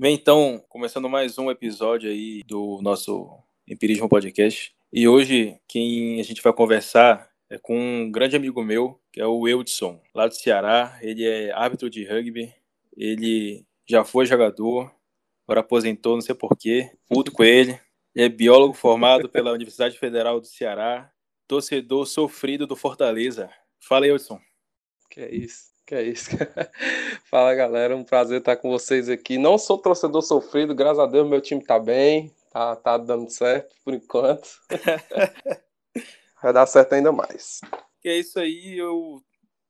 Bem, então, começando mais um episódio aí do nosso Empirismo Podcast. E hoje, quem a gente vai conversar é com um grande amigo meu, que é o Eudson, lá do Ceará. Ele é árbitro de rugby, ele já foi jogador, agora aposentou, não sei porquê, puto com ele. Ele é biólogo formado pela Universidade Federal do Ceará, torcedor sofrido do Fortaleza. Fala, Eudson. Que é isso. Que é isso. Fala galera, um prazer estar com vocês aqui. Não sou torcedor sofrido, graças a Deus meu time tá bem, tá, tá dando certo por enquanto. Vai dar certo ainda mais. E é isso aí, eu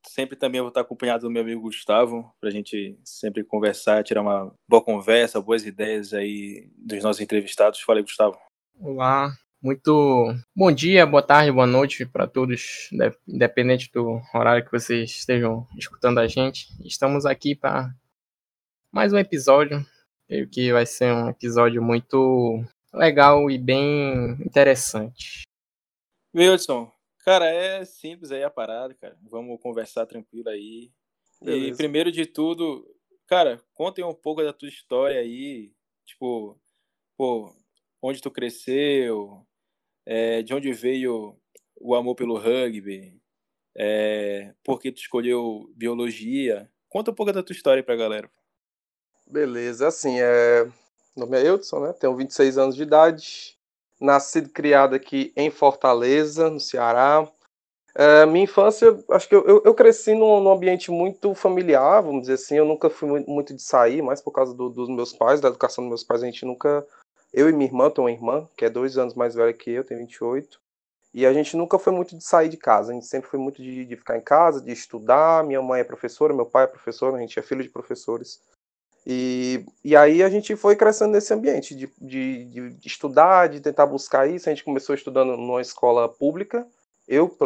sempre também vou estar acompanhado do meu amigo Gustavo, para a gente sempre conversar, tirar uma boa conversa, boas ideias aí dos nossos entrevistados. Fala aí, Gustavo. Olá, muito bom dia, boa tarde, boa noite para todos, independente do horário que vocês estejam escutando a gente. Estamos aqui para mais um episódio. Creio que vai ser um episódio muito legal e bem interessante. Wilson, cara, é simples aí a parada, cara. Vamos conversar tranquilo aí. Beleza. E primeiro de tudo, cara, contem um pouco da tua história aí, tipo, pô, onde tu cresceu, é, de onde veio o amor pelo rugby, é, por que tu escolheu biologia. Conta um pouco da tua história pra galera. Beleza, assim, é... meu nome é Eudson, né? Tenho 26 anos de idade, nascido e criado aqui em Fortaleza, no Ceará. É, minha infância, acho que eu, eu, cresci num, num, ambiente muito familiar, vamos dizer assim. Eu nunca fui muito de sair, mas por causa do, dos meus pais, da educação dos meus pais, a gente nunca. Eu e minha irmã, tenho uma irmã, que é dois anos mais velha que eu, tem 28. E a gente nunca foi muito de sair de casa, a gente sempre foi muito de, de ficar em casa, de estudar. Minha mãe é professora, meu pai é professor, a gente é filho de professores. E, e aí a gente foi crescendo nesse ambiente de, de, de, estudar, de tentar buscar isso. A gente começou estudando numa escola pública. Eu,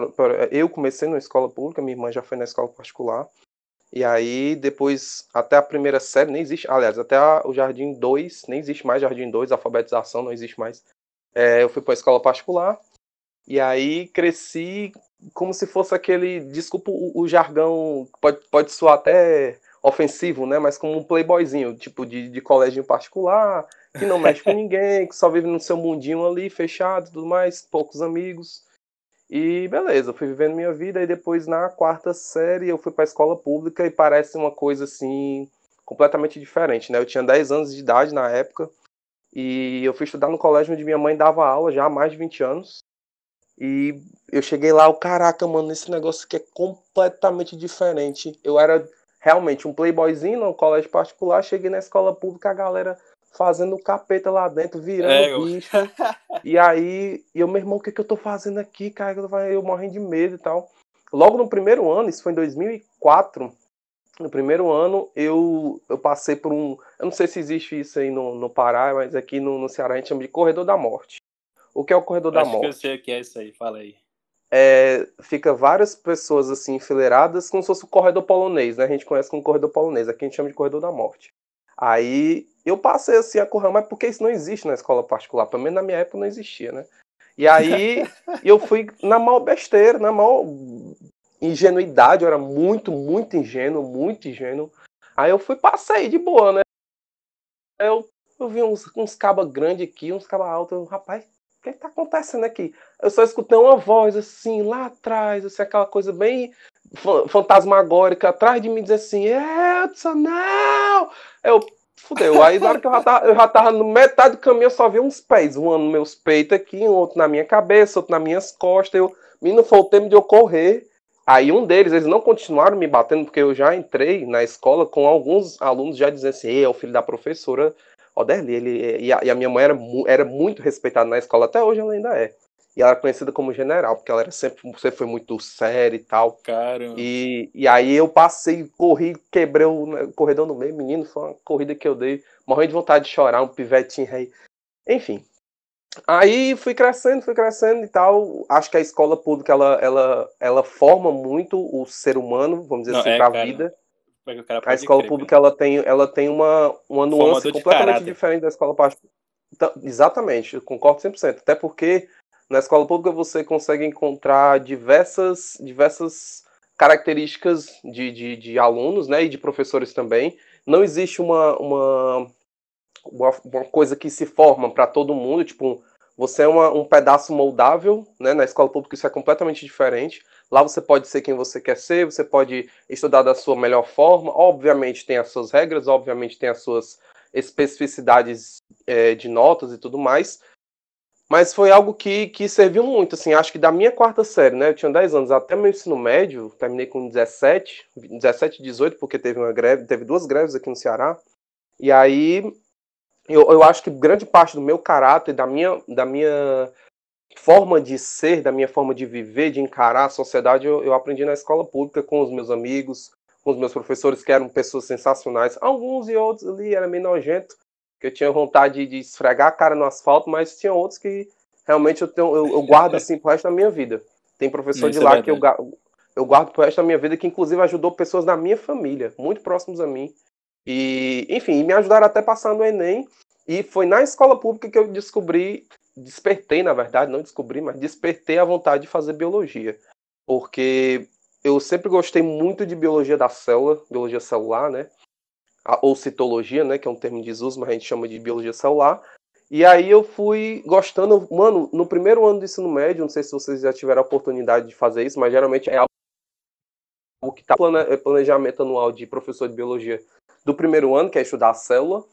eu comecei numa escola pública, minha irmã já foi na escola particular. E aí, depois, até a primeira série, nem existe. Aliás, até a, o Jardim 2, nem existe mais Jardim 2, alfabetização não existe mais. É, eu fui para a escola particular. E aí cresci como se fosse aquele. Desculpa o, o jargão, pode, pode soar até ofensivo, né? Mas como um playboyzinho, tipo de, de colégio particular, que não mexe com ninguém, que só vive no seu mundinho ali, fechado tudo mais, poucos amigos. E beleza, eu fui vivendo minha vida e depois na quarta série eu fui para a escola pública e parece uma coisa assim completamente diferente, né? Eu tinha 10 anos de idade na época e eu fui estudar no colégio onde minha mãe dava aula já há mais de 20 anos. E eu cheguei lá, o caraca, mano, esse negócio aqui é completamente diferente. Eu era realmente um playboyzinho no colégio particular, cheguei na escola pública, a galera fazendo capeta lá dentro, virando é, bicho. e aí, eu, meu irmão, o que, que eu tô fazendo aqui, cara? Eu, eu morrendo de medo e tal. Logo no primeiro ano, isso foi em 2004, no primeiro ano eu, eu passei por um. Eu não sei se existe isso aí no, no Pará, mas aqui no, no Ceará a gente chama de Corredor da Morte. O que é o Corredor Acho da Morte? Acho que eu sei o que é isso aí, fala aí é, fica várias pessoas assim enfileiradas, como se fosse o corredor polonês, né? A gente conhece como corredor polonês, aqui a gente chama de corredor da morte. Aí eu passei assim a correr, mas porque isso não existe na escola particular, pelo menos na minha época não existia, né? E aí eu fui na mal besteira, na mal ingenuidade, eu era muito, muito ingênuo, muito ingênuo. Aí eu fui, passei de boa, né? Eu, eu vi uns, uns cabas grandes aqui, uns cabas altos, eu, rapaz, que está acontecendo aqui? Eu só escutei uma voz assim, lá atrás, assim, aquela coisa bem fantasmagórica atrás de mim, dizer assim, Edson, não! Eu, fudeu. Aí na hora que eu já, tava, eu já tava no metade do caminho, eu só vi uns pés, um nos meus peitos aqui, um outro na minha cabeça, outro nas minhas costas. Eu, menino, foi o tempo de eu correr. Aí um deles, eles não continuaram me batendo, porque eu já entrei na escola com alguns alunos já dizendo assim, é o filho da professora Oderli, ele e a, e a, minha mãe era, era muito respeitada na escola, até hoje ela ainda é. E ela era conhecida como general, porque ela era sempre, sempre foi muito séria e tal. Caramba. E, e aí eu passei, corri, quebrei o né, corredor no meio, menino, foi uma corrida que eu dei, morrendo de vontade de chorar, um pivetinho rei. Enfim. Aí fui crescendo, fui crescendo e tal. Acho que a escola pública ela, ela, ela forma muito o ser humano, vamos dizer Não, assim, é, pra cara. vida a escola crer, pública ela tem, ela tem uma, uma nuance completamente diferente da escola particular. Então, exatamente, eu concordo 100%. Até porque na escola pública você consegue encontrar diversas, diversas características de, de, de alunos né, e de professores também. Não existe uma, uma, uma, coisa que se forma para todo mundo, tipo, você é uma, um pedaço moldável, né? Na escola pública isso é completamente diferente. Lá você pode ser quem você quer ser, você pode estudar da sua melhor forma. Obviamente tem as suas regras, obviamente tem as suas especificidades é, de notas e tudo mais. Mas foi algo que, que serviu muito, assim, acho que da minha quarta série, né? Eu tinha 10 anos até meu ensino médio, terminei com 17, 17, 18, porque teve uma greve, teve duas greves aqui no Ceará. E aí eu, eu acho que grande parte do meu caráter, da minha, da minha forma de ser, da minha forma de viver, de encarar a sociedade, eu, eu aprendi na escola pública com os meus amigos, com os meus professores que eram pessoas sensacionais. Alguns e outros ali era meio nojento, que eu tinha vontade de esfregar a cara no asfalto, mas tinha outros que realmente eu, tenho, eu, eu guardo assim pro resto da minha vida. Tem professor Isso de lá é que eu, eu guardo pro resto da minha vida, que inclusive ajudou pessoas da minha família, muito próximos a mim. E, enfim, me ajudaram até passar no Enem. E foi na escola pública que eu descobri, despertei, na verdade, não descobri, mas despertei a vontade de fazer biologia. Porque eu sempre gostei muito de biologia da célula, biologia celular, né? Ou citologia, né? Que é um termo de desuso, mas a gente chama de biologia celular. E aí eu fui gostando, mano, no primeiro ano do ensino médio, não sei se vocês já tiveram a oportunidade de fazer isso, mas geralmente é algo que está planejamento anual de professor de biologia do primeiro ano, que é estudar a célula,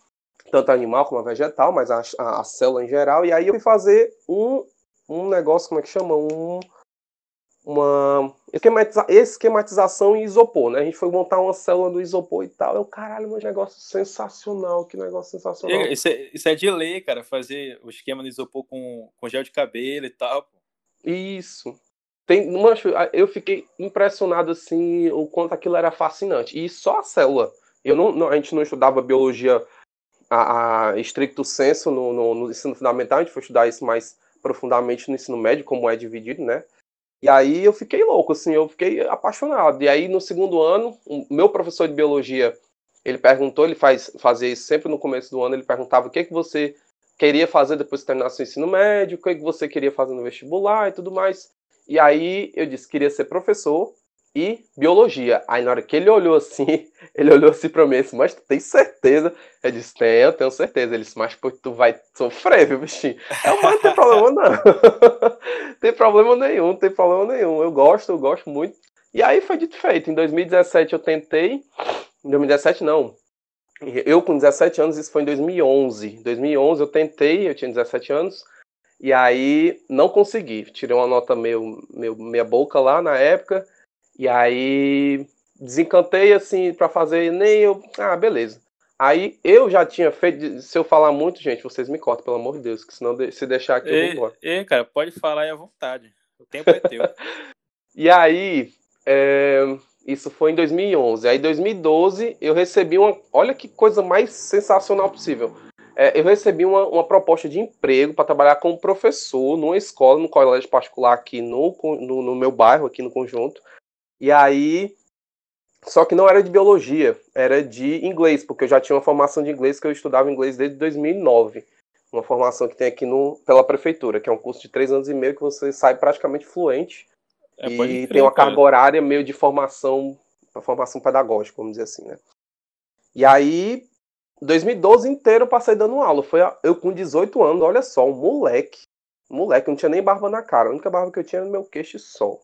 tanto animal como a vegetal, mas a, a, a célula em geral. E aí eu fui fazer um, um negócio, como é que chama? Um, uma esquematiza, esquematização em isopor, né? A gente foi montar uma célula do isopor e tal. Eu, caralho, um negócio sensacional, que negócio sensacional. Isso é, isso é de lei, cara, fazer o esquema do isopor com, com gel de cabelo e tal. Isso. Tem, mancho, eu fiquei impressionado assim o quanto aquilo era fascinante. E só a célula. Eu não, não a gente não estudava biologia a, a estricto senso no, no, no, ensino fundamental, a gente foi estudar isso mais profundamente no ensino médio, como é dividido, né? E aí eu fiquei louco, assim, eu fiquei apaixonado. E aí no segundo ano, o meu professor de biologia, ele perguntou, ele faz fazia isso sempre no começo do ano, ele perguntava o que que você queria fazer depois que terminasse o ensino médio, o que que você queria fazer no vestibular e tudo mais. E aí eu disse que queria ser professor e biologia. Aí na hora que ele olhou assim, ele olhou assim pra mim e disse, mas tu tem certeza? Eu disse, tenho, tenho certeza. Ele disse, mas pô, tu vai sofrer, viu, bichinho? Eu, mas não tem problema não. tem problema nenhum, tem problema nenhum. Eu gosto, eu gosto muito. E aí foi dito feito. Em 2017 eu tentei. Em 2017 não. Eu com 17 anos, isso foi em 2011. Em 2011 eu tentei, eu tinha 17 anos. E aí não consegui. Tirei uma nota meio, meio meia boca lá na época. E aí desencantei assim para fazer nem eu, ah, beleza. Aí eu já tinha feito, se eu falar muito, gente, vocês me cortam, pelo amor de Deus, que senão se deixar aqui eu vou embora. E, cara, pode falar aí à vontade. O tempo é teu. e aí, é, isso foi em 2011. Aí, em 2012, eu recebi uma. Olha que coisa mais sensacional possível. É, eu recebi uma, uma proposta de emprego para trabalhar como professor numa escola, no colégio particular aqui no, no, no meu bairro, aqui no conjunto. E aí, só que não era de biologia, era de inglês, porque eu já tinha uma formação de inglês que eu estudava inglês desde 2009. Uma formação que tem aqui no, pela prefeitura, que é um curso de três anos e meio que você sai praticamente fluente. É, e crer, tem uma carga horária meio de formação, formação pedagógica, vamos dizer assim, né? E aí, 2012 inteiro eu passei dando aula. Foi eu com 18 anos, olha só, um moleque. Um moleque, não tinha nem barba na cara. A única barba que eu tinha era no meu queixo só.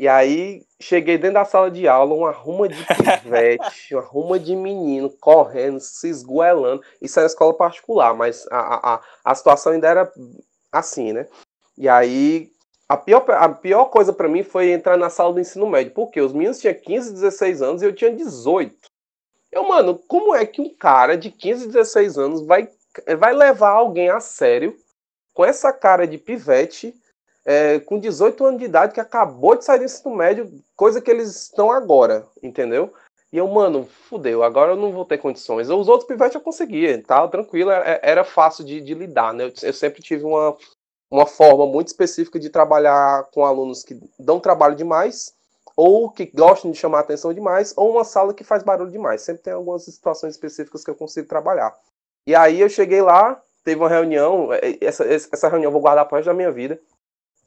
E aí cheguei dentro da sala de aula, uma ruma de pivete, uma ruma de menino correndo, se esgoelando. Isso era escola particular, mas a, a, a situação ainda era assim, né? E aí a pior, a pior coisa para mim foi entrar na sala do ensino médio, porque os meninos tinham 15, 16 anos e eu tinha 18. Eu, mano, como é que um cara de 15, 16 anos vai, vai levar alguém a sério com essa cara de pivete é, com 18 anos de idade que acabou de sair do ensino médio, coisa que eles estão agora, entendeu? E eu, mano, fudeu, agora eu não vou ter condições. Os outros pivetes eu conseguia, tá? Tranquilo, era, era fácil de, de lidar, né? Eu, eu, sempre tive uma, uma forma muito específica de trabalhar com alunos que dão trabalho demais, ou que gostam de chamar atenção demais, ou uma sala que faz barulho demais. Sempre tem algumas situações específicas que eu consigo trabalhar. E aí eu cheguei lá, teve uma reunião, é, essa, essa reunião eu vou guardar para da minha vida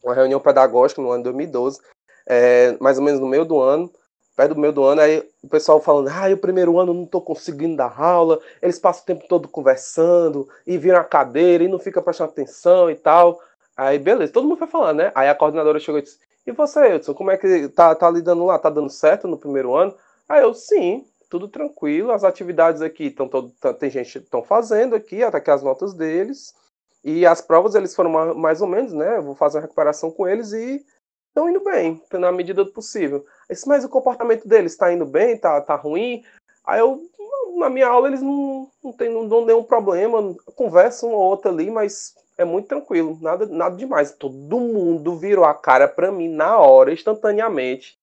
uma reunião pedagógica no ano de 2012, é, mais ou menos no meio do ano, perto do meio do ano, aí o pessoal falando, ah, o primeiro ano não tô conseguindo dar aula, eles passam o tempo todo conversando, e viram a cadeira, e não fica prestando atenção e tal. Aí, beleza, todo mundo foi falando, né? Aí a coordenadora chegou e disse, e você, Edson, como é que tá, tá lidando lá? Tá dando certo no primeiro ano? Aí eu, sim, tudo tranquilo, as atividades aqui estão tem gente estão fazendo aqui, até que as notas deles, e as provas eles foram mais ou menos, né? Eu vou fazer uma recuperação com eles e estão indo bem, na medida do possível. Disse, mas o comportamento deles está indo bem, tá, tá ruim? Aí eu, na minha aula, eles não, não tem não dão nenhum problema, conversam um ou outra ali, mas é muito tranquilo, nada, nada demais. Todo mundo virou a cara para mim na hora, instantaneamente.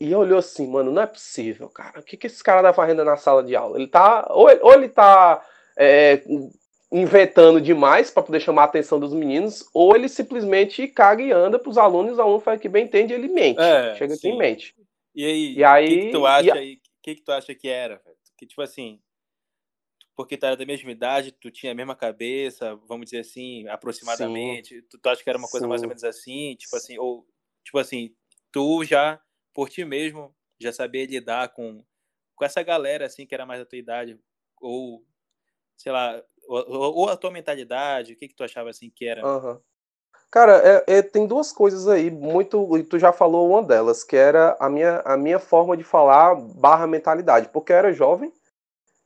E olhou assim, mano, não é possível, cara. O que, que esse cara tá fazendo na sala de aula? Ele tá. Ou ele, ou ele tá é, inventando demais para poder chamar a atenção dos meninos, ou ele simplesmente caga e anda pros alunos, o aluno faz que bem entende ele mente. É, Chega sim. aqui e mente. E aí, e aí que, que tu acha aí? O que, que tu acha que era? Que tipo assim, porque tu era da mesma idade, tu tinha a mesma cabeça, vamos dizer assim, aproximadamente. Tu, tu acha que era uma coisa Sim. mais ou menos assim, tipo assim, ou tipo assim, tu já por ti mesmo já sabia lidar com com essa galera assim que era mais da tua idade ou sei lá, ou, ou a tua mentalidade, o que que tu achava assim que era? Uhum. Cara, é, é, tem duas coisas aí, muito, e tu já falou uma delas, que era a minha, a minha forma de falar barra mentalidade, porque eu era jovem,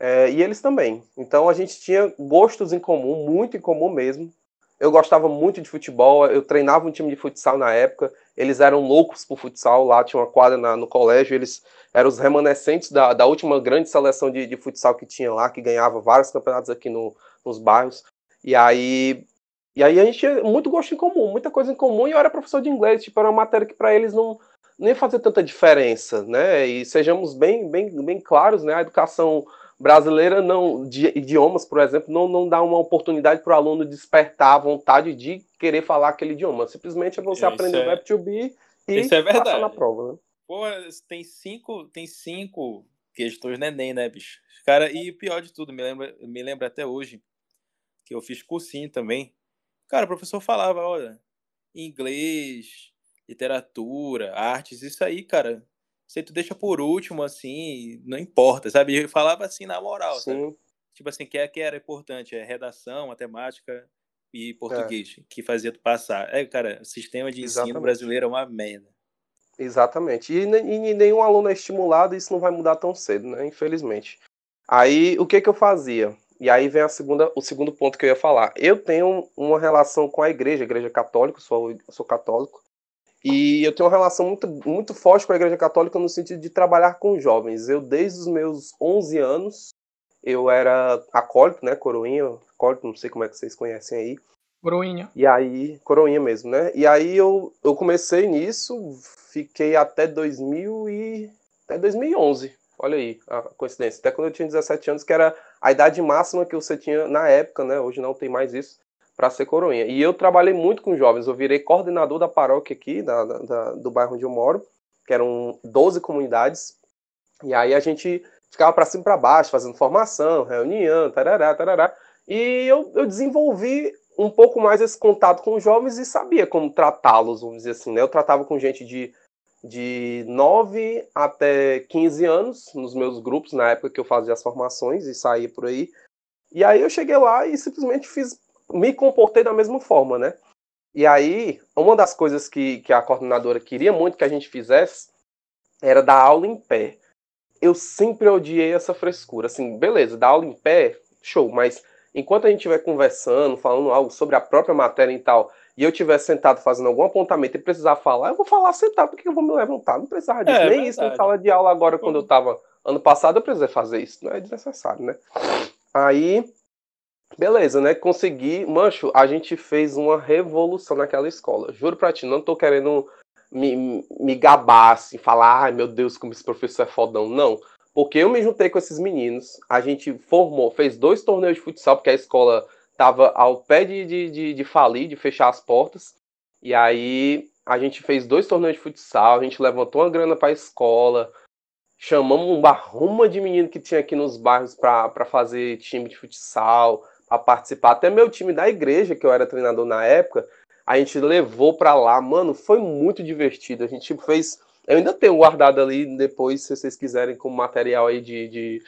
é, e eles também. Então a gente tinha gostos em comum, muito em comum mesmo. Eu gostava muito de futebol, eu treinava um time de futsal na época, eles eram loucos por futsal, lá tinha uma quadra na, no colégio, eles eram os remanescentes da, da última grande seleção de, de futsal que tinha lá, que ganhava vários campeonatos aqui no, nos bairros. E aí e aí a gente tinha muito gosto em comum, muita coisa em comum, e eu era professor de inglês, tipo, era uma matéria que para eles não nem fazer tanta diferença, né? E sejamos bem, bem, bem claros, né? A educação brasileira não de idiomas, por exemplo, não, não dá uma oportunidade para o aluno despertar a vontade de querer falar aquele idioma. Simplesmente é você aprender o é... Web 2 B e isso é verdade. na prova, né? Pô, tem cinco, tem cinco questões no Enem, né, bicho? Cara, e pior de tudo, me lembra, me lembra até hoje que eu fiz cursinho também Cara, o professor falava, olha, inglês, literatura, artes, isso aí, cara, você tu deixa por último, assim, não importa, sabe? Eu falava assim na moral, Sim. sabe? Tipo assim, que, é, que era importante, é redação, matemática e português, é. que fazia tu passar. É, cara, o sistema de ensino Exatamente. brasileiro é uma merda. Exatamente. E, e, nenhum aluno é estimulado, isso não vai mudar tão cedo, né? Infelizmente. Aí, o que que eu fazia? E aí vem a segunda, o segundo ponto que eu ia falar. Eu tenho uma relação com a igreja, a igreja católica, sou, sou católico, e eu tenho uma relação muito, muito forte com a igreja católica no sentido de trabalhar com jovens. Eu, desde os meus 11 anos, eu era acólito, né, coroinha, acólito, não sei como é que vocês conhecem aí. Coroinha. E aí, coroinha mesmo, né? E aí eu, eu comecei nisso, fiquei até 2000 e até 2011. Olha aí a coincidência. Até quando eu tinha 17 anos, que era a idade máxima que você tinha na época, né? Hoje não tem mais isso, para ser coroinha. E eu trabalhei muito com jovens. Eu virei coordenador da paróquia aqui, da, da, do bairro onde eu moro, que eram 12 comunidades. E aí a gente ficava para cima e para baixo, fazendo formação, reunião, tarará, tarará. E eu, eu desenvolvi um pouco mais esse contato com os jovens e sabia como tratá-los, vamos dizer assim, né? Eu tratava com gente de de 9 até 15 anos nos meus grupos, na época que eu fazia as formações e saía por aí. E aí eu cheguei lá e simplesmente fiz, me comportei da mesma forma, né? E aí, uma das coisas que, que a coordenadora queria muito que a gente fizesse era dar aula em pé. Eu sempre odiei essa frescura. Assim, beleza, dar aula em pé, show, mas enquanto a gente estiver conversando, falando algo sobre a própria matéria e tal, e eu estiver sentado fazendo algum apontamento e precisar falar, eu vou falar sentado, porque eu vou me levantar. Não precisava disso. É, Nem isso em sala de aula agora, quando eu estava ano passado, eu precisei fazer isso. Não é desnecessário, né? Aí, beleza, né? Consegui. Mancho, a gente fez uma revolução naquela escola. Juro pra ti, não tô querendo me, me gabar, assim, falar, ai meu Deus, como esse professor é fodão. Não. Porque eu me juntei com esses meninos, a gente formou, fez dois torneios de futsal, porque a escola estava ao pé de, de, de, de falir, de fechar as portas. E aí a gente fez dois torneios de futsal, a gente levantou uma grana para a escola, chamamos um barruma de menino que tinha aqui nos bairros para fazer time de futsal, para participar. Até meu time da igreja, que eu era treinador na época, a gente levou para lá. Mano, foi muito divertido. A gente fez Eu ainda tenho guardado ali, depois, se vocês quiserem, como material aí de, de,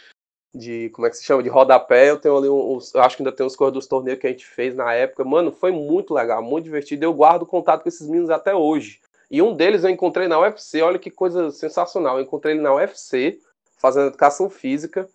de como é que se chama? De rodapé. Eu tenho ali uns. Eu acho que ainda tem uns cores dos torneios que a gente fez na época. Mano, foi muito legal, muito divertido. Eu guardo contato com esses meninos até hoje. E um deles eu encontrei na UFC. Olha que coisa sensacional. Eu encontrei ele na UFC, fazendo educação física.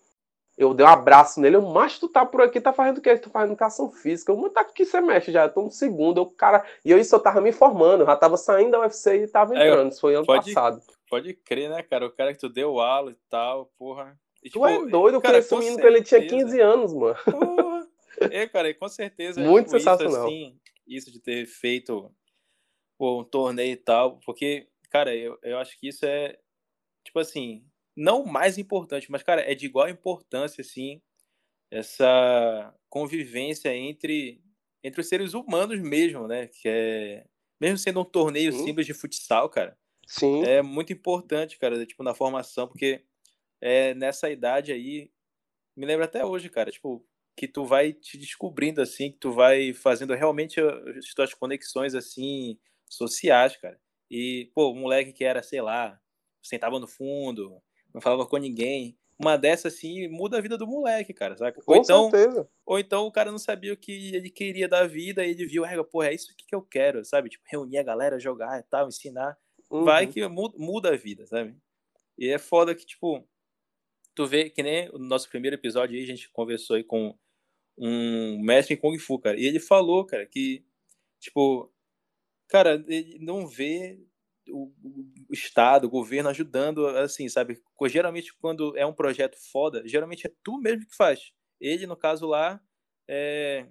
Eu dei um abraço nele, eu, mas tu tá por aqui, tá fazendo o quê? Tu fazendo educação física. Eu, mas tá aqui, você mexe já, eu tô no segundo. Eu, cara, e eu isso eu tava me formando, já tava saindo da UFC e tava é, entrando. É, isso foi ano pode, passado. Pode crer, né, cara? O cara que tu deu aula e tal, porra. E, tipo, tu é doido, eu conheci um menino que ele tinha 15 anos, mano. Porra. É, cara, com certeza. Muito tipo, sensacional. Isso, assim, isso de ter feito pô, um torneio e tal, porque, cara, eu, eu acho que isso é, tipo assim, não mais importante, mas, cara, é de igual importância, assim, essa convivência entre, entre os seres humanos mesmo, né? Que é. Mesmo sendo um torneio Sim. simples de futsal, cara. Sim. É muito importante, cara, tipo, na formação, porque é nessa idade aí. Me lembra até hoje, cara, tipo, que tu vai te descobrindo assim, que tu vai fazendo realmente as tuas conexões assim sociais, cara. E, pô, o moleque que era, sei lá, sentava no fundo, não falava com ninguém. Uma dessa, assim, muda a vida do moleque, cara, saca? Com ou então, certeza. Ou então o cara não sabia o que ele queria da vida e ele viu, é, pô, é isso que eu quero, sabe? Tipo, reunir a galera, jogar e tal, ensinar. Uhum. Vai que muda a vida, sabe? E é foda que, tipo, tu vê que nem o nosso primeiro episódio aí, a gente conversou aí com um mestre em Kung Fu, cara. E ele falou, cara, que, tipo, cara, ele não vê o, o, Estado, o governo ajudando, assim, sabe? Geralmente, quando é um projeto foda, geralmente é tu mesmo que faz. Ele, no caso lá, é,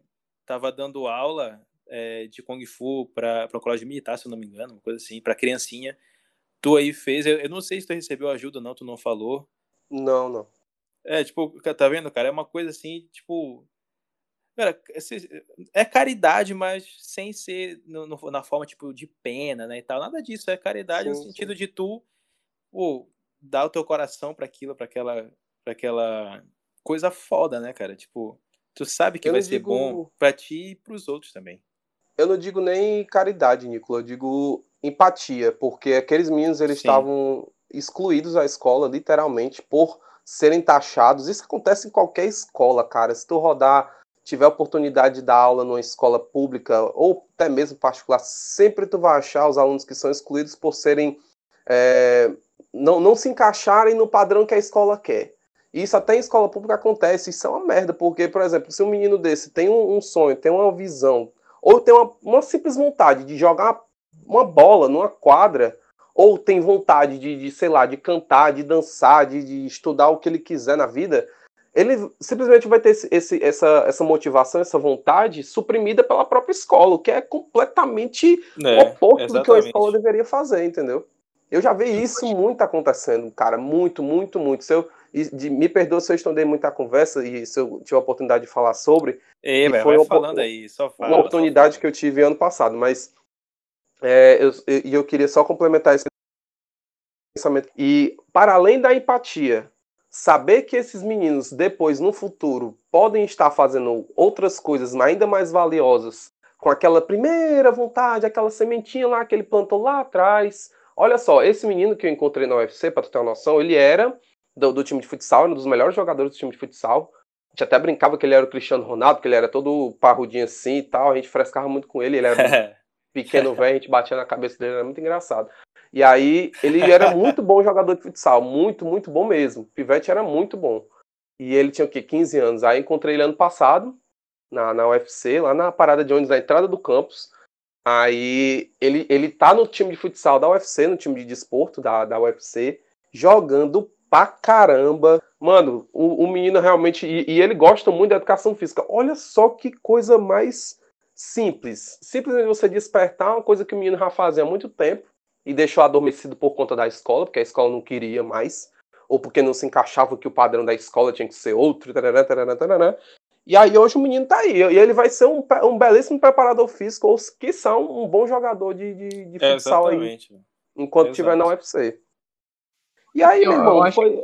tava dando aula é, de Kung Fu para o colégio militar, se eu não me engano, uma coisa assim, para criancinha. Tu aí fez, eu, eu, não sei se tu recebeu ajuda não, tu não falou. Não, não. É, tipo, tá vendo, cara? É uma coisa assim, tipo, Cara, é caridade, mas sem ser no, no, na forma tipo de pena, né, e tal. Nada disso, é caridade sim, no sentido sim. de tu pô, dar o teu coração para aquilo, para aquela para aquela coisa foda, né, cara? Tipo, tu sabe que vai ser digo... bom para ti e pros outros também. Eu não digo nem caridade, Nicola, eu digo empatia, porque aqueles meninos eles estavam excluídos da escola literalmente por serem taxados. Isso acontece em qualquer escola, cara. Se tu rodar tiver oportunidade de dar aula numa escola pública ou até mesmo particular, sempre tu vai achar os alunos que são excluídos por serem é, não, não se encaixarem no padrão que a escola quer. Isso até em escola pública acontece, isso é uma merda, porque, por exemplo, se um menino desse tem um, um sonho, tem uma visão, ou tem uma, uma, simples vontade de jogar uma bola numa quadra, ou tem vontade de, de sei lá, de cantar, de dançar, de, de estudar o que ele quiser na vida, ele simplesmente vai ter esse, esse, essa, essa motivação, essa vontade suprimida pela própria escola, o que é completamente é, oposto exatamente. do que a escola deveria fazer, entendeu? Eu já vi isso muito acontecendo, cara, muito, muito, muito. Se eu, de, me perdoa se eu estender muita conversa e se eu tiver a oportunidade de falar sobre. Ei, véio, foi uma, falando aí, só fala, uma oportunidade que eu tive ano passado, mas é, eu, e eu queria só complementar esse pensamento. E para além da empatia, saber que esses meninos depois no futuro podem estar fazendo outras coisas ainda mais valiosas com aquela primeira vontade, aquela sementinha lá que ele plantou lá atrás. Olha só, esse menino que eu encontrei na UFC, para tu ter uma noção, ele era do, do, time de futsal, um dos melhores jogadores do time de futsal. A gente até brincava que ele era o Cristiano Ronaldo, porque ele era todo parrudinho assim e tal. A gente frescava muito com ele, ele era pequeno velho, a gente batia na cabeça dele, era muito engraçado. E aí ele era muito bom jogador de futsal, muito, muito bom mesmo. Pivete era muito bom. E ele tinha o quê? 15 anos. Aí encontrei ele ano passado, na, na UFC, lá na parada de ônibus, na entrada do campus. Aí ele, ele tá no time de futsal da UFC, no time de desporto da, da UFC, jogando pra caramba. Mano, o, o menino realmente. E, e, ele gosta muito da educação física. Olha só que coisa mais simples. Simplesmente você despertar uma coisa que o menino já fazia há muito tempo e deixou adormecido por conta da escola, porque a escola não queria mais, ou porque não se encaixava que o padrão da escola tinha que ser outro, tarará, tarará, tarará. E aí hoje o menino tá aí, e ele vai ser um, um belíssimo preparador físico, ou que são um bom jogador de, de, de é, futsal aí, enquanto estiver na UFC. E aí, eu, meu irmão, foi...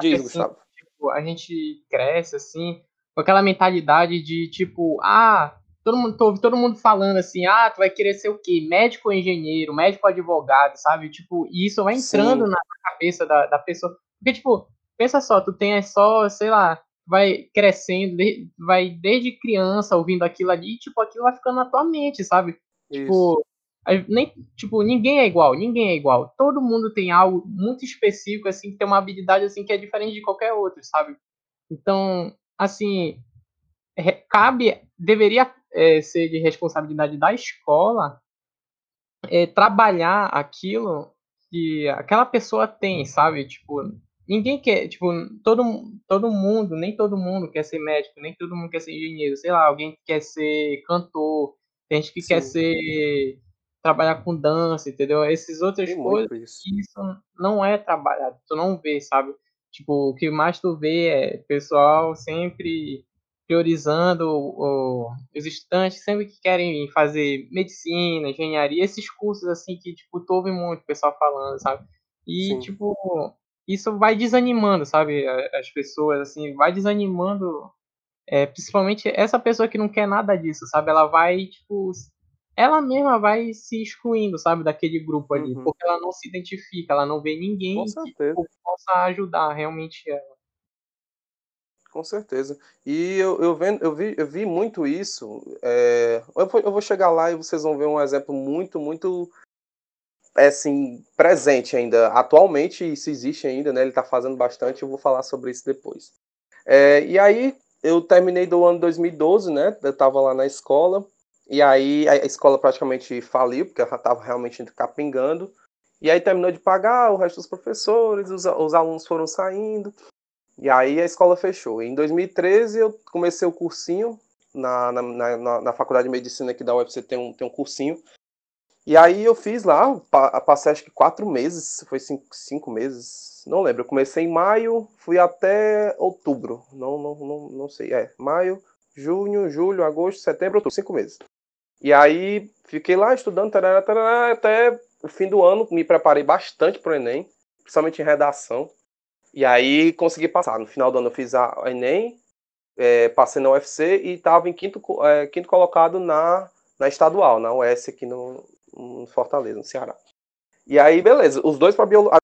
Que, Diz, assim, tipo, a gente cresce assim, com aquela mentalidade de tipo, ah, todo mundo, tô, todo mundo falando assim, ah, tu vai querer ser o quê? Médico ou engenheiro, médico ou advogado, sabe? Tipo, e isso vai entrando na cabeça da, da pessoa. Porque, tipo, pensa só, tu tem só, sei lá, vai crescendo, vai desde criança ouvindo aquilo ali, e, tipo, aquilo vai ficando na tua mente, sabe? Isso. Tipo, nem, tipo, ninguém é igual, ninguém é igual. Todo mundo tem algo muito específico, assim, que tem uma habilidade, assim, que é diferente de qualquer outro, sabe? Então, assim, cabe, deveria é, ser de responsabilidade da escola é, trabalhar aquilo que aquela pessoa tem, sabe? Tipo, ninguém quer, tipo, todo, todo mundo, nem todo mundo quer ser médico, nem todo mundo quer ser engenheiro, sei lá, alguém quer ser cantor, tem gente que Sim. quer ser trabalhar com dança, entendeu? Essas outras tem coisas, isso. isso não é trabalhado, tu não vê, sabe? Tipo, o que mais tu vê é pessoal sempre priorizando o, os estudantes sempre que querem fazer medicina, engenharia, esses cursos assim que tipo tu ouve muito pessoal falando, sabe? E Sim. tipo isso vai desanimando, sabe, as pessoas assim, vai desanimando, é, principalmente essa pessoa que não quer nada disso, sabe? Ela vai tipo ela mesma vai se excluindo, sabe, daquele grupo ali, uhum. porque ela não se identifica, ela não vê ninguém que possa ajudar realmente ela. Com certeza. E eu, eu, vendo, eu, vi, eu vi muito isso. É, eu, vou, eu vou chegar lá e vocês vão ver um exemplo muito, muito é, assim, presente ainda. Atualmente, isso existe ainda, né? Ele está fazendo bastante, eu vou falar sobre isso depois. É, e aí, eu terminei do ano 2012, né? Eu estava lá na escola. E aí, a escola praticamente faliu, porque ela estava realmente capingando. E aí terminou de pagar o resto dos professores, os, os alunos foram saindo. E aí a escola fechou. Em 2013 eu comecei o cursinho na, na, na, na faculdade de medicina aqui da UFC tem um, tem um cursinho. E aí eu fiz lá, passei acho que quatro meses, foi cinco, cinco meses, não lembro. Eu comecei em maio, fui até outubro, não, não, não, não sei, é, maio, junho, julho, agosto, setembro, outubro, cinco meses. E aí fiquei lá estudando tarará, tarará, até o fim do ano, me preparei bastante para o Enem, principalmente em redação. E aí consegui passar. No final do ano eu fiz a Enem, é, passei na UFC e estava em quinto, é, quinto colocado na, na estadual, na US aqui no, no Fortaleza, no Ceará. E aí, beleza, os dois para biologia.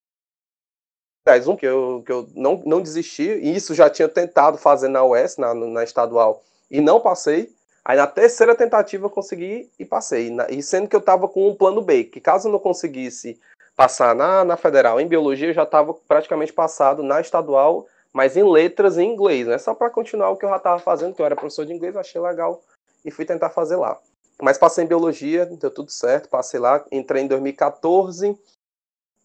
Um que eu, que eu não, não desisti, e isso já tinha tentado fazer na US, na, na estadual, e não passei. Aí na terceira tentativa eu consegui e passei. E sendo que eu estava com um plano B, que caso eu não conseguisse passar na, na federal em biologia, eu já estava praticamente passado na estadual, mas em letras em inglês, né? Só para continuar o que eu já estava fazendo, que eu era professor de inglês, achei legal e fui tentar fazer lá. Mas passei em biologia, deu tudo certo, passei lá, entrei em 2014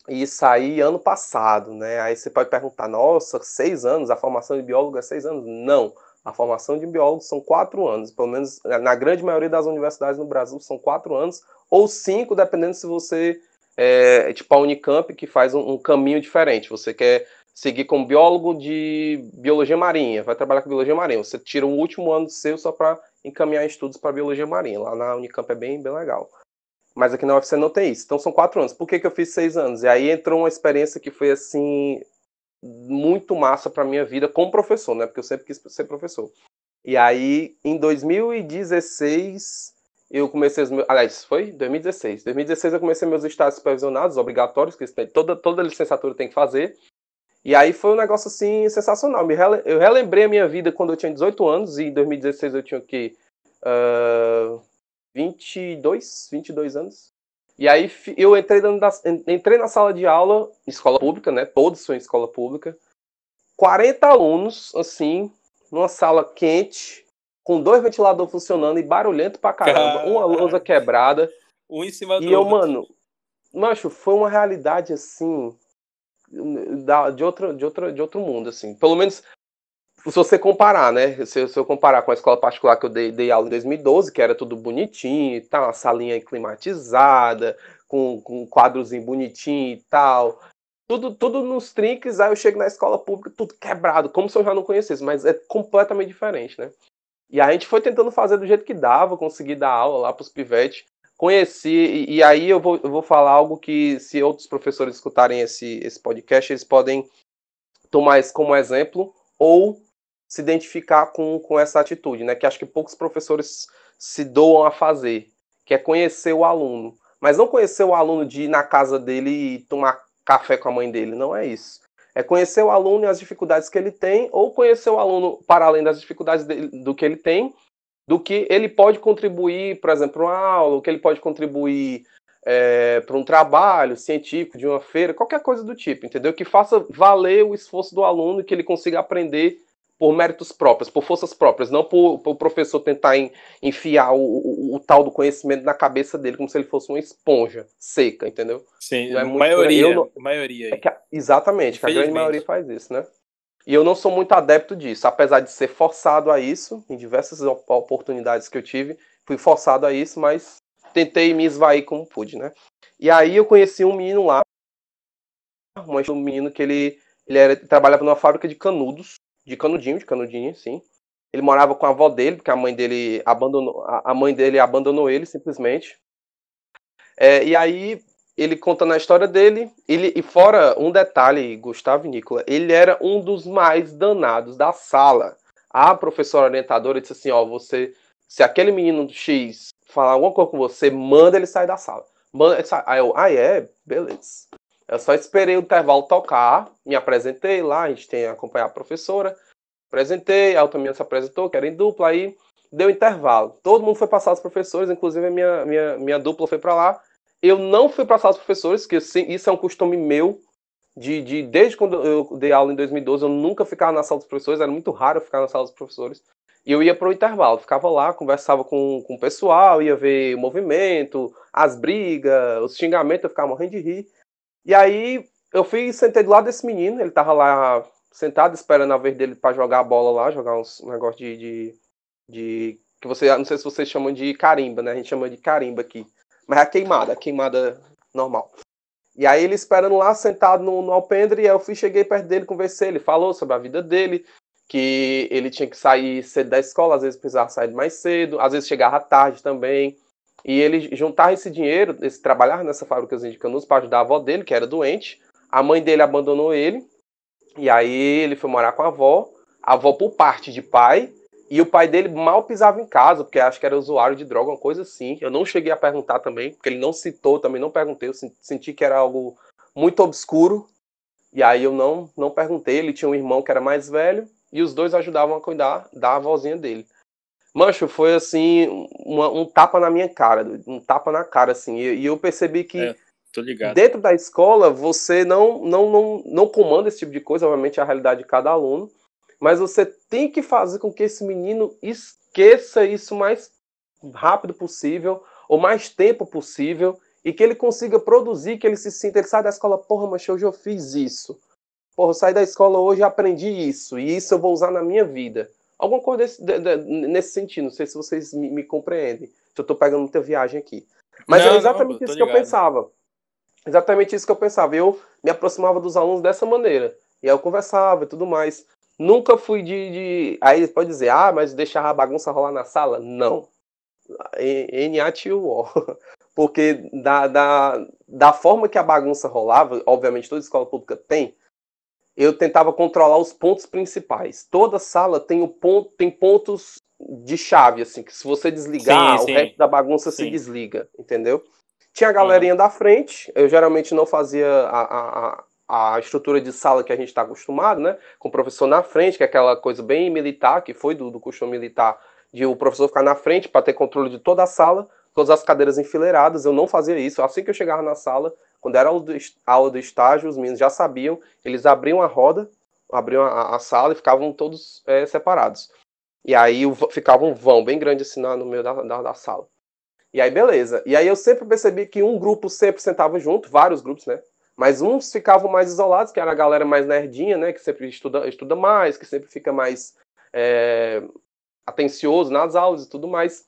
e saí ano passado, né? Aí você pode perguntar, nossa, seis anos, a formação de biólogo é seis anos? Não, a formação de biólogo são quatro anos, pelo menos na grande maioria das universidades no Brasil são quatro anos, ou cinco, dependendo se você é, é, tipo a Unicamp, que faz um, um, caminho diferente. Você quer seguir como biólogo de biologia marinha, vai trabalhar com biologia marinha. Você tira o último ano seu só para encaminhar estudos para biologia marinha. Lá na Unicamp é bem, bem legal. Mas aqui na UFC não tem isso. Então são quatro anos. Por que, que eu fiz seis anos? E aí entrou uma experiência que foi assim muito massa para minha vida como professor, né? Porque eu sempre quis ser professor. E aí, em 2016, eu comecei os meus. Aliás, foi 2016. 2016 eu comecei meus estágios supervisionados, obrigatórios, que toda, toda licenciatura tem que fazer. E aí foi um negócio assim sensacional. Eu relembrei a minha vida quando eu tinha 18 anos, e em 2016 eu tinha o quê? Uh, 22, 22 anos. E aí eu entrei, entrei na sala de aula, escola pública, né? Todos são escola pública. 40 alunos, assim, numa sala quente, com dois ventiladores funcionando e barulhento pra caramba, uma lousa quebrada. Um em cima do E eu, mano, macho, foi uma realidade assim de outro, de outro, de outro mundo, assim. Pelo menos se você comparar, né? Se, se eu comparar com a escola particular que eu dei, dei, aula em 2012, que era tudo bonitinho e tal, uma salinha climatizada, com, com um quadrozinho bonitinho e tal. Tudo, tudo nos trinques, aí eu chego na escola pública, tudo quebrado, como se eu já não conhecesse, mas é completamente diferente, né? E a gente foi tentando fazer do jeito que dava, conseguir dar aula lá para os pivetes. Conheci, e, e, aí eu vou, eu vou falar algo que, se outros professores escutarem esse, esse podcast, eles podem tomar isso como exemplo, ou se identificar com, com essa atitude, né? Que acho que poucos professores se doam a fazer, que é conhecer o aluno. Mas não conhecer o aluno de ir na casa dele e tomar café com a mãe dele, não é isso. É conhecer o aluno e as dificuldades que ele tem, ou conhecer o aluno para além das dificuldades dele, do que ele tem, do que ele pode contribuir, por exemplo, para uma aula, o que ele pode contribuir é, para um trabalho científico, de uma feira, qualquer coisa do tipo, entendeu? Que faça valer o esforço do aluno que ele consiga aprender por méritos próprios, por forças próprias, não por, por o professor tentar en, enfiar o, o, o, tal do conhecimento na cabeça dele como se ele fosse uma esponja seca, entendeu? Sim, é maioria, não, maioria. É que, exatamente, que a grande maioria faz isso, né? E eu não sou muito adepto disso, apesar de ser forçado a isso, em diversas oportunidades que eu tive, fui forçado a isso, mas tentei me esvair como pude, né? E aí eu conheci um menino lá, um menino que ele, ele era, trabalhava numa fábrica de canudos, de canudinho, de canudinho, sim. Ele morava com a avó dele, porque a mãe dele abandonou, a mãe dele abandonou ele simplesmente. É, e aí ele contando a história dele, ele e fora um detalhe, Gustavo Nicola, ele era um dos mais danados da sala. A professora orientadora disse assim, ó, você, se aquele menino X falar alguma coisa com você, manda ele sair da sala. Manda. Aí eu, ah é, beleza. Eu só esperei o intervalo tocar, me apresentei lá, a gente tem acompanhar a professora, apresentei, a menina se apresentou, que era em dupla, aí deu intervalo. Todo mundo foi passar os professores, inclusive a minha, minha, minha dupla foi para lá. Eu não fui passar os professores, que isso é um costume meu, de, de, desde quando eu dei aula em 2012, eu nunca ficava na sala dos professores, era muito raro eu ficar na sala dos professores. E eu ia para o intervalo, ficava lá, conversava com, com o pessoal, ia ver o movimento, as brigas, os xingamentos, eu ficava morrendo de rir. E aí eu fui sentei do lado desse menino, ele tava lá sentado esperando a vez dele para jogar a bola lá, jogar uns negócio de, de, de, que você, não sei se vocês chamam de carimba, né? A gente chama de carimba aqui. Mas é a queimada, a queimada normal. E aí ele esperando lá, sentado no, no alpendre, e eu fui, cheguei perto dele, conversei, ele falou sobre a vida dele, que ele tinha que sair cedo da escola, às vezes precisava sair mais cedo, às vezes chegava tarde também, e ele juntava esse dinheiro, esse trabalhar nessa fábrica de canudos para ajudar a avó dele, que era doente. A mãe dele abandonou ele. E aí ele foi morar com a avó. A avó por parte de pai. E o pai dele mal pisava em casa, porque acho que era usuário de droga, uma coisa assim. Eu não cheguei a perguntar também, porque ele não citou, também não perguntei. Eu senti que era algo muito obscuro. E aí eu não, não perguntei. Ele tinha um irmão que era mais velho. E os dois ajudavam a cuidar da avózinha dele. Mancho, foi assim, uma, um tapa na minha cara, um tapa na cara, assim. E, e eu percebi que é, dentro da escola você não, não, não, não comanda esse tipo de coisa, obviamente é a realidade de cada aluno, mas você tem que fazer com que esse menino esqueça isso o mais rápido possível, o mais tempo possível, e que ele consiga produzir, que ele se sinta, ele sai da escola, porra, mas hoje eu fiz isso. Porra, eu saí da escola hoje e aprendi isso, e isso eu vou usar na minha vida. Alguma coisa desse, de, de, nesse sentido. Não sei se vocês me, me compreendem. Se eu estou pegando muita viagem aqui. Mas não, é exatamente não, isso ligado. que eu pensava. Exatamente isso que eu pensava. Eu me aproximava dos alunos dessa maneira. E aí eu conversava e tudo mais. Nunca fui de, de. Aí pode dizer, ah, mas deixar a bagunça rolar na sala? Não. N-A-T-U-O. Porque da, da, da forma que a bagunça rolava, obviamente toda escola pública tem, eu tentava controlar os pontos principais. Toda sala tem, o ponto, tem pontos de chave, assim, que se você desligar, sim, sim. o resto da bagunça sim. se desliga, entendeu? Tinha a galerinha uhum. da frente, eu geralmente não fazia a, a, a estrutura de sala que a gente está acostumado, né? Com o professor na frente, que é aquela coisa bem militar, que foi do, do costume militar, de o professor ficar na frente para ter controle de toda a sala, todas as cadeiras enfileiradas. Eu não fazia isso. Assim que eu chegava na sala, quando era a aula do estágio, os meninos já sabiam, eles abriam a roda, abriam a, a sala e ficavam todos é, separados. E aí ficava um vão bem grande assim no meio da, da, da, sala. E aí, beleza. E aí eu sempre percebi que um grupo sempre sentava junto, vários grupos, né? Mas uns ficavam mais isolados, que era a galera mais nerdinha, né? Que sempre estuda, estuda mais, que sempre fica mais é, atencioso nas aulas e tudo mais.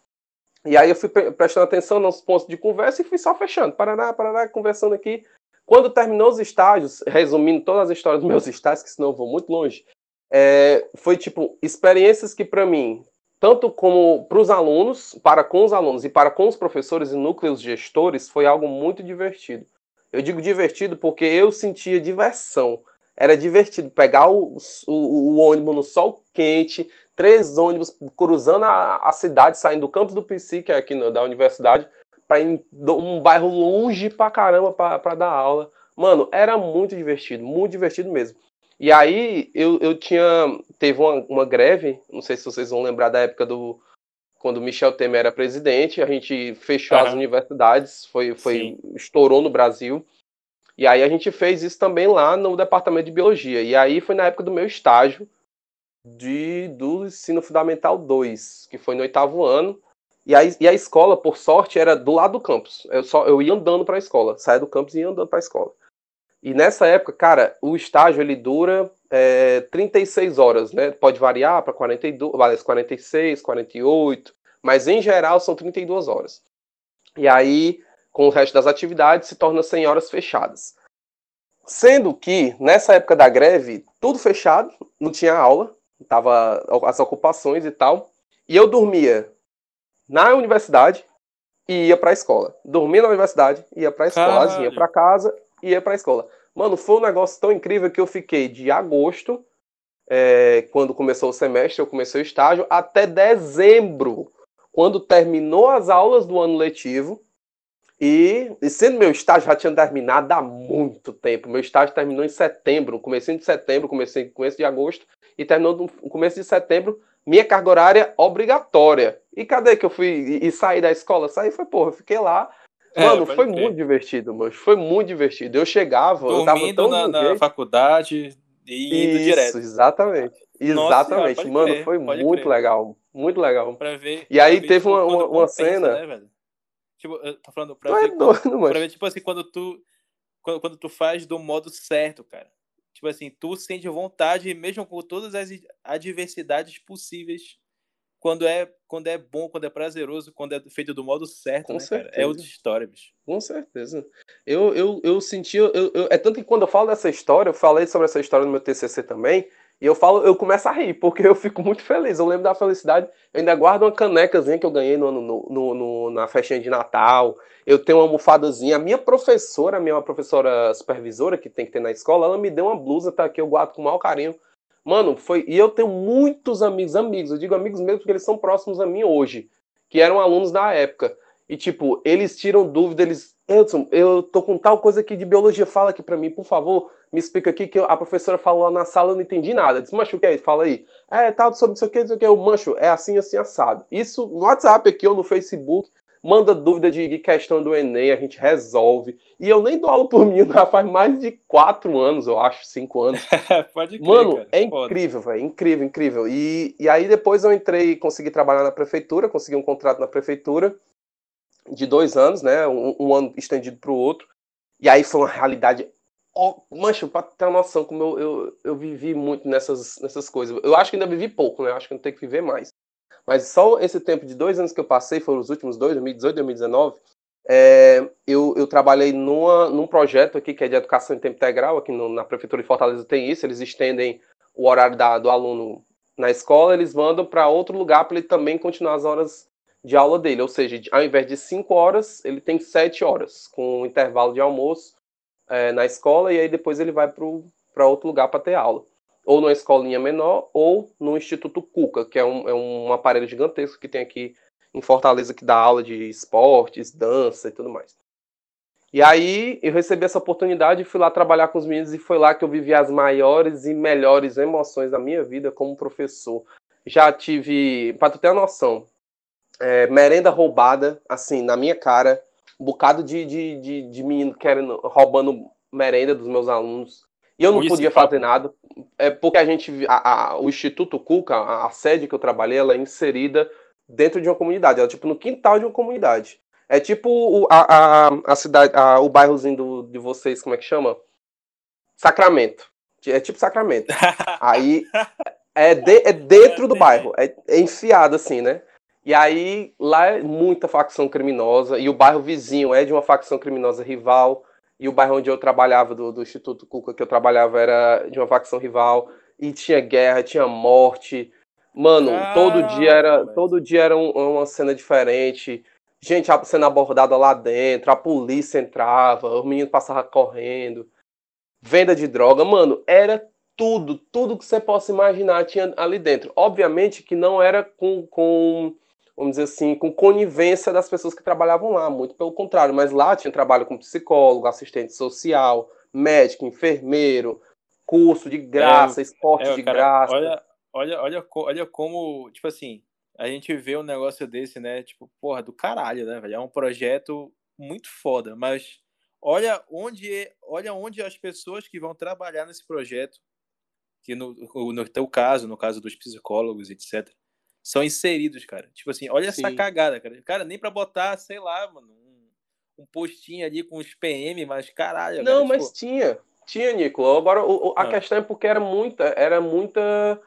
E aí eu fui prestando atenção nos pontos de conversa e fui só fechando. Paraná, Paraná, conversando aqui. Quando terminou os estágios, resumindo todas as histórias dos meus estágios, que senão eu vou muito longe, é, foi tipo experiências que para mim, tanto como para os alunos, para com os alunos e para com os professores e núcleos gestores, foi algo muito divertido. Eu digo divertido porque eu sentia diversão era divertido pegar o, o, o ônibus no sol quente, três ônibus cruzando a, a cidade, saindo do campus do PC, que é aqui no, da universidade, para ir um bairro longe pra caramba para dar aula. Mano, era muito divertido, muito divertido mesmo. E aí eu, eu tinha. Teve uma, uma greve, não sei se vocês vão lembrar da época do. Quando Michel Temer era presidente, a gente fechou uhum. as universidades, foi, foi estourou no Brasil. E aí a gente fez isso também lá no departamento de biologia. E aí foi na época do meu estágio de, do ensino fundamental 2, que foi no oitavo ano. E a, e a escola, por sorte, era do lado do campus. Eu, só, eu ia andando para a escola, saía do campus e ia andando para a escola. E nessa época, cara, o estágio ele dura é, 36 horas, né? Pode variar para 42, 46, 48, mas em geral são 32 horas. E aí com o resto das atividades, se torna 100 horas fechadas. Sendo que, nessa época da greve, tudo fechado, não tinha aula, tava as ocupações e tal, e eu dormia na universidade e ia para a escola. Dormia na universidade, ia para a escola, ia para casa e ia para a escola. Mano, foi um negócio tão incrível que eu fiquei de agosto, é, quando começou o semestre, eu comecei o estágio, até dezembro, quando terminou as aulas do ano letivo, e, e, sendo meu estágio já tinha terminado há muito tempo. Meu estágio terminou em setembro, começo de setembro, comecei começo de agosto e terminou no começo de setembro. Minha carga horária obrigatória. E cadê que eu fui e, e saí da escola? Saí foi, porra, fiquei lá. É, Mano, é, foi muito divertido, mano. Foi muito divertido. Eu chegava, Dormindo eu tava tão na, na faculdade e indo Isso, direto. Exatamente. Nossa, exatamente. Mano, crer, foi muito crer. legal. Muito legal. Pra ver, e aí teve uma, uma, uma cena. Né, Tipo, eu tô falando pra, ver, é doido, pra ver, tipo assim, quando tu. Quando, quando tu faz do modo certo, cara. Tipo assim, tu sente vontade, mesmo com todas as adversidades possíveis, quando é, quando é bom, quando é prazeroso, quando é feito do modo certo, com né, certeza. cara? É outra história, bicho. Com certeza. Eu, eu, eu senti. Eu, eu, é tanto que quando eu falo dessa história, eu falei sobre essa história no meu TCC também. E eu falo, eu começo a rir, porque eu fico muito feliz. Eu lembro da felicidade. Eu ainda guardo uma canecazinha que eu ganhei no, no, no, no na festinha de Natal. Eu tenho uma almofadazinha. A minha professora, a minha professora supervisora que tem que ter na escola, ela me deu uma blusa, tá? Que eu guardo com o maior carinho. Mano, foi. E eu tenho muitos amigos, amigos. Eu digo amigos mesmo porque eles são próximos a mim hoje. Que eram alunos da época. E, tipo, eles tiram dúvida, eles. Edson, eu tô com tal coisa aqui de biologia, fala aqui pra mim, por favor me explica aqui que a professora falou lá na sala, eu não entendi nada. Disse, mancho, o que é isso? Fala aí. É, tal, sobre isso aqui, isso aqui. O mancho, é assim, assim, assado. Isso no WhatsApp aqui ou no Facebook, manda dúvida de questão do Enem, a gente resolve. E eu nem dou aula por mim, já faz mais de quatro anos, eu acho, cinco anos. Pode crer, Mano, cara. é incrível, velho, incrível, incrível. E, e aí depois eu entrei, consegui trabalhar na prefeitura, consegui um contrato na prefeitura de dois anos, né, um, um ano estendido para o outro. E aí foi uma realidade mancho, pra ter uma noção, como eu, eu, eu vivi muito nessas, nessas coisas. Eu acho que ainda vivi pouco, né? Eu acho que não tenho que viver mais. Mas só esse tempo de dois anos que eu passei, foram os últimos dois, 2018 2019, é, eu, eu trabalhei numa, num projeto aqui que é de educação em tempo integral, aqui no, na Prefeitura de Fortaleza tem isso, eles estendem o horário da, do aluno na escola, eles mandam para outro lugar para ele também continuar as horas de aula dele. Ou seja, ao invés de cinco horas, ele tem sete horas, com um intervalo de almoço é, na escola e aí depois ele vai para outro lugar para ter aula. Ou numa escolinha menor, ou no Instituto Cuca, que é um, é um aparelho gigantesco que tem aqui em Fortaleza que dá aula de esportes, dança e tudo mais. E aí eu recebi essa oportunidade fui lá trabalhar com os meninos e foi lá que eu vivi as maiores e melhores emoções da minha vida como professor. Já tive, para tu ter uma noção, é, merenda roubada, assim, na minha cara, um bocado de, de, de, de menino querendo, roubando merenda dos meus alunos. E eu não podia fazer nada, é porque a gente, a, a, o Instituto Cuca, a, a, sede que eu trabalhei, ela é inserida dentro de uma comunidade, ela é tipo no quintal de uma comunidade. É tipo o, a, a, cidade, o bairrozinho do, de vocês, como é que chama? Sacramento. É tipo Sacramento. Aí é, de, é dentro do bairro, é, é enfiado assim, né? E aí lá é muita facção criminosa, e o bairro vizinho é de uma facção criminosa rival, e o bairro onde eu trabalhava, do, do Instituto Cuca, que eu trabalhava, era de uma facção rival, e tinha guerra, tinha morte. Mano, todo dia era todo dia era um, uma cena diferente. Gente sendo abordada lá dentro, a polícia entrava, o menino passava correndo. venda de droga, mano, era tudo, tudo que você possa imaginar tinha ali dentro. Obviamente que não era com, com vamos dizer assim, com conivência das pessoas que trabalhavam lá, muito pelo contrário, mas lá tinha trabalho com psicólogo, assistente social, médico, enfermeiro, curso de graça, é, esporte é, de cara, graça. Olha, olha, olha, olha como, tipo assim, a gente vê um negócio desse, né? Tipo, porra, do caralho, né, velho? É um projeto muito foda, mas olha onde, olha onde as pessoas que vão trabalhar nesse projeto, que no, no teu caso, no caso dos psicólogos, etc., são inseridos, cara. Tipo assim, olha Sim. essa cagada, cara. Cara, nem pra botar, sei lá, mano, um, um postinho ali com os PM, mas caralho. Não, cara, mas tipo... tinha. Tinha, Nicolas. Agora, a ah. questão é porque era muita, era muita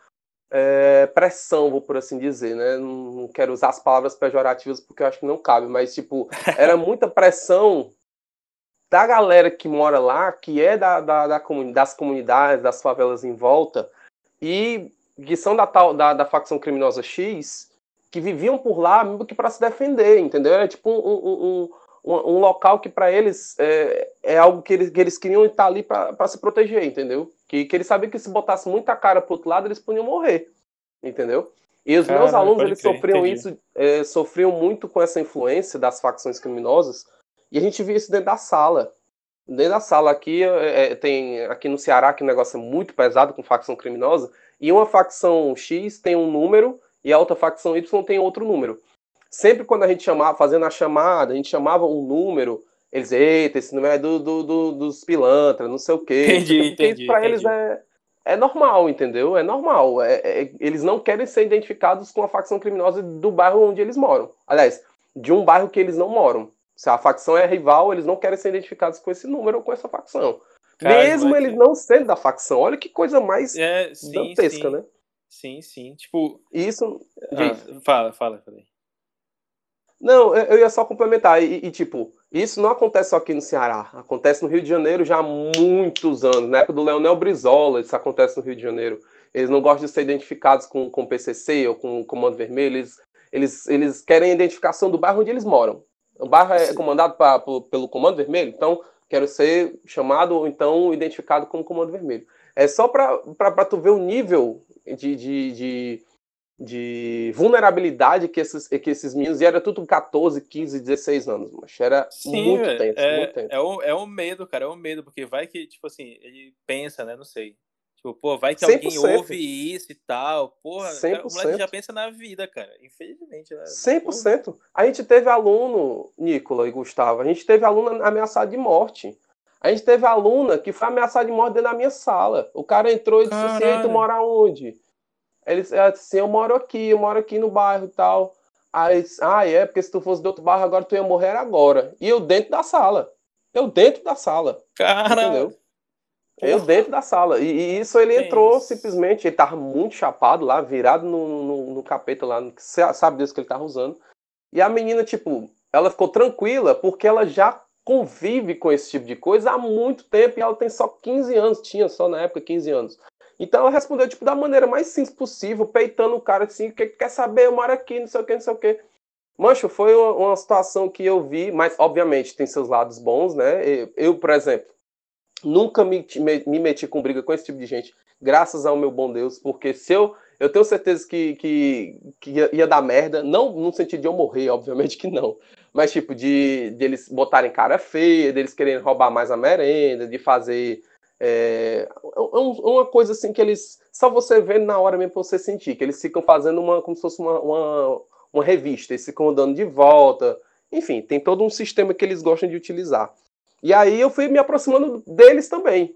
é, pressão, vou por assim dizer, né? Não quero usar as palavras pejorativas porque eu acho que não cabe, mas, tipo, era muita pressão da galera que mora lá, que é da, da, da das comunidades, das favelas em volta, e que são da, tal, da, da facção criminosa X, que viviam por lá mesmo que para se defender, entendeu? Era tipo um, um, um, um local que para eles é, é, algo que eles, que eles queriam estar ali para se proteger, entendeu? Que, que eles sabiam que se botasse muita cara pro outro lado, eles podiam morrer, entendeu? E os meus alunos, eles crer, sofriam entendi. isso, é, sofriam muito com essa influência das facções criminosas, e a gente via isso dentro da sala. Dentro da sala aqui, é, é tem aqui no Ceará, que o negócio é muito pesado com facção criminosa, e uma facção X tem um número e a outra facção Y tem outro número. Sempre quando a gente chamava, fazendo a chamada, a gente chamava um número, eles, eita, esse número é do, do, do dos pilantras, não sei o quê. Entendi, entendi. Isso pra eles é, é normal, entendeu? É normal. É, é, eles não querem ser identificados com a facção criminosa do bairro onde eles moram. Aliás, de um bairro que eles não moram. Se a facção é rival, eles não querem ser identificados com esse número ou com essa facção. Cara, Mesmo eles que... não sendo da facção. Olha que coisa mais é, sim, dantesca, sim. né? Sim, sim. Tipo. Isso. Ah, fala, fala, fala. Não, eu ia só complementar. E, e, tipo, isso não acontece só aqui no Ceará. Acontece no Rio de Janeiro já há muitos anos. Na época do Leonel Brizola, isso acontece no Rio de Janeiro. Eles não gostam de ser identificados com, com PCC ou com Comando Vermelho. Eles, eles, eles querem a identificação do bairro onde eles moram. O bairro é Sim. comandado pra, pelo Comando Vermelho, então quero ser chamado ou então identificado como Comando Vermelho. É só para tu ver o nível de, de, de, de, vulnerabilidade que esses, que esses meninos, e era tudo 14, 15, 16 anos, mas era Sim, muito tenso, é, muito tenso. É o, é o medo, cara, é o medo, porque vai que, tipo assim, ele pensa, né, não sei, Tipo, pô, vai que 100%. alguém ouve isso e tal. Porra, 100%. o moleque já pensa na vida, cara. Infelizmente, né? 100%. Porra. A gente teve aluno, Nicola e Gustavo, a gente teve aluno ameaçado de morte. A gente teve aluna que foi ameaçada de morte dentro da minha sala. O cara entrou e disse Caralho. assim, tu mora onde? Ele disse assim, eu moro aqui, eu moro aqui no bairro e tal. Aí ah, é, porque se tu fosse de outro bairro agora tu ia morrer agora. E eu dentro da sala. Eu dentro da sala. Caralho. Entendeu? Eu dentro da sala. E, e isso ele entrou isso. simplesmente, ele tava muito chapado lá, virado no, no, no capeta lá, sabe Deus que ele tava usando. E a menina, tipo, ela ficou tranquila porque ela já convive com esse tipo de coisa há muito tempo e ela tem só 15 anos, tinha só na época 15 anos. Então ela respondeu, tipo, da maneira mais simples possível, peitando o cara assim, que quer saber, eu moro aqui, não sei o que, não sei o que. Mancho, foi uma, uma situação que eu vi, mas obviamente tem seus lados bons, né? Eu, eu por exemplo, Nunca me, me, me, meti com briga com esse tipo de gente, graças ao meu bom Deus, porque se eu. Eu tenho certeza que, que, que ia, ia, dar merda, não no sentido de eu morrer, obviamente que não, mas tipo, de, de eles botarem cara feia, deles quererem roubar mais a merenda, de fazer. É, uma coisa assim que eles. Só você vê na hora mesmo pra você sentir, que eles ficam fazendo uma. como se fosse uma, uma, uma revista, eles ficam andando de volta. Enfim, tem todo um sistema que eles gostam de utilizar. E aí eu fui me aproximando deles também.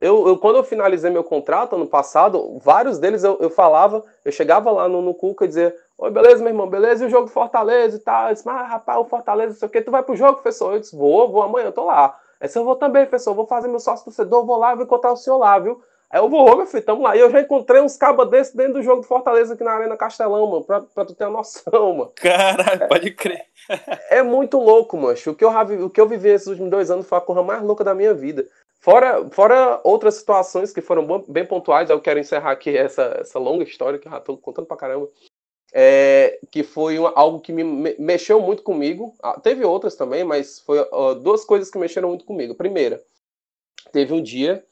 Eu, eu quando eu finalizei meu contrato ano passado, vários deles eu, eu falava, eu chegava lá no, no Cuca e dizia, oi, beleza, meu irmão, beleza, e o jogo do Fortaleza e tal. Eu disse, mas rapaz, o Fortaleza, não sei o que, tu vai pro jogo, professor? Eu disse, vou, vou amanhã, eu tô lá. Aí eu vou também, professor, vou fazer meu sócio torcedor, vou lá, vou encontrar o senhor lá, viu? Aí eu vou, meu filho, tamo lá. E eu já encontrei uns cabas desses dentro do jogo do Fortaleza aqui na Arena Castelão, mano, pra, pra tu ter uma noção, mano. Caralho, pode crer. é muito louco, mancho. O que, eu, o que eu vivi nesses últimos dois anos foi a coisa mais louca da minha vida. Fora, fora outras situações que foram bem pontuais, eu quero encerrar aqui essa, essa longa história que eu já tô contando pra caramba. É, que foi uma, algo que me, me, mexeu muito comigo. Ah, teve outras também, mas foi uh, duas coisas que mexeram muito comigo. Primeira, teve um dia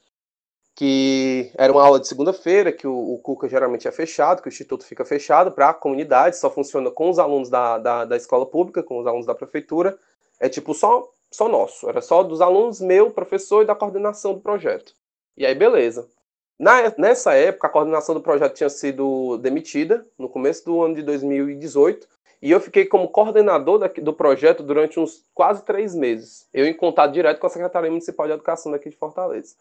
que era uma aula de segunda-feira, que o, o Cuca geralmente é fechado, que o Instituto fica fechado para a comunidade, só funciona com os alunos da, da, da, escola pública, com os alunos da prefeitura. É tipo só, só nosso, era só dos alunos, meu, professor e da coordenação do projeto. E aí, beleza. Na, nessa época, a coordenação do projeto tinha sido demitida, no começo do ano de 2018, e eu fiquei como coordenador do projeto durante uns quase três meses. Eu em contato direto com a Secretaria Municipal de Educação daqui de Fortaleza.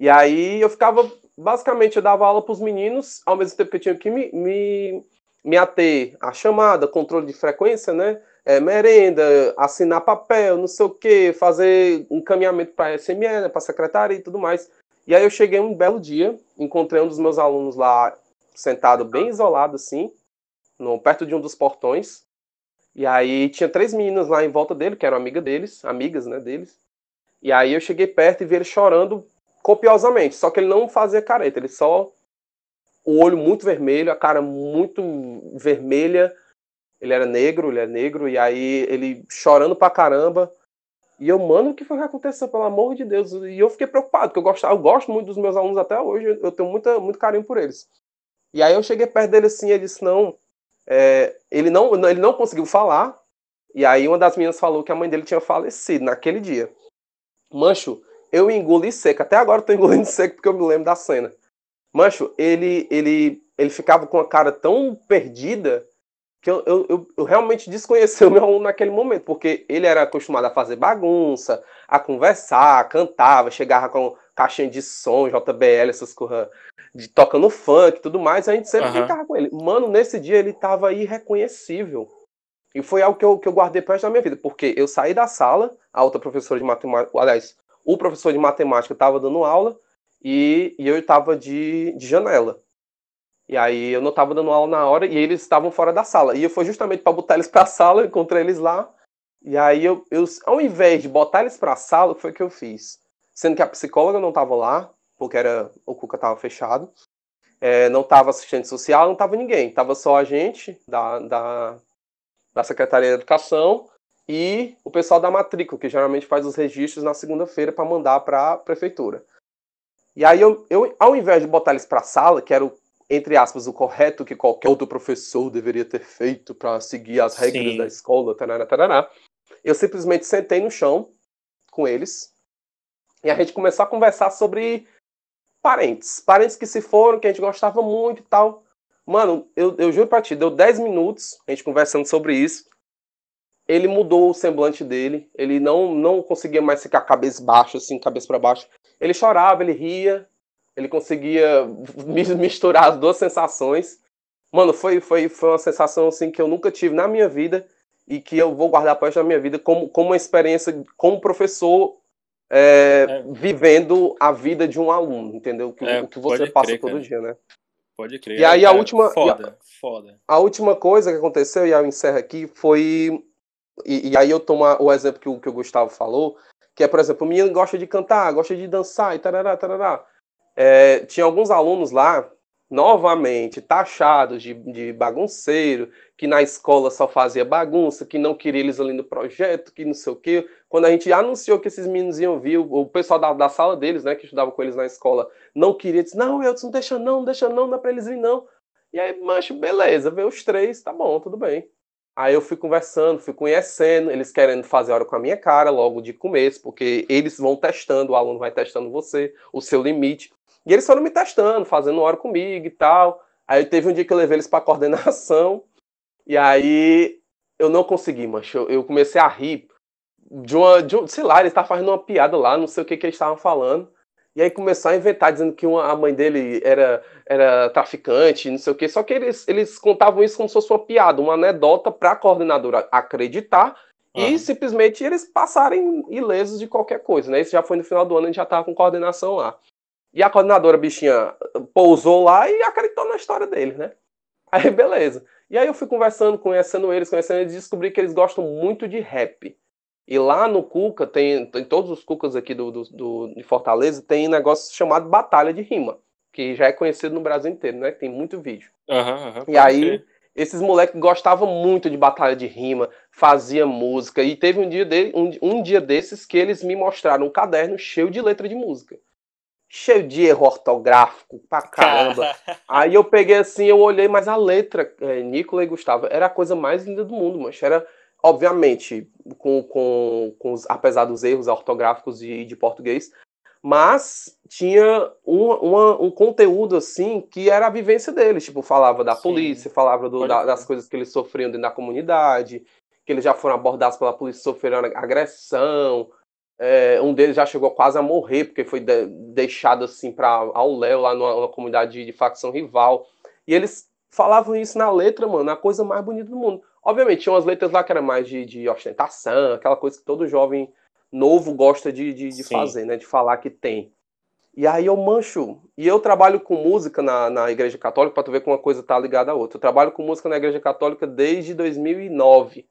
E aí eu ficava, basicamente, eu dava aula para os meninos, ao mesmo tempo que eu tinha que me, me, me ater à chamada, controle de frequência, né? É, merenda, assinar papel, não sei o que, fazer encaminhamento para a SME, para a secretária e tudo mais. E aí eu cheguei um belo dia, encontrei um dos meus alunos lá sentado bem isolado assim, no, perto de um dos portões. E aí tinha três meninas lá em volta dele, que eram amigas deles, amigas, né, deles. E aí eu cheguei perto e vi ele chorando copiosamente, só que ele não fazia careta, ele só o olho muito vermelho, a cara muito vermelha. Ele era negro, ele é negro, e aí ele chorando pra caramba. E eu, mano, o que foi que aconteceu, pelo amor de Deus? E eu fiquei preocupado, porque eu gosto, eu gosto muito dos meus alunos até hoje, eu tenho muita, muito carinho por eles. E aí eu cheguei perto dele assim, ele disse, não, é, ele não, ele não conseguiu falar, e aí uma das meninas falou que a mãe dele tinha falecido naquele dia. Mancho, eu engoli seco. Até agora eu tô engolindo seco porque eu me lembro da cena. Mancho, ele, ele, ele ficava com a cara tão perdida que eu, eu, eu, realmente desconheci o meu aluno naquele momento, porque ele era acostumado a fazer bagunça, a conversar, cantava, chegava com caixinha de som, JBL, essas coisas, de tocando funk e tudo mais, a gente sempre uhum. brincava com ele. Mano, nesse dia ele tava irreconhecível. E foi algo que eu, que eu guardei para da minha vida, porque eu saí da sala, a outra professora de matemática, aliás, o professor de matemática estava dando aula e, e eu estava de, de janela. E aí eu não estava dando aula na hora e eles estavam fora da sala. E eu fui justamente para botar eles para a sala, encontrei eles lá. E aí eu, eu, ao invés de botar eles para a sala, o que foi que eu fiz? Sendo que a psicóloga não estava lá, porque era o Cuca estava fechado. É, não estava assistente social, não estava ninguém. Estava só a gente da, da, da Secretaria de Educação e o pessoal da matrícula, que geralmente faz os registros na segunda-feira para mandar para a prefeitura. E aí eu, eu, ao invés de botar eles para a sala, que era o, entre aspas, o correto que qualquer outro professor deveria ter feito para seguir as regras Sim. da escola, tarará, tarará, eu simplesmente sentei no chão com eles e a gente começou a conversar sobre parentes. Parentes que se foram, que a gente gostava muito e tal. Mano, eu, eu juro pra ti, deu 10 minutos a gente conversando sobre isso ele mudou o semblante dele, ele não, não conseguia mais ficar cabeça baixa, assim, cabeça para baixo. Ele chorava, ele ria, ele conseguia misturar as duas sensações. Mano, foi, foi, foi uma sensação assim que eu nunca tive na minha vida e que eu vou guardar para da minha vida como, como uma experiência como professor é, é. vivendo a vida de um aluno, entendeu? Que, é, o que você passa crer, todo cara. dia, né? Pode crer. E aí a última. Foda, a, foda. A última coisa que aconteceu, e eu encerro aqui, foi e, e, aí eu tomo o exemplo que o, que o Gustavo falou, que é, por exemplo, o menino gosta de cantar, gosta de dançar e tarará, tarará. É, tinha alguns alunos lá, novamente, taxados de, de bagunceiro, que na escola só fazia bagunça, que não queria eles ali no projeto, que não sei o quê. Quando a gente anunciou que esses meninos iam vir, o pessoal da, da sala deles, né, que estudava com eles na escola, não queria, disse, não, eu não deixa não, não deixa não, não é pra eles vir não. E aí, mancho, beleza, veio os três, tá bom, tudo bem. Aí eu fui conversando, fui conhecendo, eles querendo fazer hora com a minha cara logo de começo, porque eles vão testando, o aluno vai testando você, o seu limite. E eles foram me testando, fazendo hora comigo e tal. Aí teve um dia que eu levei eles para coordenação, e aí eu não consegui, mancho. Eu comecei a rir de uma, de um, sei lá, eles estavam fazendo uma piada lá, não sei o que, que eles estavam falando. E aí começou a inventar, dizendo que uma, a mãe dele era, era traficante, não sei o quê. Só que eles, eles contavam isso como se fosse uma piada, uma anedota para a coordenadora acreditar e simplesmente eles passarem ilesos de qualquer coisa, né? Isso já foi no final do ano, a gente já tava com coordenação lá. E a coordenadora bichinha pousou lá e acreditou na história deles, né? Aí beleza. E aí eu fui conversando, conhecendo eles, conhecendo eles, e descobri que eles gostam muito de rap. E lá no Cuca, tem, tem todos os Cucas aqui do, do, do, de Fortaleza, tem um negócio chamado Batalha de Rima, que já é conhecido no Brasil inteiro, né? Tem muito vídeo. Uhum, uhum, e aí, esses moleques gostavam muito de batalha de rima, fazia música. E teve um dia, de, um, um dia desses que eles me mostraram um caderno cheio de letra de música. cheio de erro ortográfico pra caramba. Aí eu peguei assim, eu olhei, mas a letra, é, Nicola e Gustavo, era a coisa mais linda do mundo, mas era, obviamente, com, com, com os, apesar dos erros ortográficos de, de português, mas tinha um, uma, um conteúdo assim que era a vivência deles, tipo, falava da Sim. polícia, falava do, da, das coisas que eles sofriam dentro da comunidade, que eles já foram abordados pela polícia, sofreram agressão, é, um deles já chegou quase a morrer, porque foi de, deixado assim para ao Léo, lá numa, numa, comunidade de, de facção rival. E eles falavam isso na letra, mano, a coisa mais bonita do mundo. Obviamente, tinha umas letras lá que eram mais de, de ostentação, aquela coisa que todo jovem novo gosta de, de, de fazer, né? De falar que tem. E aí eu mancho. E eu trabalho com música na, na Igreja Católica, para tu ver como uma coisa tá ligada à outra. Eu trabalho com música na Igreja Católica desde 2009.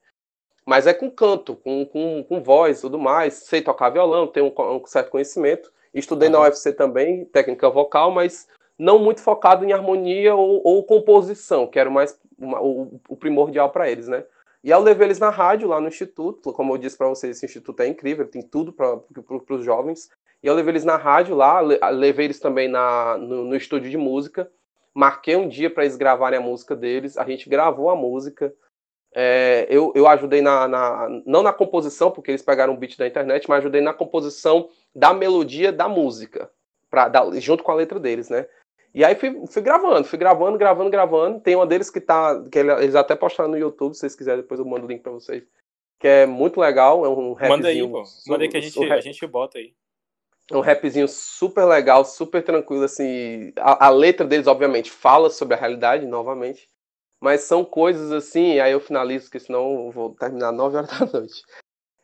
Mas é com canto, com, com, com voz e tudo mais. Sei tocar violão, tenho um, um certo conhecimento. Estudei uhum. na UFC também, técnica vocal, mas não muito focado em harmonia ou, ou composição, que era mais uma, o, o, primordial para eles, né? E eu levei eles na rádio, lá no Instituto. Como eu disse para vocês, esse Instituto é incrível, tem tudo para os jovens. E eu levei eles na rádio lá, levei eles também na, no, no estúdio de música. Marquei um dia para eles gravarem a música deles. A gente gravou a música. É, eu, eu ajudei na, na, não na composição, porque eles pegaram um beat da internet, mas ajudei na composição da melodia da música, pra, da, junto com a letra deles, né? E aí fui, fui, gravando, fui gravando, gravando, gravando. Tem uma deles que tá. que eles até postaram no YouTube, se vocês quiserem, depois eu mando o link pra vocês. Que é muito legal, é um rapzinho. Manda aí, pô. Manda aí que a gente, a gente bota aí. É um rapzinho super legal, super tranquilo, assim. A, a, letra deles, obviamente, fala sobre a realidade, novamente. Mas são coisas assim, aí eu finalizo, porque senão eu vou terminar 9 horas da noite.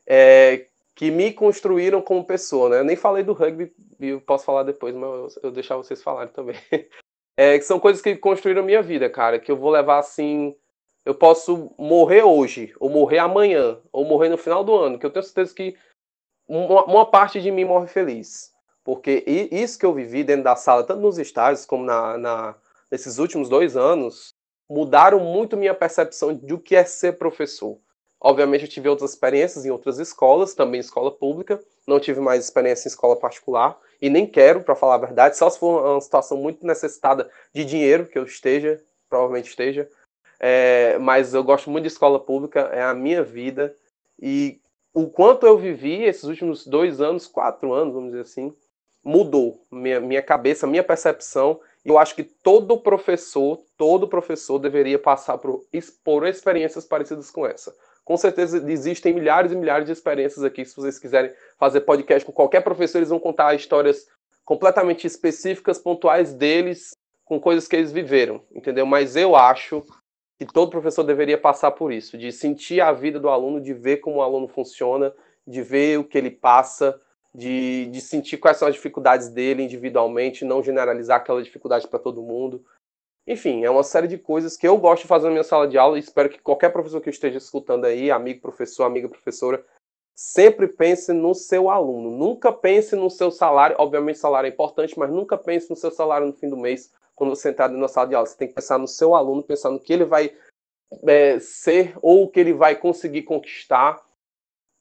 É, que me construíram como pessoa, né? Eu nem falei do rugby, eu posso falar depois, mas eu, deixar vocês falarem também. É, que são coisas que construíram minha vida, cara, que eu vou levar assim. Eu posso morrer hoje, ou morrer amanhã, ou morrer no final do ano, que eu tenho certeza que uma, uma parte de mim morre feliz. Porque isso que eu vivi dentro da sala, tanto nos estágios como na, na nesses últimos dois anos, mudaram muito minha percepção de o que é ser professor. Obviamente, eu tive outras experiências em outras escolas, também escola pública, não tive mais experiência em escola particular, e nem quero, para falar a verdade, só se for uma situação muito necessitada de dinheiro, que eu esteja, provavelmente esteja. É, mas eu gosto muito de escola pública, é a minha vida, e o quanto eu vivi esses últimos dois anos, quatro anos, vamos dizer assim, mudou minha, minha cabeça, minha percepção eu acho que todo professor, todo professor deveria passar por, por experiências parecidas com essa. Com certeza existem milhares e milhares de experiências aqui. Se vocês quiserem fazer podcast com qualquer professor, eles vão contar histórias completamente específicas, pontuais deles, com coisas que eles viveram, entendeu? Mas eu acho que todo professor deveria passar por isso, de sentir a vida do aluno, de ver como o aluno funciona, de ver o que ele passa, de, de sentir quais são as dificuldades dele individualmente, não generalizar aquela dificuldade para todo mundo. Enfim, é uma série de coisas que eu gosto de fazer na minha sala de aula e espero que qualquer professor que esteja escutando aí, amigo professor, amiga professora, sempre pense no seu aluno. Nunca pense no seu salário. Obviamente, salário é importante, mas nunca pense no seu salário no fim do mês quando você entrar na sala de aula. Você tem que pensar no seu aluno, pensar no que ele vai é, ser ou o que ele vai conseguir conquistar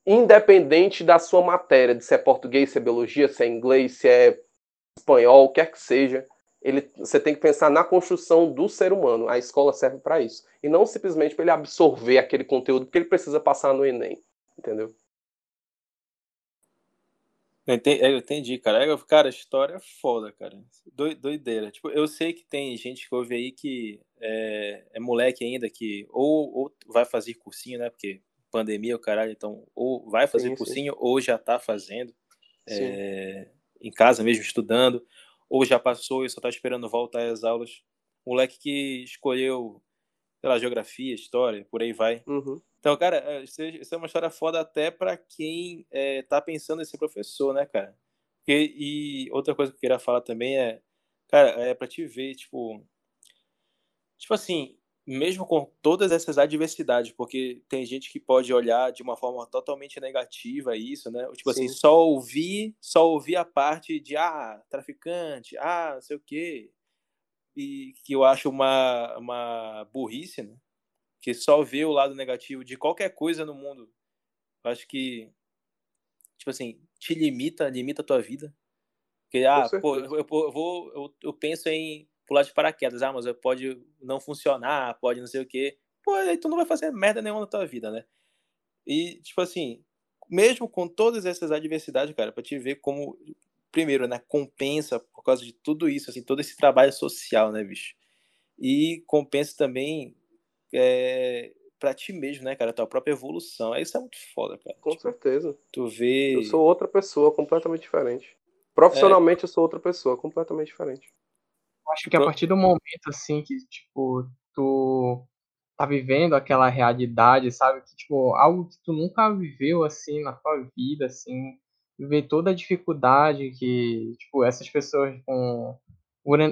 independente da sua matéria, de se é português, se é biologia, se é inglês, se é espanhol, quer que seja, ele, você tem que pensar na construção do ser humano. A escola serve para isso. E não simplesmente para ele absorver aquele conteúdo que ele precisa passar no Enem. Entendeu? Eu entendi, cara. É, cara, história é foda, cara. Doideira. Tipo, eu sei que tem gente que ouve aí que é, é moleque ainda, que ou, ou vai fazer cursinho, né? Porque pandemia, o caralho, então ou vai fazer sim, cursinho sim. ou já está fazendo é, em casa mesmo estudando, ou já passou e só está esperando voltar às aulas. Moleque que escolheu, sei lá, geografia, história, por aí vai. Uhum. Então, cara, é, isso é uma história foda até para quem é, tá pensando em ser professor, né, cara? E, e outra coisa que eu queria falar também é, cara, é para te ver, tipo, tipo assim, mesmo com todas essas adversidades, porque tem gente que pode olhar de uma forma totalmente negativa isso, né? Tipo assim, Sim. assim, só ouvir, só ouvir a parte de ah, traficante, ah, não sei o quê. E que eu acho uma, uma burrice, né? Que só vê o lado negativo de qualquer coisa no mundo. Eu acho que tipo assim, te limita, limita a tua vida. Porque, ah, pô, eu, eu, vou, eu, eu penso em pular de paraquedas, ah, mas pode não funcionar, pode não sei o quê. Pô, aí tu não vai fazer merda nenhuma na tua vida, né? E, tipo assim, mesmo com todas essas adversidades, cara, pra te ver como, primeiro, né, compensa por causa de tudo isso, assim, todo esse trabalho social, né, bicho? E compensa também é, pra ti mesmo, né, cara, tua própria evolução. Isso é muito foda, cara. Com tipo, certeza. Tu vê. Eu sou outra pessoa completamente diferente. Profissionalmente, é... eu sou outra pessoa completamente diferente. Eu acho que a partir do momento, assim, que, tipo, tu tá vivendo aquela realidade, sabe? Que, tipo, algo que tu nunca viveu, assim, na tua vida, assim, ver toda a dificuldade que, tipo, essas pessoas com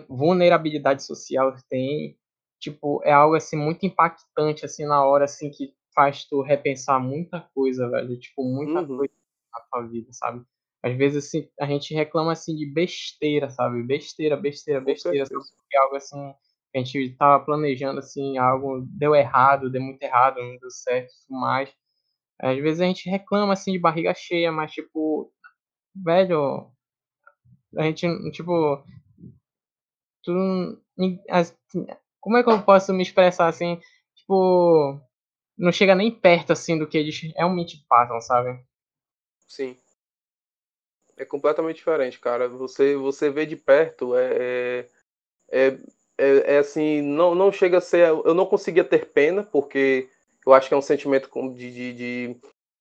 vulnerabilidade social têm, tipo, é algo, assim, muito impactante, assim, na hora, assim, que faz tu repensar muita coisa, velho, tipo, muita uhum. coisa na tua vida, sabe? Às vezes, assim, a gente reclama, assim, de besteira, sabe? Besteira, besteira, besteira, algo, assim, a gente estava planejando assim, algo deu errado, deu muito errado, não deu certo, mas às vezes a gente reclama assim de barriga cheia, mas tipo, velho, a gente tipo tu, como é que eu posso me expressar assim, tipo, não chega nem perto assim do que eles realmente passam, sabe? Sim. É completamente diferente, cara. Você você vê de perto é, é, é é, é, assim, não, não chega a ser. Eu não conseguia ter pena, porque eu acho que é um sentimento de, de, de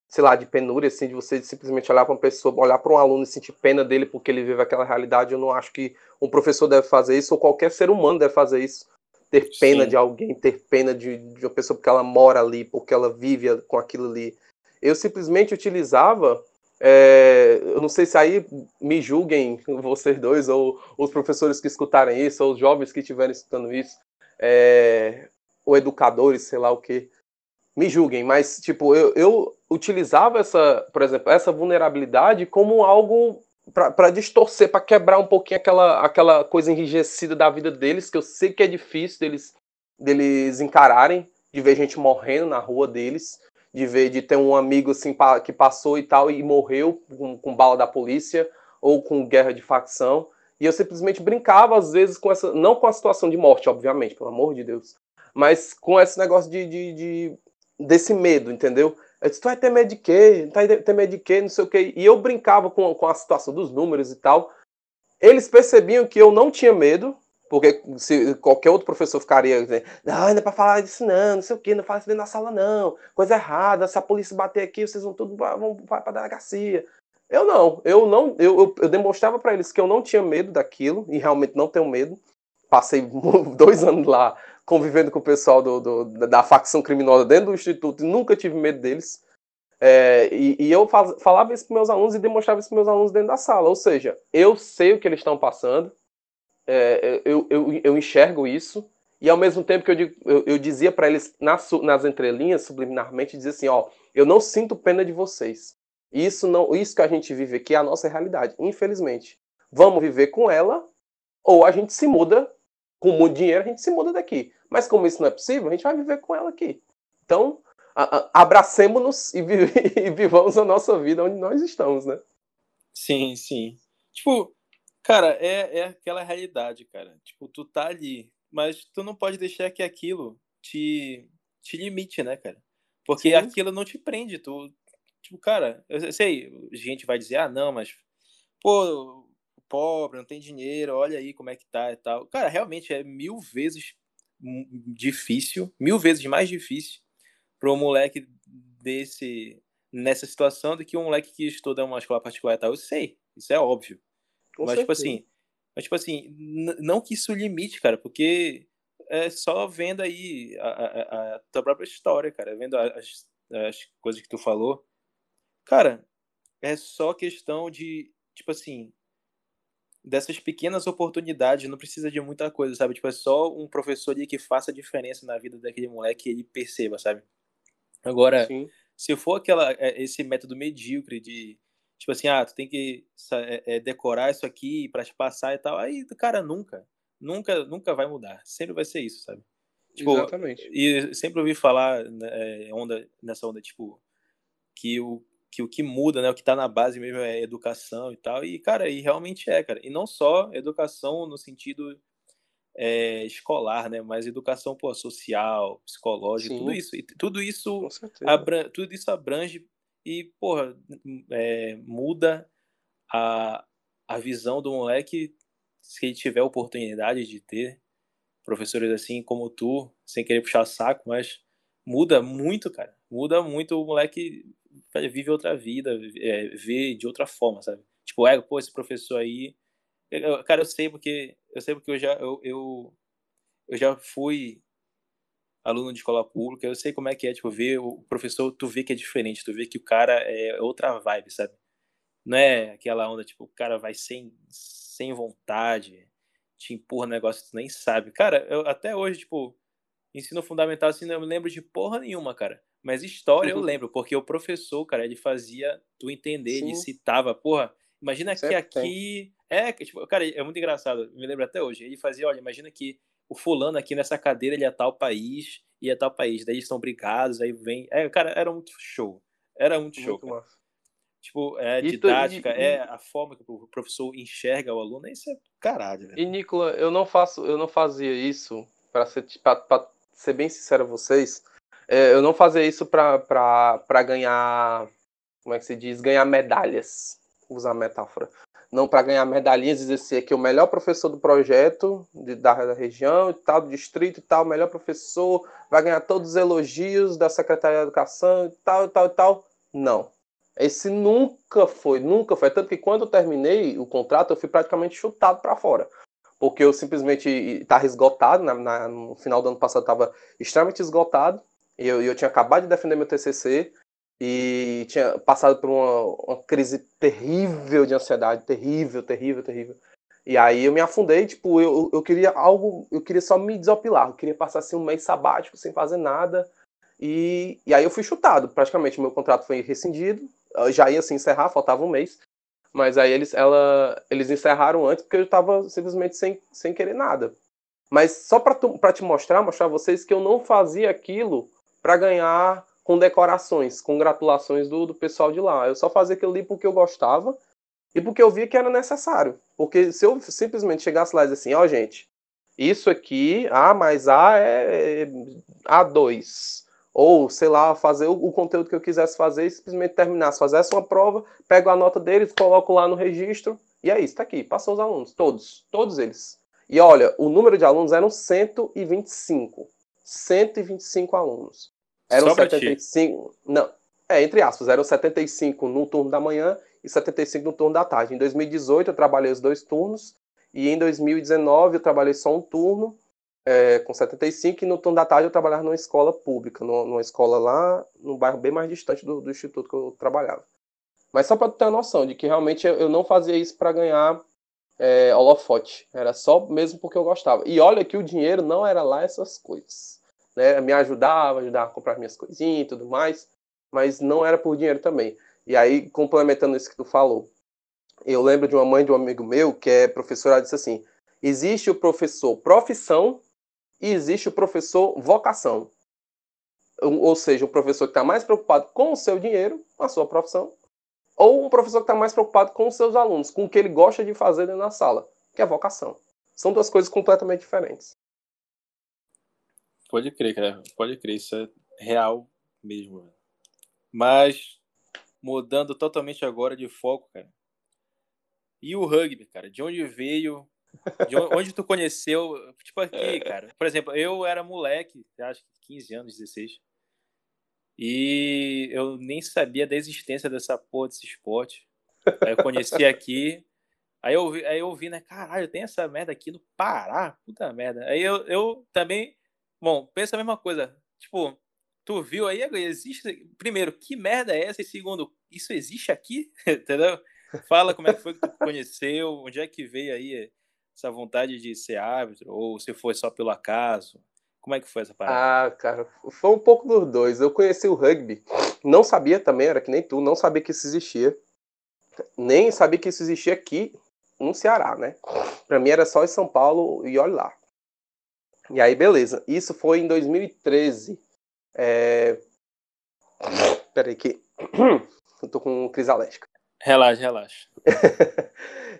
sei lá, de penúria, assim, de você simplesmente olhar para uma pessoa, olhar para um aluno e sentir pena dele porque ele vive aquela realidade. Eu não acho que um professor deve fazer isso, ou qualquer ser humano deve fazer isso. Ter pena Sim. de alguém, ter pena de, de uma pessoa porque ela mora ali, porque ela vive com aquilo ali. Eu simplesmente utilizava é, eu não sei se aí me julguem vocês dois, ou os professores que escutarem isso, ou os jovens que estiverem escutando isso, é, ou educadores, sei lá o que. Me julguem, mas tipo, eu, eu utilizava essa, por exemplo, essa vulnerabilidade como algo para distorcer, para quebrar um pouquinho aquela, aquela coisa enrijecida da vida deles, que eu sei que é difícil deles, deles encararem, de ver gente morrendo na rua deles de ver de ter um amigo assim que passou e tal e morreu com, com bala da polícia ou com guerra de facção. E eu simplesmente brincava às vezes com essa, não com a situação de morte, obviamente, pelo amor de Deus, mas com esse negócio de, de, de desse medo, entendeu? Eu disse, tu vai ter medo de quê? Tu vai ter medo de quê? Não sei o quê. E eu brincava com, com a situação dos números e tal. Eles percebiam que eu não tinha medo, porque se qualquer outro professor ficaria dizendo, não, ainda é para falar disso não, não sei o que, não fala isso dentro da sala não, coisa errada, se a polícia bater aqui, vocês vão tudo vão para a delegacia. Eu não, eu não, eu, eu, eu demonstrava para eles que eu não tinha medo daquilo, e realmente não tenho medo. Passei dois anos lá convivendo com o pessoal do, do da facção criminosa dentro do instituto e nunca tive medo deles. É, e, e, eu faz, falava isso para meus alunos e demonstrava isso para meus alunos dentro da sala. Ou seja, eu sei o que eles estão passando, é, eu, eu, eu, enxergo isso, e ao mesmo tempo que eu, eu, eu dizia para eles nas, nas entrelinhas, subliminarmente, dizia assim: ó, eu não sinto pena de vocês. Isso não, isso que a gente vive aqui é a nossa realidade, infelizmente. Vamos viver com ela, ou a gente se muda, com muito dinheiro a gente se muda daqui. Mas como isso não é possível, a gente vai viver com ela aqui. Então, abracemos-nos e, e vivamos a nossa vida onde nós estamos, né? Sim, sim. Tipo, Cara, é, é aquela realidade, cara. Tipo, tu tá ali, mas tu não pode deixar que aquilo te, te limite, né, cara? Porque Sim. aquilo não te prende. Tu, tipo, cara, eu sei, gente vai dizer, ah, não, mas, pô, pobre, não tem dinheiro, olha aí como é que tá e tal. Cara, realmente é mil vezes difícil, mil vezes mais difícil para um moleque desse nessa situação do que um moleque que estuda uma escola particular e tal. Eu sei, isso é óbvio. Com mas, tipo assim, mas, tipo assim, não que isso limite, cara, porque é só vendo aí a, a, a tua própria história, cara, vendo as, as coisas que tu falou. Cara, é só questão de, tipo assim, dessas pequenas oportunidades, não precisa de muita coisa, sabe? Tipo, é só um professor ali que faça a diferença na vida daquele moleque e ele perceba, sabe? Agora, Sim. se for aquela, é, esse método medíocre de tipo assim, ah, tu tem que é, decorar isso aqui para te passar e tal. Aí, cara, nunca, nunca, nunca vai mudar. Sempre vai ser isso, sabe? Tipo, Exatamente. E sempre ouvi falar né, onda, nessa onda, tipo, que o que o que muda, né, o que está na base mesmo é educação e tal. E, cara, e realmente é, cara. E não só educação no sentido é, escolar, né, mas educação pô, social, psicológica, Sim. tudo isso. E tudo isso, abrange, tudo isso abrange e, porra, é, muda a, a visão do moleque se ele tiver oportunidade de ter professores assim como tu, sem querer puxar saco, mas muda muito, cara. Muda muito o moleque vive outra vida, é, vê de outra forma, sabe? Tipo, é, pô, esse professor aí. Eu, cara, eu sei porque. Eu sei porque eu já, eu, eu, eu já fui aluno de escola pública, eu sei como é que é, tipo, ver o professor, tu vê que é diferente, tu vê que o cara é outra vibe, sabe? Não é aquela onda, tipo, o cara vai sem, sem vontade, te empurra negócio que tu nem sabe. Cara, eu até hoje, tipo, ensino fundamental, assim, não me lembro de porra nenhuma, cara. Mas história uhum. eu lembro, porque o professor, cara, ele fazia tu entender, Sim. ele citava, porra, imagina que aqui. Tem. É, tipo, cara, é muito engraçado, me lembro até hoje. Ele fazia, olha, imagina que o fulano aqui nessa cadeira, ele é tal país, e é tal país. Daí eles são brigados, aí vem. É, cara, era muito show. Era muito, muito show. Tipo, é didática, e, é a forma que o professor enxerga o aluno, isso é caralho. Velho. E Nicola, eu não faço, eu não fazia isso para ser, pra, ser bem sincero a vocês, é, eu não fazia isso para ganhar, como é que se diz, ganhar medalhas, usar a metáfora. Não para ganhar medalhinhas e dizer assim, que o melhor professor do projeto, de, da, da região e tal, do distrito e tal, melhor professor, vai ganhar todos os elogios da Secretaria de Educação e tal, e tal, e tal. Não. Esse nunca foi, nunca foi. Tanto que quando eu terminei o contrato, eu fui praticamente chutado para fora porque eu simplesmente estava esgotado, na, na, no final do ano passado estava extremamente esgotado, e eu, eu tinha acabado de defender meu TCC, e tinha passado por uma, uma, crise terrível de ansiedade, terrível, terrível, terrível. E aí eu me afundei, tipo, eu, eu queria algo, eu queria só me desopilar, eu queria passar assim um mês sabático sem fazer nada. E, e aí eu fui chutado, praticamente meu contrato foi rescindido, já ia se encerrar, faltava um mês. Mas aí eles, ela, eles encerraram antes porque eu estava simplesmente sem, sem querer nada. Mas só para te mostrar, mostrar a vocês que eu não fazia aquilo para ganhar condecorações, congratulações do, do pessoal de lá. Eu só fazia aquilo ali porque eu gostava e porque eu via que era necessário. Porque se eu simplesmente chegasse lá e assim, ó oh, gente, isso aqui, A mais A é, é A2 ou sei lá, fazer o, o, conteúdo que eu quisesse fazer e simplesmente terminasse, fizesse uma prova, pego a nota deles, coloco lá no registro e é isso, tá aqui, passou os alunos, todos, todos eles. E olha, o número de alunos eram 125. 125 alunos. Eram Só 75. Não, é, entre aspas, eram 75 no turno da manhã e 75 no turno da tarde. Em 2018 eu trabalhei os dois turnos e em 2019 eu trabalhei só um turno é, com 75, e no turno da tarde eu trabalhava numa escola pública, numa, escola lá, num bairro bem mais distante do, do instituto que eu trabalhava. Mas só para ter uma noção de que realmente eu não fazia isso para ganhar é, holofote, era só mesmo porque eu gostava. E olha que o dinheiro não era lá essas coisas. Né? Me ajudava, ajudava a comprar minhas coisinhas e tudo mais, mas não era por dinheiro também. E aí, complementando isso que tu falou, eu lembro de uma mãe de um amigo meu que é professora, disse assim: existe o professor profissão e existe o professor vocação. Ou seja, o professor que está mais preocupado com o seu dinheiro, com a sua profissão, ou um professor que está mais preocupado com os seus alunos, com o que ele gosta de fazer dentro da sala, que é a vocação. São duas coisas completamente diferentes. Pode crer, cara. Pode crer. Isso é real mesmo. Mas, mudando totalmente agora de foco, cara. E o rugby, cara? De onde veio? De onde tu conheceu? Tipo aqui, cara. Por exemplo, eu era moleque, acho que 15 anos, 16. E eu nem sabia da existência dessa porra desse esporte. Aí eu conheci aqui. Aí eu, aí eu vi, né? Caralho, tem essa merda aqui no Pará. Puta merda. Aí eu, eu também. Bom, pensa a mesma coisa. Tipo, tu viu aí? Existe. Primeiro, que merda é essa? E segundo, isso existe aqui? Entendeu? Fala como é que foi que tu conheceu, onde é que veio aí essa vontade de ser árbitro, ou se foi só pelo acaso? Como é que foi essa parada? Ah, cara, foi um pouco dos dois. Eu conheci o rugby, não sabia também, era que nem tu, não sabia que isso existia. Nem sabia que isso existia aqui no Ceará, né? Pra mim era só em São Paulo e olha lá. E aí, beleza. Isso foi em 2013. É... Peraí que... eu tô com crise alérgica. Relaxa, relaxa.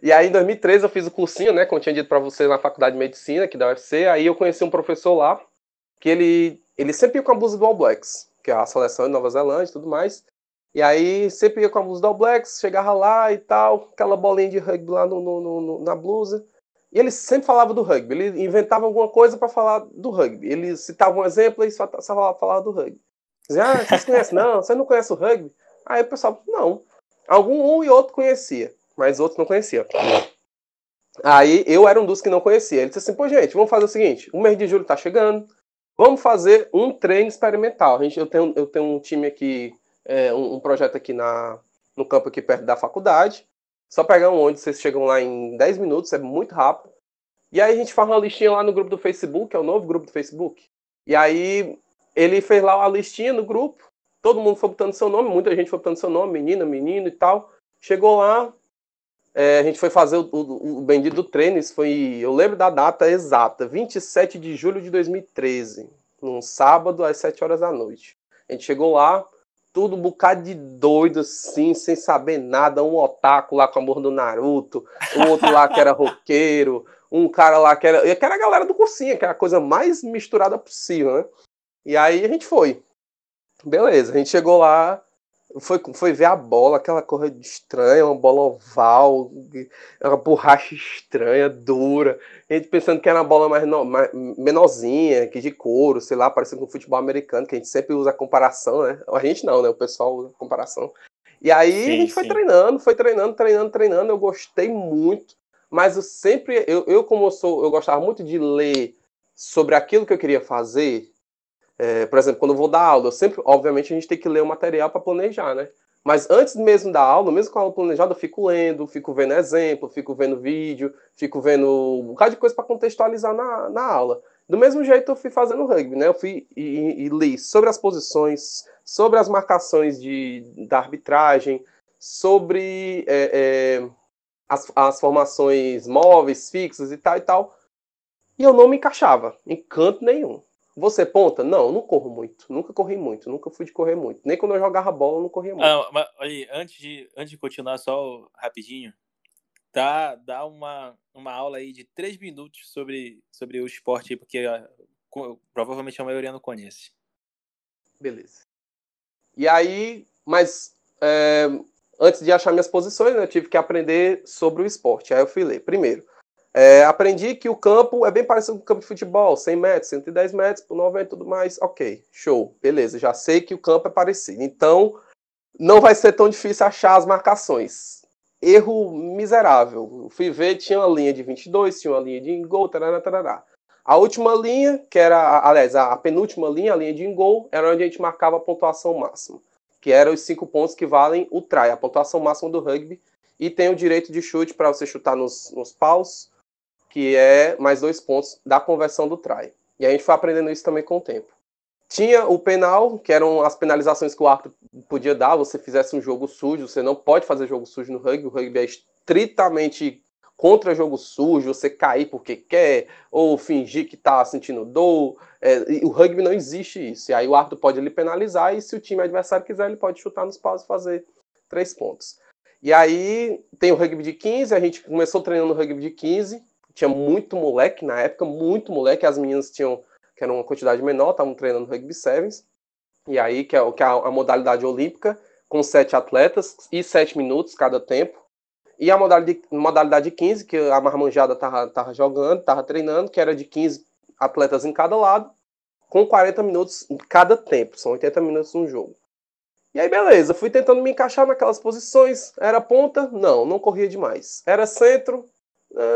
e aí, em 2013, eu fiz o cursinho, né? Como eu tinha dito para você na faculdade de medicina, aqui da UFC. Aí eu conheci um professor lá, que ele, ele sempre ia com a blusa do All Blacks, que é a seleção de Nova Zelândia e tudo mais. E aí, sempre ia com a blusa do All Blacks, chegava lá e tal, aquela bolinha de rugby lá no, no, no, na blusa. E ele sempre falava do rugby. Ele inventava alguma coisa para falar do rugby. Ele citava um exemplo e só, só falava, do rugby. Dizia, ah, vocês conhecem? Não, você não conhece o rugby? Aí o pessoal, não. Algum um e outro conhecia, mas outros não conheciam. Aí eu era um dos que não conhecia. Ele disse assim: pô, gente, vamos fazer o seguinte: o mês de julho tá chegando, vamos fazer um treino experimental. A gente, eu, tenho, eu tenho um time aqui, é, um, um, projeto aqui na, no campo aqui perto da faculdade. Só pegar um ônibus, vocês chegam lá em 10 minutos, é muito rápido. E aí a gente faz uma listinha lá no grupo do Facebook, é o novo grupo do Facebook. E aí ele fez lá a listinha no grupo, todo mundo foi botando seu nome, muita gente foi botando seu nome, menina, menino e tal. Chegou lá, é, a gente foi fazer o, o, o bendito treino, isso foi, eu lembro da data exata, 27 de julho de 2013, num sábado às 7 horas da noite. A gente chegou lá, tudo um bocado de doido, assim, sem saber nada, um otaku lá com a amor do Naruto, um outro lá que era roqueiro, um cara lá que era. que era a galera do cursinho, que era coisa mais misturada possível, né? E aí a gente foi. Beleza, a gente chegou lá, foi, foi ver a bola, aquela cor estranha, uma bola oval, uma borracha estranha, dura. A gente pensando que era uma bola mais, no, mais menorzinha, que de couro, sei lá, parecendo com o futebol americano, que a gente sempre usa a comparação, né? A gente não, né? O pessoal usa a comparação. E aí sim, a gente foi sim. treinando, foi treinando, treinando, treinando. Eu gostei muito, mas eu sempre, eu, eu como eu sou, eu gostava muito de ler sobre aquilo que eu queria fazer é, por exemplo, quando eu vou dar aula, eu sempre, obviamente, a gente tem que ler o material para planejar, né? Mas antes mesmo da aula, mesmo com a aula planejada, eu fico lendo, fico vendo exemplo, fico vendo vídeo, fico vendo um bocado de coisa para contextualizar na, na aula. Do mesmo jeito eu fui fazendo rugby, né? Eu fui e, e, li sobre as posições, sobre as marcações de, da arbitragem, sobre é, é, as, as formações móveis, fixas e tal e tal. E eu não me encaixava em canto nenhum. Você ponta? Não, não corro muito. Nunca corri muito. Nunca fui de correr muito. Nem quando eu jogava bola, eu não corria muito. Ah, mas, aí, antes, de, antes de continuar, só rapidinho, dá, dá uma, uma aula aí de três minutos sobre, sobre o esporte, porque ah, provavelmente a maioria não conhece. Beleza. E aí, mas é, antes de achar minhas posições, né, eu tive que aprender sobre o esporte. Aí eu fui ler. Primeiro, é, aprendi que o campo é bem parecido com o campo de futebol, 100 metros, 110 metros, por 90 e tudo mais. Ok, show, beleza, já sei que o campo é parecido. Então, não vai ser tão difícil achar as marcações. Erro miserável. Fui ver, tinha uma linha de 22, tinha uma linha de gol, tarará, tarará. A última linha, que era, aliás, a penúltima linha, a linha de gol, era onde a gente marcava a pontuação máxima, que eram os cinco pontos que valem o try, a pontuação máxima do rugby, e tem o direito de chute para você chutar nos, nos paus, que é mais dois pontos da conversão do try. E a gente foi aprendendo isso também com o tempo. Tinha o penal, que eram as penalizações que o árbitro podia dar, você fizesse um jogo sujo, você não pode fazer jogo sujo no rugby, o rugby é estritamente contra jogo sujo, você cair porque quer, ou fingir que tá sentindo dor. É, o rugby não existe isso. E aí o árbitro pode lhe penalizar, e se o time adversário quiser, ele pode chutar nos paus e fazer três pontos. E aí tem o rugby de 15, a gente começou treinando o rugby de 15, tinha muito moleque na época, muito moleque. As meninas tinham, que era uma quantidade menor, estavam treinando rugby sevens. E aí, que é, que é a, a modalidade olímpica, com sete atletas e sete minutos cada tempo. E a modalidade, modalidade 15, que a marmanjada tava, tava jogando, tava treinando, que era de 15 atletas em cada lado, com 40 minutos em cada tempo. São 80 minutos no jogo. E aí, beleza, fui tentando me encaixar naquelas posições. Era ponta? Não, não corria demais. Era centro?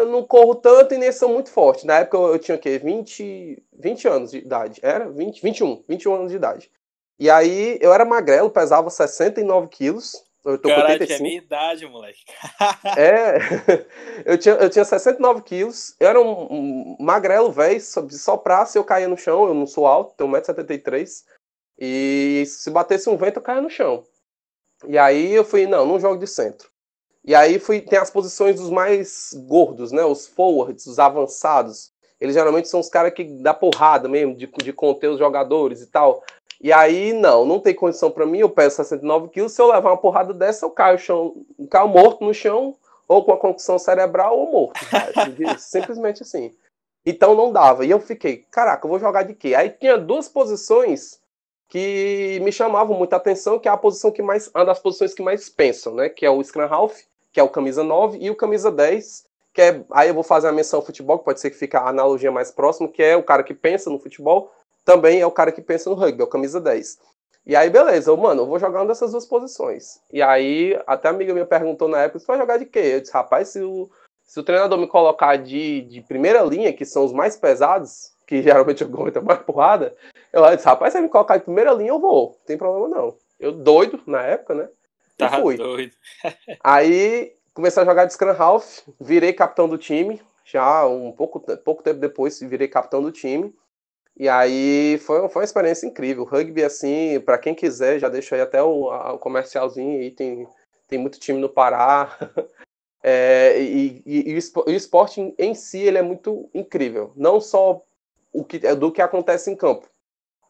Não corro tanto e nem sou muito forte. Na época eu tinha o quê? 20, 20 anos de idade. Era? 20, 21. 21 anos de idade. E aí eu era magrelo, pesava 69 quilos. Eu tô Caralho, com 85. minha idade, moleque. é, eu tinha, eu tinha 69 quilos, eu era um, um magrelo, velho, só pra se eu caía no chão, eu não sou alto, tenho 1,73m, e se batesse um vento eu caía no chão. E aí eu fui, não, não jogo de centro. E aí fui, tem as posições dos mais gordos, né? Os forwards, os avançados. Eles geralmente são os caras que dá porrada mesmo, de, de conter os jogadores e tal. E aí, não, não tem condição para mim, eu peso 69 quilos, se eu levar uma porrada dessa, eu caio, chão, caio morto no chão, ou com a concussão cerebral, ou morto. Simplesmente assim. Então não dava. E eu fiquei, caraca, eu vou jogar de quê? Aí tinha duas posições que me chamavam muita atenção, que é a posição que mais, uma das posições que mais pensam, né? Que é o Scrum Half, que é o camisa 9, e o camisa 10, que é, aí eu vou fazer a menção ao futebol, que pode ser que fique a analogia mais próxima, que é o cara que pensa no futebol, também é o cara que pensa no rugby, é o camisa 10. E aí, beleza, eu, mano, eu vou jogar uma dessas duas posições. E aí, até a amiga minha perguntou na época, você vai jogar de quê? Eu disse, rapaz, se o, se o treinador me colocar de, de primeira linha, que são os mais pesados, que geralmente eu aguento mais porrada, eu disse, rapaz, se me colocar de primeira linha, eu vou. Não tem problema não. Eu doido na época, né? Tá fui. doido. aí comecei a jogar de Scrum Half, virei capitão do time. Já um pouco, pouco tempo depois virei capitão do time. E aí foi, foi uma experiência incrível. Rugby, assim, para quem quiser, já deixo aí até o, o comercialzinho aí, tem, tem muito time no Pará. É, e, e, e, o esporte em, em si ele é muito incrível. Não só o que, do que acontece em campo,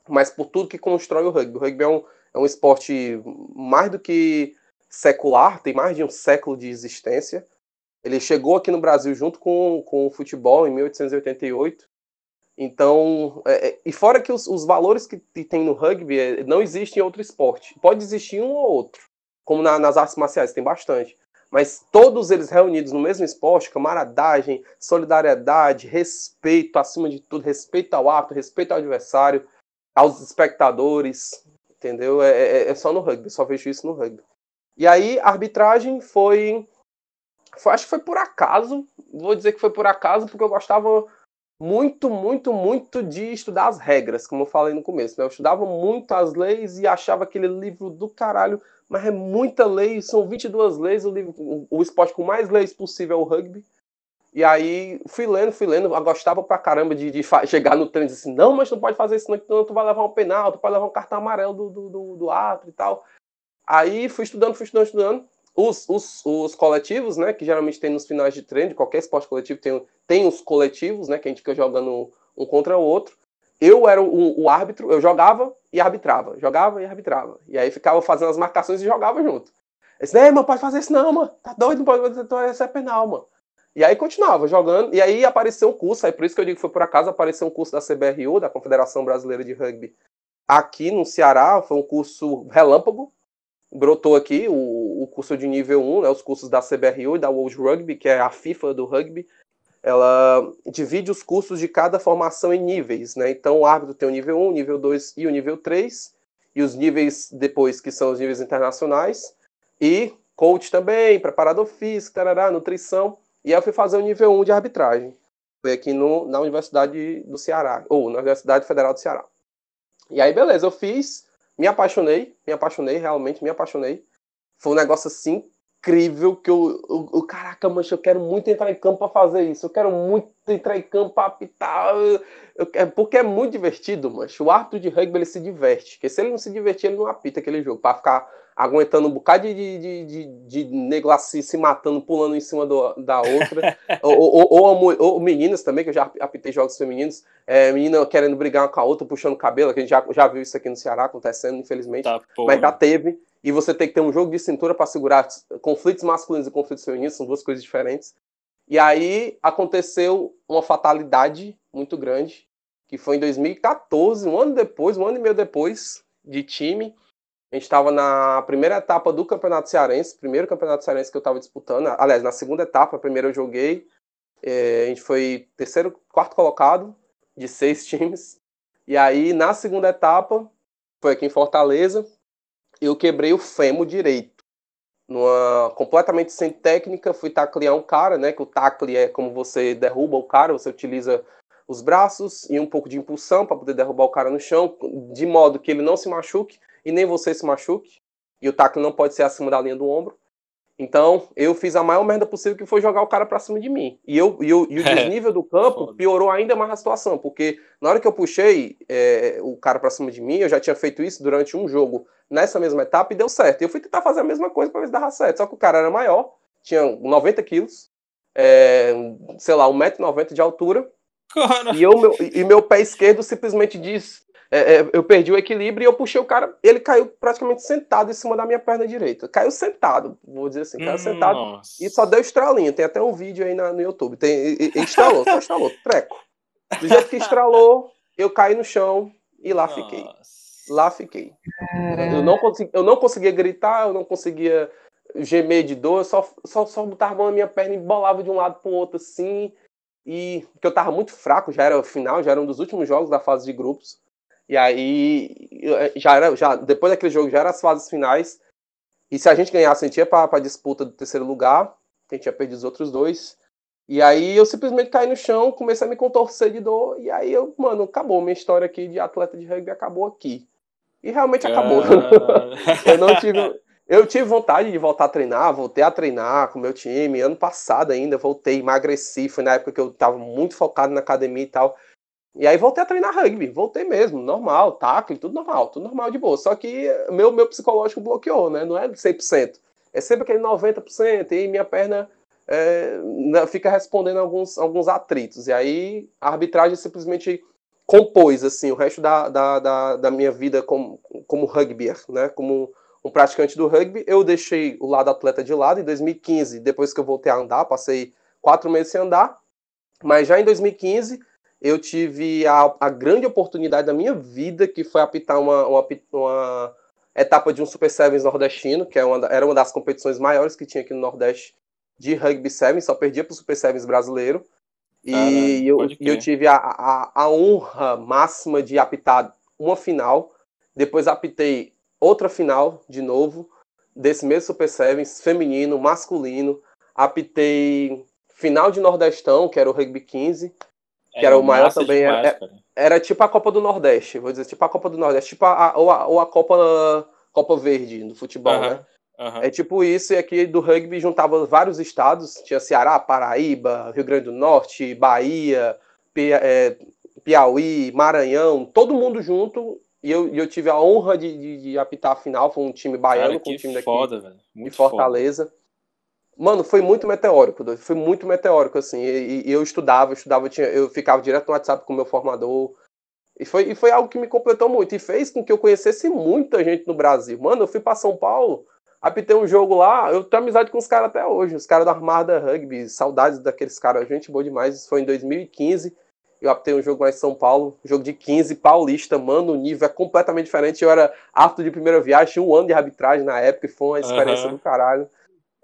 mas por tudo que constrói o rugby. O rugby é um, é um esporte mais do que secular, tem mais de um século de existência. Ele chegou aqui no Brasil junto com, com o futebol em 1888. Então, é, é, e fora que os, os valores que tem no rugby é, não existem em outro esporte. Pode existir um ou outro, como na, nas artes marciais, tem bastante mas todos eles reunidos no mesmo esporte, camaradagem, solidariedade, respeito, acima de tudo, respeito ao árbitro, respeito ao adversário, aos espectadores, entendeu? É, é, é, só no rugby, só vejo isso no rugby. E aí, a arbitragem foi, foi, acho que foi por acaso, vou dizer que foi por acaso, porque eu gostava muito, muito, muito de estudar as regras, como eu falei no começo, né? Eu estudava muito as leis e achava aquele livro do caralho mas é muita lei, são 22 leis, o, livro, o, o esporte com mais leis possível é o rugby. E aí fui lendo, fui lendo, eu gostava pra caramba de, de chegar no treino e dizer assim, não, mas tu pode fazer isso, não, tu vai levar um penal, tu pode levar um cartão amarelo do, do, do, do e tal. Aí fui estudando, fui estudando, estudando. Os, os, os coletivos, né, que geralmente tem nos finais de treino, de qualquer esporte coletivo tem, tem os coletivos, né, que a gente fica jogando um contra o outro eu era o, o, árbitro, eu jogava e arbitrava, jogava e arbitrava. E aí ficava fazendo as marcações e jogava junto. Eu disse, mano, pode fazer isso não, mano. Tá doido, não pode fazer isso, é penal, mano. E aí continuava jogando, e aí apareceu um curso, aí por isso que eu digo que foi por acaso, apareceu um curso da CBRU, da Confederação Brasileira de Rugby, aqui no Ceará, foi um curso relâmpago, brotou aqui o, o curso de nível 1, né, os cursos da CBRU e da World Rugby, que é a FIFA do rugby, ela divide os cursos de cada formação em níveis, né? Então o árbitro tem o nível 1, o nível 2 e o nível 3, e os níveis depois que são os níveis internacionais, e coach também, preparador físico, tarará, nutrição, e aí eu fui fazer o nível 1 de arbitragem. Foi aqui no, na Universidade do Ceará, ou na Universidade Federal do Ceará. E aí, beleza, eu fiz, me apaixonei, me apaixonei, realmente me apaixonei. Foi um negócio assim incrível que eu, eu, eu, caraca, mancha, eu quero muito entrar em campo para fazer isso. Eu quero muito entrar em campo para apitar. Eu, eu, porque é muito divertido, mancha. O árbitro de rugby ele se diverte. Porque se ele não se divertir, ele não apita aquele jogo. Para ficar aguentando um bocado de, de, de, de, nego assim, se matando, pulando em cima do, da outra. ou, ou, ou, ou, meninas também, que eu já apitei jogos femininos. É, menina querendo brigar com a outra, puxando cabelo, que a gente já, já viu isso aqui no Ceará acontecendo, infelizmente. Tá, mas já teve e você tem que ter um jogo de cintura para segurar conflitos masculinos e conflitos femininos, são duas coisas diferentes. E aí aconteceu uma fatalidade muito grande, que foi em 2014, um ano depois, um ano e meio depois de time. A gente estava na primeira etapa do Campeonato Cearense, primeiro Campeonato Cearense que eu estava disputando. Aliás, na segunda etapa, a primeira eu joguei. É, a gente foi terceiro, quarto colocado de seis times. E aí, na segunda etapa, foi aqui em Fortaleza eu quebrei o fêmur direito. Numa, completamente sem técnica, fui taclear um cara, né? Que o tacle é como você derruba o cara, você utiliza os braços e um pouco de impulsão para poder derrubar o cara no chão, de modo que ele não se machuque e nem você se machuque. E o tacle não pode ser acima da linha do ombro. Então, eu fiz a maior merda possível que foi jogar o cara pra cima de mim. E, eu, e, eu, e o é. desnível do campo piorou ainda mais a situação, porque na hora que eu puxei é, o cara pra cima de mim, eu já tinha feito isso durante um jogo nessa mesma etapa e deu certo. E eu fui tentar fazer a mesma coisa pra ver se dava certo. Só que o cara era maior, tinha 90 quilos, é, sei lá, 1,90m de altura. Cara. E, eu, meu, e meu pé esquerdo simplesmente diz é, é, eu perdi o equilíbrio e eu puxei o cara, ele caiu praticamente sentado em cima da minha perna direita. Caiu sentado, vou dizer assim, caiu hum, sentado nossa. e só deu estralinho. Tem até um vídeo aí na, no YouTube. Tem, e, e estralou, só estralou, treco. Do jeito que estralou, eu caí no chão e lá nossa. fiquei. Lá fiquei. Eu não, consegui, eu não conseguia gritar, eu não conseguia gemer de dor, eu só, só, só botava a mão na minha perna e bolava de um lado pro outro assim. E que eu tava muito fraco, já era o final, já era um dos últimos jogos da fase de grupos. E aí já era, já depois daquele jogo já era as fases finais. E se a gente ganhasse, a gente ia para a disputa do terceiro lugar. A gente ia perder os outros dois. E aí eu simplesmente caí no chão, comecei a me contorcer de dor. E aí eu, mano, acabou. Minha história aqui de atleta de rugby acabou aqui. E realmente acabou. eu não tive. Eu tive vontade de voltar a treinar, voltei a treinar com o meu time. Ano passado ainda, voltei, emagreci. Foi na época que eu estava muito focado na academia e tal. E aí voltei a treinar rugby, voltei mesmo, normal, tackle, tudo normal, tudo normal de boa. Só que meu, meu psicológico bloqueou, né? Não é 100%. É sempre aquele 90% e minha perna é, fica respondendo alguns, alguns atritos. E aí a arbitragem simplesmente compôs assim, o resto da, da, da, da minha vida como, como rugbyer, né? Como um praticante do rugby. Eu deixei o lado atleta de lado em 2015, depois que eu voltei a andar, passei quatro meses sem andar. Mas já em 2015 eu tive a, a grande oportunidade da minha vida, que foi apitar uma, uma, uma etapa de um Super Sevens nordestino, que é uma, era uma das competições maiores que tinha aqui no Nordeste de rugby sevens, só perdia para o Super Sevens brasileiro. E ah, eu, eu tive a, a, a honra máxima de apitar uma final, depois apitei outra final de novo, desse mesmo Super Sevens, feminino, masculino. Apitei final de Nordestão, que era o Rugby 15, que é, era o maior também. Demais, era, é, era, tipo a Copa do Nordeste, vou dizer, tipo a Copa do Nordeste, tipo a, ou, a, ou a Copa, Copa Verde do futebol, uh -huh, né? Uh -huh. É tipo isso, e aqui do rugby juntava vários estados, tinha Ceará, Paraíba, Rio Grande do Norte, Bahia, é, Piauí, Maranhão, todo mundo junto, e eu, eu tive a honra de, de, de apitar a final, foi um time baiano, Cara, com um time daqui foda, de Fortaleza. Foda. Mano, foi muito meteórico, foi muito meteórico, assim. E, e eu estudava, eu estudava, eu, tinha, eu ficava direto no WhatsApp com o meu formador. E foi, e foi algo que me completou muito. E fez com que eu conhecesse muita gente no Brasil. Mano, eu fui para São Paulo, apitei um jogo lá, eu tenho amizade com os caras até hoje, os caras da Armada Rugby, saudades daqueles caras, gente boa demais. Isso foi em 2015. Eu apitei um jogo lá em São Paulo, jogo de 15, paulista, mano, o nível é completamente diferente. Eu era apto de primeira viagem, tinha um ano de arbitragem na época e foi uma experiência uhum. do caralho.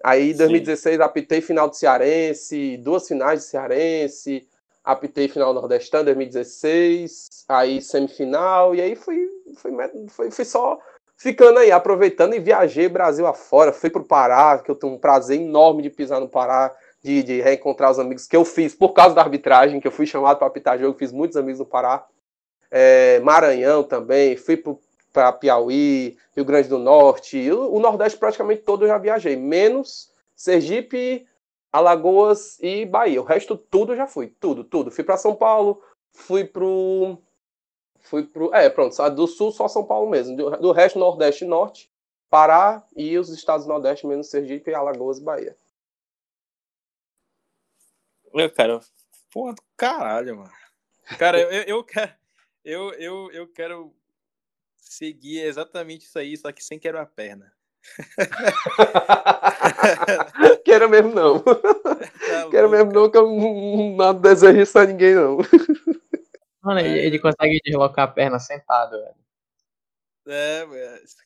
Aí, em 2016, Sim. apitei final do Cearense, duas finais de Cearense, apitei final nordestano em 2016, aí semifinal, e aí fui, fui, fui, fui só ficando aí, aproveitando e viajei Brasil afora, fui pro Pará, que eu tenho um prazer enorme de pisar no Pará, de, de reencontrar os amigos que eu fiz por causa da arbitragem, que eu fui chamado para apitar jogo, fiz muitos amigos no Pará. É, Maranhão também, fui pro para Piauí, Rio Grande do Norte, o, o, Nordeste praticamente todo eu já viajei, menos Sergipe, Alagoas e Bahia. O resto tudo eu já fui, tudo, tudo. Fui para São Paulo, fui pro fui pro, é, pronto, do sul só São Paulo mesmo, do, do resto Nordeste e Norte, Pará e os estados do Nordeste menos Sergipe, Alagoas e Bahia. Meu, cara, porra do caralho, mano. Cara, eu, eu quero eu, eu, eu quero seguir exatamente isso aí, só que sem quero a perna. Quero mesmo não. Tá Quero mesmo não, que eu não desejo isso a ninguém, não. Mano, ele, ele consegue deslocar a perna sentado, velho. É,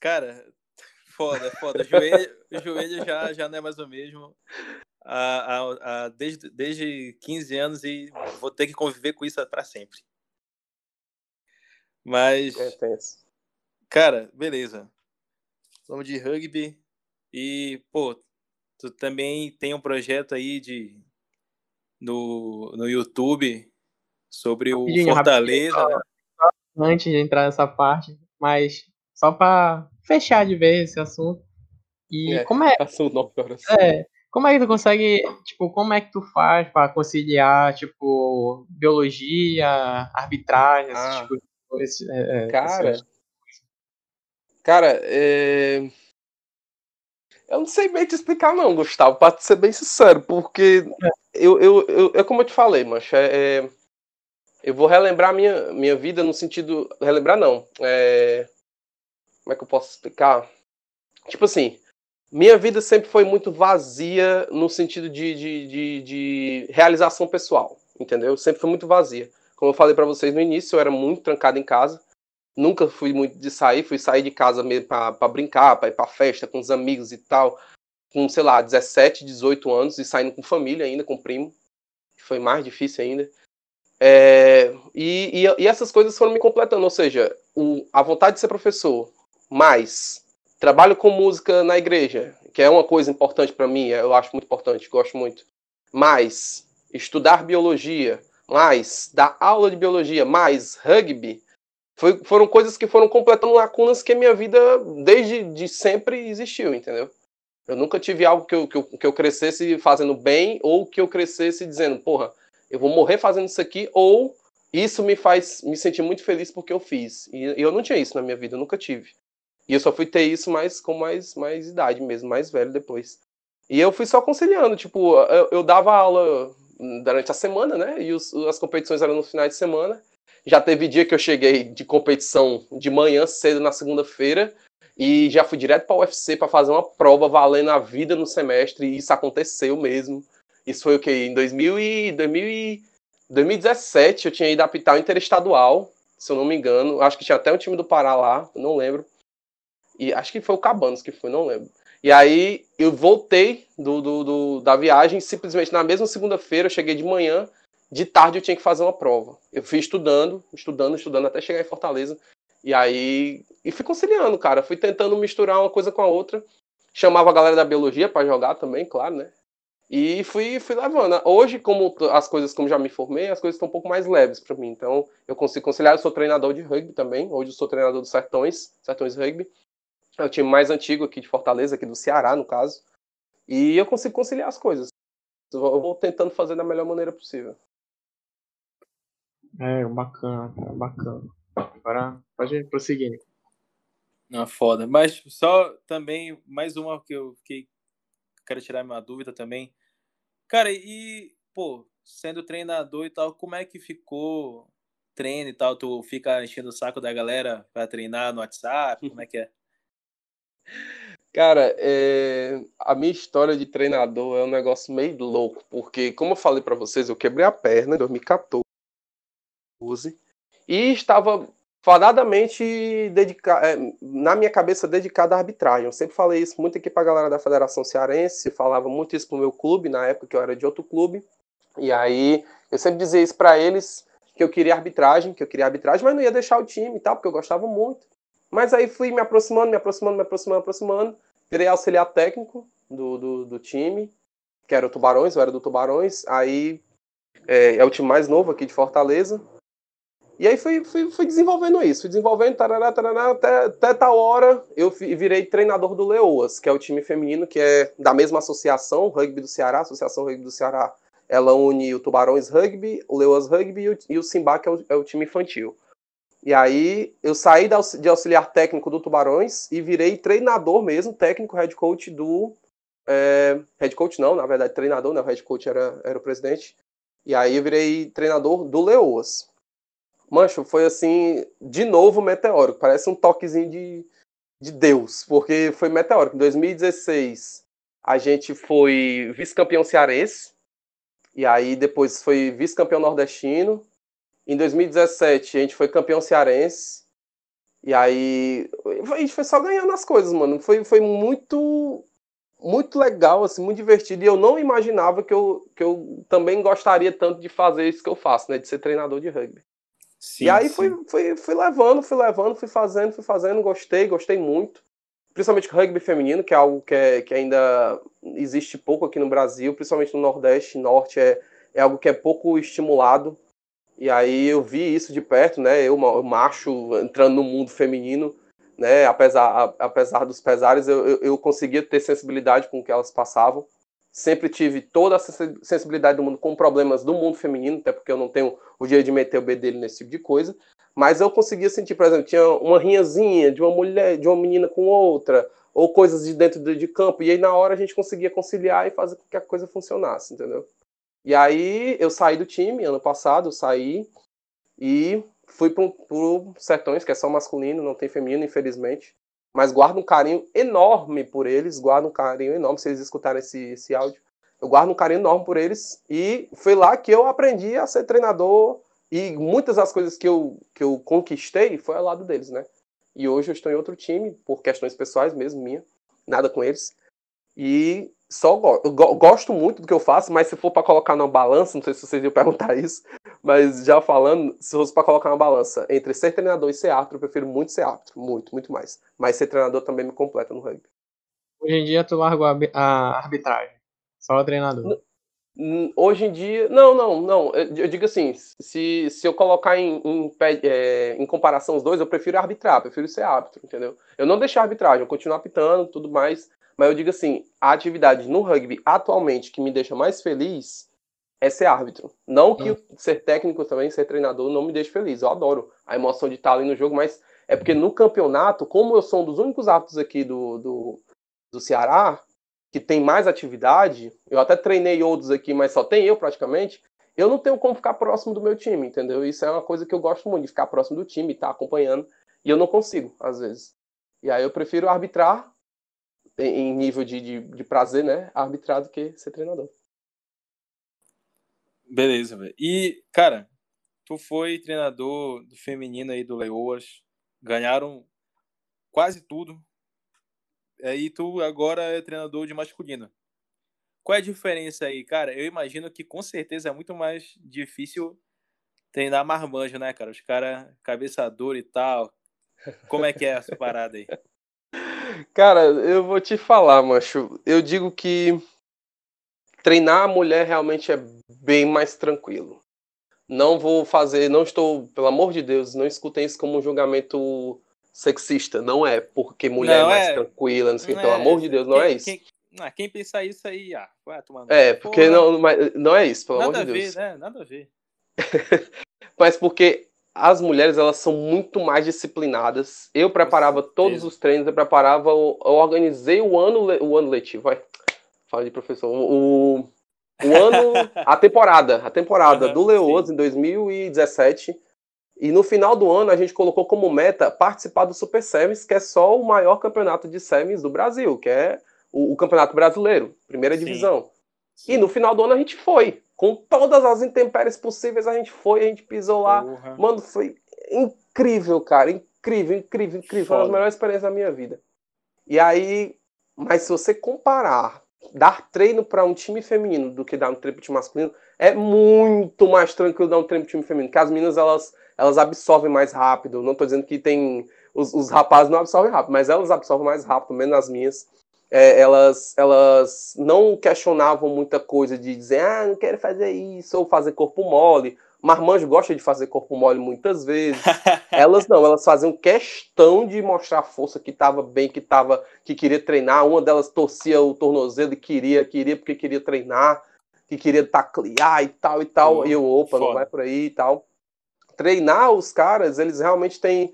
cara, foda, foda. O joelho, o joelho já, já não é mais o mesmo. A, a, a, desde, desde 15 anos e vou ter que conviver com isso para sempre. Mas. É tenso. Cara, beleza. Vamos de rugby. E, pô, tu também tem um projeto aí de no, no YouTube sobre o rapidinho, Fortaleza. Rapidinho, né? Antes de entrar nessa parte, mas só para fechar de vez esse assunto. E é, como é, assunto é, como é que tu consegue, tipo, como é que tu faz para conciliar, tipo, biologia, arbitragem, ah, esses tipo, esse, é, é cara, Cara, é... eu não sei bem te explicar, não, Gustavo, pra ser bem sincero, porque é. eu, eu, eu, é como eu te falei, mancha, é, é... eu vou relembrar minha, minha vida no sentido. Relembrar não. É, como é que eu posso explicar? Tipo assim, minha vida sempre foi muito vazia no sentido de, de, de, de realização pessoal, entendeu? Sempre foi muito vazia. Como eu falei para vocês no início, eu era muito trancado em casa. Nunca fui muito de sair, fui sair de casa mesmo para brincar, para ir para festa com os amigos e tal. Com, sei lá, 17, 18 anos e saindo com família ainda, com primo. Foi mais difícil ainda. É, e, e, e, essas coisas foram me completando, ou seja, o, a vontade de ser professor, mais trabalho com música na igreja, que é uma coisa importante para mim, eu acho muito importante, gosto muito, mais estudar biologia, mais dar aula de biologia, mais rugby, foi, foram coisas que foram completando lacunas que a minha vida desde de sempre existiu, entendeu? Eu nunca tive algo que eu, que eu, que eu crescesse fazendo bem ou que eu crescesse dizendo, porra, eu vou morrer fazendo isso aqui, ou isso me faz me sentir muito feliz porque eu fiz. E eu não tinha isso na minha vida, eu nunca tive. E eu só fui ter isso mais com mais, mais idade mesmo, mais velho depois. E eu fui só conciliando, tipo, eu, eu dava aula durante a semana, né? E os, as competições eram no final de semana. Já teve dia que eu cheguei de competição de manhã cedo na segunda-feira e já fui direto para o UFC para fazer uma prova valendo a vida no semestre e isso aconteceu mesmo. Isso foi o que? Em 2000 e, 2000 e 2017 eu tinha ido apitar interestadual, se eu não me engano. Acho que tinha até um time do Pará lá, não lembro. E acho que foi o Cabanos que foi, não lembro. E aí eu voltei do, do, do da viagem, simplesmente na mesma segunda-feira, eu cheguei de manhã, de tarde eu tinha que fazer uma prova. Eu fui estudando, estudando, estudando até chegar em Fortaleza. E aí. E fui conciliando, cara. Fui tentando misturar uma coisa com a outra. Chamava a galera da biologia para jogar também, claro, né? E fui, fui levando. Hoje, como as coisas, como já me formei, as coisas estão um pouco mais leves para mim. Então, eu consigo conciliar. Eu sou treinador de rugby também. Hoje eu sou treinador do Sertões, Sertões Rugby. É o time mais antigo aqui de Fortaleza, aqui do Ceará, no caso. E eu consigo conciliar as coisas. Eu vou tentando fazer da melhor maneira possível. É, bacana, bacana. Agora pode prosseguir. Não, foda. Mas só também, mais uma que eu fiquei quero tirar minha dúvida também. Cara, e, pô, sendo treinador e tal, como é que ficou treino e tal? Tu fica enchendo o saco da galera para treinar no WhatsApp? Como é que é? Cara, é... a minha história de treinador é um negócio meio louco, porque, como eu falei para vocês, eu quebrei a perna em 2014 e estava fadadamente dedica é, na minha cabeça dedicada à arbitragem. Eu sempre falei isso muito aqui para a galera da Federação Cearense, falava muito isso pro meu clube, na época que eu era de outro clube. E aí eu sempre dizia isso para eles que eu queria arbitragem, que eu queria arbitragem, mas não ia deixar o time e tal, porque eu gostava muito. Mas aí fui me aproximando, me aproximando, me aproximando, me aproximando. Virei auxiliar técnico do, do, do time, que era o Tubarões, eu era do Tubarões. Aí é, é o time mais novo aqui de Fortaleza. E aí fui, fui, fui desenvolvendo isso, fui desenvolvendo, tarará, tarará, até, até tal hora eu virei treinador do Leoas, que é o time feminino que é da mesma associação, Rugby do Ceará, Associação Rugby do Ceará, ela une o Tubarões Rugby, o Leoas Rugby e o, e o Simba, que é o, é o time infantil. E aí eu saí de auxiliar técnico do Tubarões e virei treinador mesmo, técnico, head coach do. É, head coach não, na verdade, treinador, né? O head coach era, era o presidente. E aí eu virei treinador do Leoas. Mancho, foi assim, de novo meteórico. Parece um toquezinho de, de Deus, porque foi meteórico. Em 2016, a gente foi vice-campeão cearense. E aí depois foi vice-campeão nordestino. Em 2017, a gente foi campeão cearense. E aí a gente foi só ganhando as coisas, mano. Foi, foi muito muito legal, assim, muito divertido. E eu não imaginava que eu, que eu também gostaria tanto de fazer isso que eu faço, né? De ser treinador de rugby. Sim, e aí fui, fui, fui levando, fui levando, fui fazendo, fui fazendo, gostei, gostei muito. Principalmente rugby feminino, que é algo que, é, que ainda existe pouco aqui no Brasil, principalmente no Nordeste, Norte, é, é algo que é pouco estimulado. E aí eu vi isso de perto, né? Eu, macho, entrando no mundo feminino, né? Apesar, a, apesar dos pesares, eu, eu, eu conseguia ter sensibilidade com o que elas passavam sempre tive toda a sensibilidade do mundo com problemas do mundo feminino, até porque eu não tenho o dia de meter o B dele nesse tipo de coisa, mas eu conseguia sentir, por exemplo, tinha uma rinhazinha de uma mulher, de uma menina com outra, ou coisas de dentro de campo, e aí na hora a gente conseguia conciliar e fazer com que a coisa funcionasse, entendeu? E aí eu saí do time ano passado, eu saí, E fui para o Sertões, que é só masculino, não tem feminino, infelizmente. Mas guardo um carinho enorme por eles, guardo um carinho enorme se eles escutarem esse, esse áudio. Eu guardo um carinho enorme por eles e foi lá que eu aprendi a ser treinador e muitas das coisas que eu, que eu conquistei foi ao lado deles, né? E hoje eu estou em outro time, por questões pessoais mesmo, minha, nada com eles. E só go gosto muito do que eu faço, mas se for para colocar na balança, não sei se vocês iam perguntar isso, mas já falando, se fosse para colocar na balança entre ser treinador e ser árbitro, eu prefiro muito ser árbitro, muito, muito mais. Mas ser treinador também me completa no rugby. Hoje em dia tu largou a arbitragem, só o treinador. Hoje em dia, não, não, não. Eu digo assim, se, se eu colocar em, em, é, em comparação os dois, eu prefiro arbitrar, prefiro ser árbitro, entendeu? Eu não deixar a arbitragem, eu continuo apitando, tudo mais, mas eu digo assim, a atividade no rugby atualmente que me deixa mais feliz é ser árbitro. Não que hum. ser técnico também, ser treinador, não me deixe feliz. Eu adoro a emoção de estar ali no jogo, mas é porque no campeonato, como eu sou um dos únicos árbitros aqui do, do, do Ceará, que tem mais atividade, eu até treinei outros aqui, mas só tem eu praticamente, eu não tenho como ficar próximo do meu time, entendeu? Isso é uma coisa que eu gosto muito, de ficar próximo do time, estar tá acompanhando, e eu não consigo, às vezes. E aí eu prefiro arbitrar em nível de, de, de prazer, né? Arbitrar do que ser treinador. Beleza, velho. E, cara, tu foi treinador do feminino aí do Leoas, ganharam quase tudo. Aí tu agora é treinador de masculino. Qual é a diferença aí, cara? Eu imagino que com certeza é muito mais difícil treinar marmanjo, né, cara? Os caras cabeçador e tal. Como é que é essa parada aí? Cara, eu vou te falar, macho. Eu digo que treinar a mulher realmente é bem mais tranquilo. Não vou fazer, não estou, pelo amor de Deus, não escutem isso como um julgamento sexista. Não é porque mulher não, é mais é, tranquila, não sei, não pelo é, amor de Deus, não é quem, isso. Quem, não, quem pensar isso aí, ah, vai tomar É, porque não, não é isso, pelo amor de Deus. Nada a ver, né? Nada a ver. Mas porque as mulheres elas são muito mais disciplinadas. Eu preparava todos os treinos, eu preparava, eu, organizei o ano, o ano letivo, vai. Fala de professor. O, o ano, a temporada, a temporada uhum, do Leoso em 2017. E no final do ano a gente colocou como meta participar do Super Semis, que é só o maior campeonato de semis do Brasil, que é o, o Campeonato Brasileiro, primeira Sim. divisão. Sim. E no final do ano a gente foi com todas as intempéries possíveis, a gente foi, a gente pisou lá. Porra. Mano, foi incrível, cara. Incrível, incrível, incrível. Foi uma das melhores experiências da minha vida. E aí, mas se você comparar dar treino para um time feminino do que dar um treino para um time masculino, é muito mais tranquilo dar um treino para um time feminino, porque as meninas elas, elas absorvem mais rápido. Não estou dizendo que tem os, os rapazes não absorvem rápido, mas elas absorvem mais rápido, menos as minhas é, elas, elas não questionavam muita coisa de dizer, ah, não quero fazer isso, ou fazer corpo mole. Marmanjo gosta de fazer corpo mole muitas vezes. elas não, elas faziam questão de mostrar a força que estava bem, que tava, que queria treinar. Uma delas torcia o tornozelo e queria, queria porque queria treinar, que queria taclear e tal e tal. e eu, opa, foda. não vai por aí e tal. Treinar os caras, eles realmente têm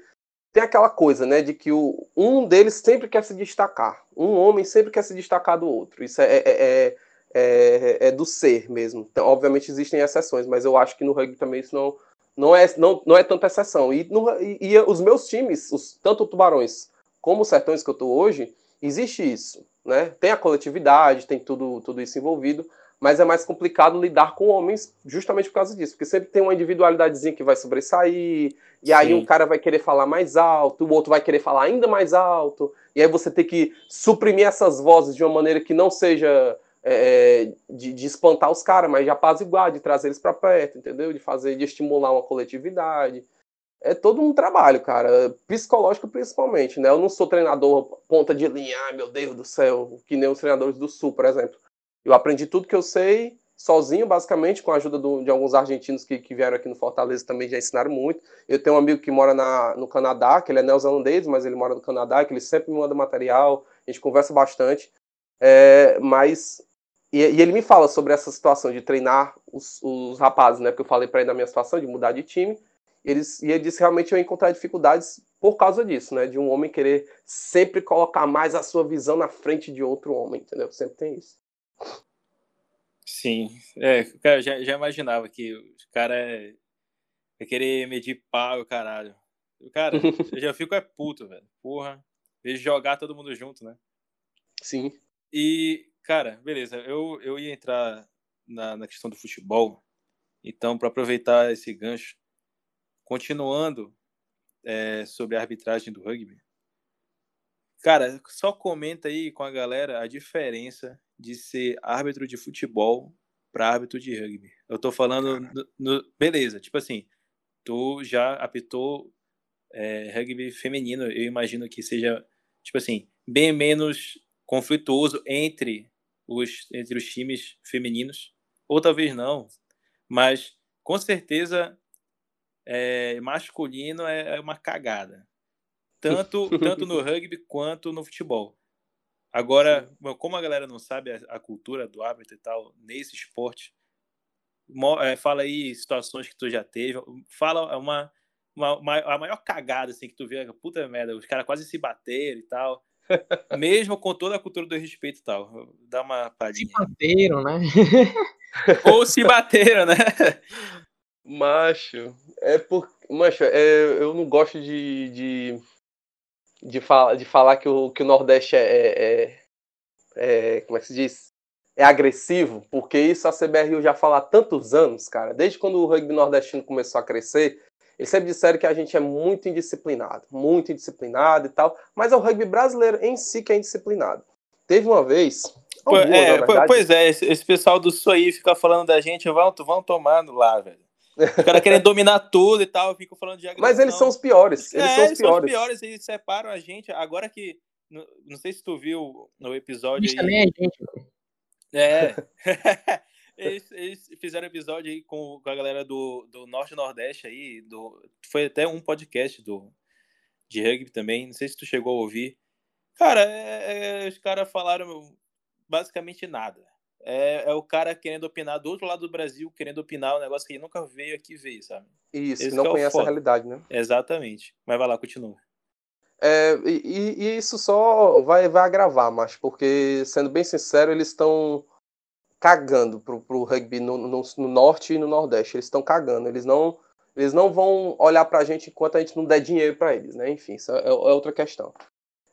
tem aquela coisa, né, de que o, um deles sempre quer se destacar. Um homem sempre quer se destacar do outro. Isso é, é, é, é, é do ser mesmo. Então, obviamente existem exceções, mas eu acho que no rugby também isso não, não, é, não, não é tanta exceção. E, no, e, e os meus times, os, tanto o Tubarões como os Sertões que eu estou hoje, existe isso. Né? Tem a coletividade, tem tudo, tudo isso envolvido, mas é mais complicado lidar com homens justamente por causa disso, porque sempre tem uma individualidadezinha que vai sobressair, e Sim. aí um cara vai querer falar mais alto, o outro vai querer falar ainda mais alto, e aí você tem que suprimir essas vozes de uma maneira que não seja é, de, de, espantar os caras, mas de apaziguar, de trazer eles para perto, entendeu? De fazer, de estimular uma coletividade. É todo um trabalho, cara, psicológico principalmente, né? Eu não sou treinador ponta de linha, ai meu Deus do céu, que nem os treinadores do Sul, por exemplo. Eu aprendi tudo que eu sei sozinho, basicamente, com a ajuda do, de alguns argentinos que, que, vieram aqui no Fortaleza também já ensinaram muito. Eu tenho um amigo que mora na, no Canadá, que ele é neozelandês, mas ele mora no Canadá, que ele sempre me manda material, a gente conversa bastante. É, mas. E, e, ele me fala sobre essa situação de treinar os, os rapazes, né? Porque eu falei para ele da minha situação de mudar de time. Eles, e ele disse realmente eu encontrar dificuldades por causa disso, né? De um homem querer sempre colocar mais a sua visão na frente de outro homem, entendeu? Sempre tem isso. Sim, é, cara, já, já imaginava que os caras vai querer medir pau, caralho. Cara, eu já fico é puto, velho. Porra. Vejo jogar todo mundo junto, né? Sim. E, cara, beleza. Eu, eu ia entrar na, na questão do futebol. Então, para aproveitar esse gancho, continuando é, sobre a arbitragem do rugby, cara, só comenta aí com a galera a diferença de ser árbitro de futebol para árbitro de rugby. Eu tô falando, no, no, beleza, tipo assim, tu já apitou é, rugby feminino, eu imagino que seja, tipo assim, bem menos conflituoso entre os, entre os times femininos, ou talvez não, mas com certeza é, masculino é, é uma cagada, tanto, tanto no rugby quanto no futebol. Agora, como a galera não sabe a, a, cultura do árbitro e tal nesse esporte, é, fala aí situações que tu já teve, fala uma uma, uma, a maior cagada assim que tu vê, puta merda, os caras quase se bateram e tal. Mesmo com toda a cultura do respeito e tal. Dá uma padinha. Se bateram, né? Ou se bateram, né? Macho, é por. Macho, é, eu não gosto de. de, de, fala, de falar que o, que o Nordeste é, é, é, é Como é que se diz? É agressivo, porque isso a CBRU já fala há tantos anos, cara. Desde quando o rugby nordestino começou a crescer, eles sempre disseram que a gente é muito indisciplinado, muito indisciplinado e tal, mas é o rugby brasileiro em si que é indisciplinado. Teve uma vez. Algumas, é, verdade, pois é, esse, esse, pessoal do Suí fica falando da gente, vão, vão tomando lá, velho. Os caras querem dominar tudo e tal, ficam falando de agressão. Mas eles são os piores. Eles é, são os eles piores. São os piores, eles separam a gente. Agora que. Não, não sei se tu viu no episódio. Isso também é gente, É. Eles, eles, fizeram episódio aí com, com a galera do, do Norte e Nordeste aí. Do, foi até um podcast do, de rugby também. Não sei se tu chegou a ouvir. Cara, é, é, os caras falaram basicamente nada. É, é, o cara querendo opinar do outro lado do Brasil, querendo opinar um negócio que ele nunca veio aqui ver, sabe? Isso, Esse não é conhece a realidade, né? Exatamente. Mas vai lá, continua. É, e, e, isso só vai, vai agravar, mas porque, sendo bem sincero, eles estão cagando pro, pro rugby no, no, no norte e no nordeste. Eles estão cagando. Eles não, eles não vão olhar pra gente enquanto a gente não der dinheiro para eles, né? Enfim, isso é, é outra questão.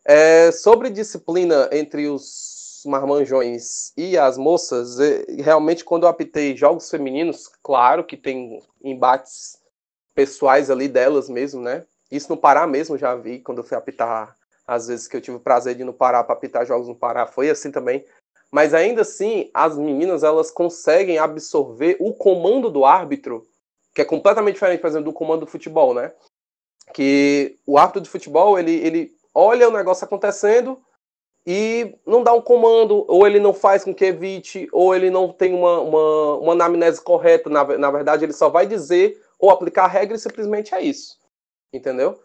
É, sobre disciplina entre os marmanjões e as moças, é, realmente quando eu apitei jogos femininos, claro que tem embates pessoais ali delas mesmo, né? Isso no Pará mesmo já vi, quando eu fui apitar, às vezes que eu tive o prazer de ir no Pará para apitar jogos no Pará, foi assim também mas ainda assim as meninas elas conseguem absorver o comando do árbitro, que é completamente diferente, por exemplo, do comando do futebol, né? Que o árbitro de futebol ele, ele olha o negócio acontecendo e não dá um comando, ou ele não faz com que evite, ou ele não tem uma, uma, uma anamnese correta, na, na verdade ele só vai dizer ou aplicar a regra e simplesmente é isso. Entendeu?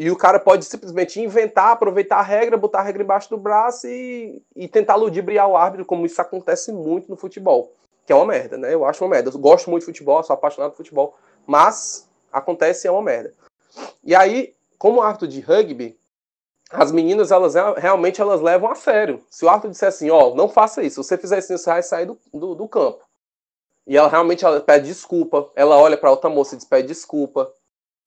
E o cara pode simplesmente inventar, aproveitar a regra, botar a regra embaixo do braço e, e tentar ludibriar o árbitro, como isso acontece muito no futebol. Que é uma merda, né? Eu acho uma merda. Eu gosto muito de futebol, sou apaixonado por futebol, mas acontece e é uma merda. E aí, como árbitro de rugby, as meninas, elas realmente elas levam a sério. Se o árbitro disser assim, ó, oh, não faça isso, se você fizer isso, você vai sair do, do, do campo. E ela realmente ela pede desculpa, ela olha para outra moça e diz, pede desculpa,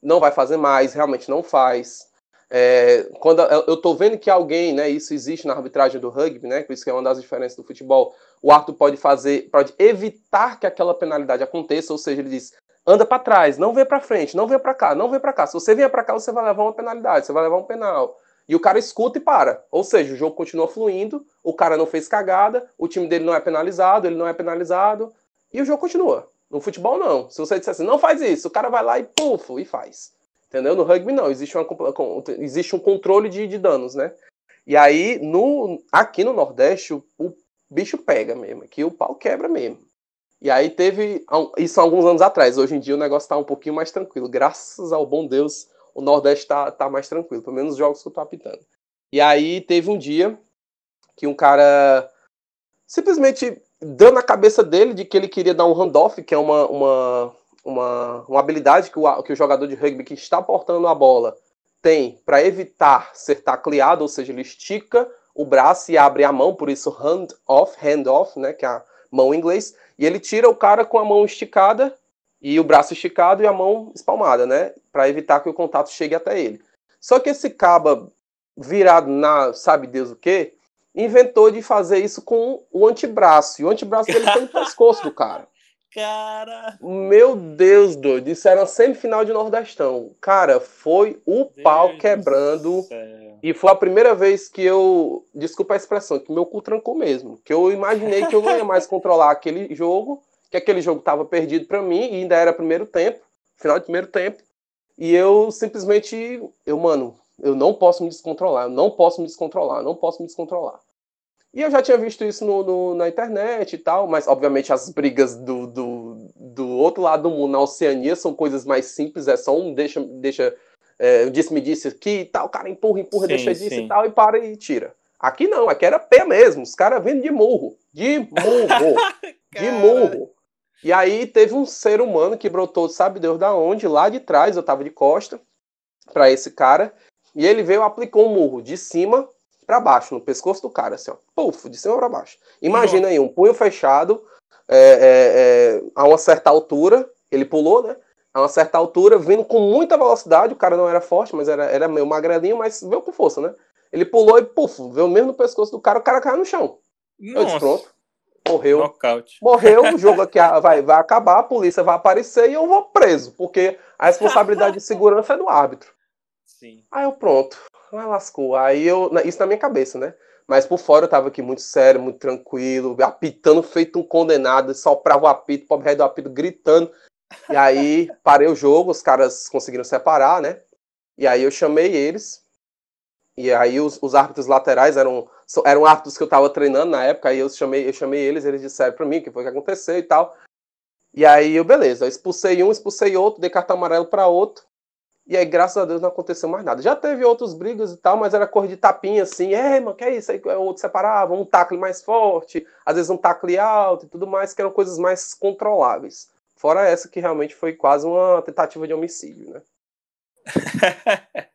não vai fazer mais, realmente não faz. É, quando eu estou vendo que alguém, né, isso existe na arbitragem do rugby, né, por isso que é uma das diferenças do futebol, o árbitro pode fazer, pode evitar que aquela penalidade aconteça, ou seja, ele diz, anda para trás, não vem para frente, não vem para cá, não vem para cá. Se você vier para cá, você vai levar uma penalidade, você vai levar um penal. E o cara escuta e para. Ou seja, o jogo continua fluindo, o cara não fez cagada, o time dele não é penalizado, ele não é penalizado, e o jogo continua. No futebol, não. Se você disser assim, não faz isso, o cara vai lá e puf, e faz. Entendeu? No rugby, não. Existe, uma, existe um controle de, de danos, né? E aí, no, aqui no Nordeste, o, o bicho pega mesmo. Aqui o pau quebra mesmo. E aí teve. Isso há alguns anos atrás. Hoje em dia o negócio tá um pouquinho mais tranquilo. Graças ao bom Deus, o Nordeste tá, tá mais tranquilo. Pelo menos os jogos que eu tô apitando. E aí teve um dia que um cara simplesmente deu na cabeça dele de que ele queria dar um handoff, que é uma, uma, uma, uma habilidade que o, que o jogador de rugby que está portando a bola tem para evitar ser tacleado, ou seja, ele estica o braço e abre a mão, por isso hand off, hand off, né, que é a mão em inglês, e ele tira o cara com a mão esticada e o braço esticado e a mão espalmada, né? Para evitar que o contato chegue até ele. Só que esse caba virado na sabe Deus o quê, inventou de fazer isso com o antebraço. E o antebraço dele foi no pescoço do cara. Cara. Meu Deus, doido. Isso era uma semifinal de Nordestão. Cara, foi o Deus pau quebrando. E foi a primeira vez que eu. Desculpa a expressão, que meu cu trancou mesmo. Que eu imaginei que eu não ia mais controlar aquele jogo, que aquele jogo estava perdido para mim, e ainda era primeiro tempo, final de primeiro tempo. E eu simplesmente. Eu, mano, eu não posso me descontrolar, eu não posso me descontrolar, eu não posso me descontrolar. E eu já tinha visto isso no, no, na internet e tal, mas obviamente as brigas do, do, do, outro lado do mundo, na Oceania, são coisas mais simples, é só um deixa, deixa é, disse-me disse aqui e tal, o cara empurra, empurra, sim, deixa disso sim. e tal, e para e tira. Aqui não, aqui era pé mesmo, os caras vindo de murro, de murro, de murro. E aí teve um ser humano que brotou, sabe Deus da onde, lá de trás, eu tava de costa, para esse cara, e ele veio aplicou um murro de cima para baixo, no pescoço do cara, assim, ó. Puf, de cima para baixo. Imagina aí, um punho fechado, é, é, é, a uma certa altura, ele pulou, né? A uma certa altura, vindo com muita velocidade, o cara não era forte, mas era, era meio magrelinho, mas veio com força, né? Ele pulou e, puf, veio mesmo no pescoço do cara, o cara caiu no chão. Nossa. Eu disse, pronto. Morreu. Knockout. Morreu, o jogo aqui vai, vai acabar, a polícia vai aparecer e eu vou preso, porque a responsabilidade de segurança é do árbitro. Sim. Aí eu, pronto ah, lascou. Aí eu. Isso na minha cabeça, né? Mas por fora eu tava aqui muito sério, muito tranquilo, apitando feito um condenado, soprava o apito, pobre rei do apito gritando. E aí parei o jogo, os caras conseguiram separar, né? E aí eu chamei eles. E aí os, os árbitros laterais eram, eram árbitros que eu tava treinando na época, aí eu chamei, eu chamei eles, eles disseram pra mim o que foi que aconteceu e tal. E aí eu, beleza, eu expulsei um, expulsei outro, dei cartão amarelo para outro. E aí, graças a Deus, não aconteceu mais nada. Já teve outros brigas e tal, mas era cor de tapinha assim. É, mano, que é isso? Aí o outro separava, um tacle mais forte, às vezes um tacle alto e tudo mais, que eram coisas mais controláveis. Fora essa que realmente foi quase uma tentativa de homicídio, né?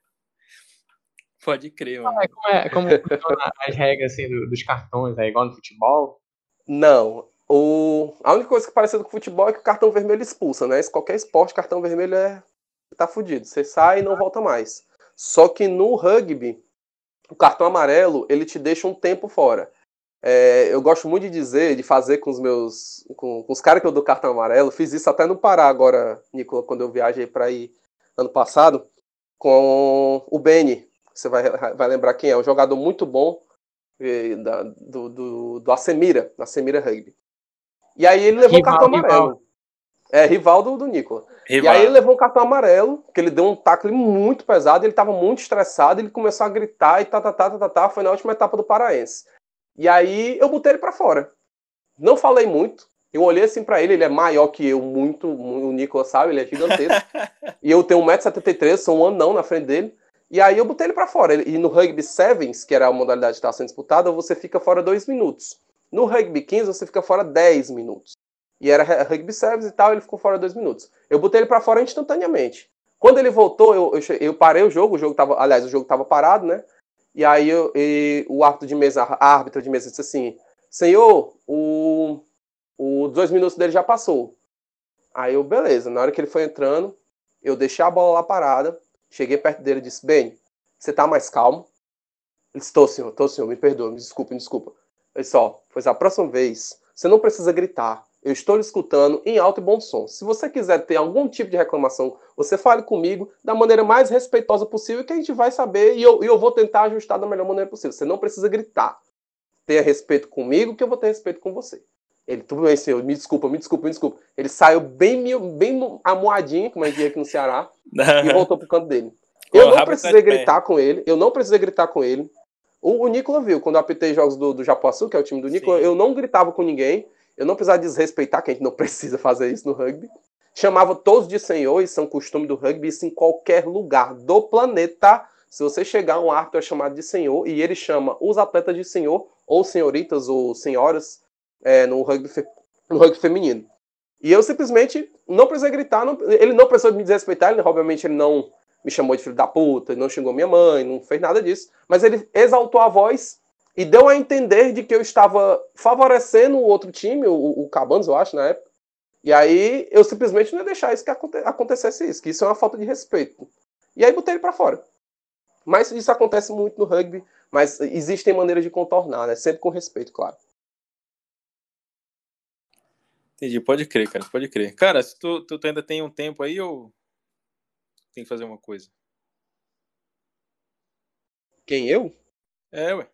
Pode crer, mano. É, como, é, como as regras assim, dos cartões? É igual no futebol? Não. O... A única coisa que é parecida com o futebol é que o cartão vermelho expulsa, né? Qualquer esporte, cartão vermelho é tá fudido. Você sai e não volta mais. Só que no rugby, o cartão amarelo, ele te deixa um tempo fora. É, eu gosto muito de dizer, de fazer com os meus. com, com os caras que eu dou cartão amarelo. Fiz isso até no Pará agora, Nicola, quando eu viajei para ir ano passado, com o Beni. Você vai, vai lembrar quem é, um jogador muito bom da, do, do, do Acemira, Acemira Rugby. E aí ele levou o cartão amarelo. É, rival do, do Nicola. Rival. E aí ele levou um cartão amarelo, que ele deu um tackle muito pesado, ele estava muito estressado, ele começou a gritar e tá, tá, tá, tá, tá, tá, foi na última etapa do Paraense. E aí eu botei ele para fora. Não falei muito, eu olhei assim para ele, ele é maior que eu, muito, o Nicolas sabe, ele é gigantesco. e eu tenho 1,73m, sou um anão na frente dele. E aí eu botei ele para fora. E no Rugby Sevens, que era a modalidade que estava sendo disputada, você fica fora 2 minutos. No Rugby 15, você fica fora 10 minutos e era rugby service e tal, ele ficou fora dois minutos. Eu botei ele para fora instantaneamente. Quando ele voltou, eu, eu, eu, parei o jogo, o jogo tava, aliás, o jogo tava parado, né? E aí eu, e o árbitro de mesa, a árbitra de mesa disse assim: Senhor, o, o dois minutos dele já passou. Aí eu, beleza, na hora que ele foi entrando, eu deixei a bola lá parada, cheguei perto dele e disse: Bem, você tá mais calmo? Ele disse: Tô, senhor, tô, senhor, me perdoa, me desculpe, me desculpa. Ele só, pois a próxima vez, você não precisa gritar, eu estou lhe escutando em alto e bom som. Se você quiser ter algum tipo de reclamação, você fale comigo da maneira mais respeitosa possível que a gente vai saber e eu, eu vou tentar ajustar da melhor maneira possível. Você não precisa gritar. Tenha respeito comigo que eu vou ter respeito com você. Ele, tudo bem, senhor, me desculpa, me desculpa, me desculpa. Ele saiu bem, bem amoadinho, como a gente diz aqui no Ceará, e voltou pro canto dele. Eu não precisei gritar com ele, eu não precisei gritar com ele. O, o Nicola viu, quando eu apitei jogos do, do Japuaçu, que é o time do Nicola, eu não gritava com ninguém, eu não precisava desrespeitar, que a gente não precisa fazer isso no rugby. Chamava todos de senhor, isso é um costume do rugby, isso em qualquer lugar do planeta. Se você chegar, um árbitro é chamado de senhor e ele chama os atletas de senhor, ou senhoritas, ou senhoras, é, no, rugby no rugby feminino. E eu simplesmente não precisei gritar, não, ele não precisou me desrespeitar, ele, obviamente ele não me chamou de filho da puta, não xingou minha mãe, não fez nada disso, mas ele exaltou a voz e deu a entender de que eu estava favorecendo o outro time, o, o Cabanos, eu acho, na época. E aí eu simplesmente não ia deixar isso que aconte acontecesse isso, que isso é uma falta de respeito. E aí botei ele para fora. Mas isso acontece muito no rugby, mas existem maneiras de contornar, né? Sempre com respeito, claro. Entendi, pode crer, cara, pode crer. Cara, se tu, tu, tu ainda tem um tempo aí ou tem que fazer uma coisa? Quem, eu? É, ué.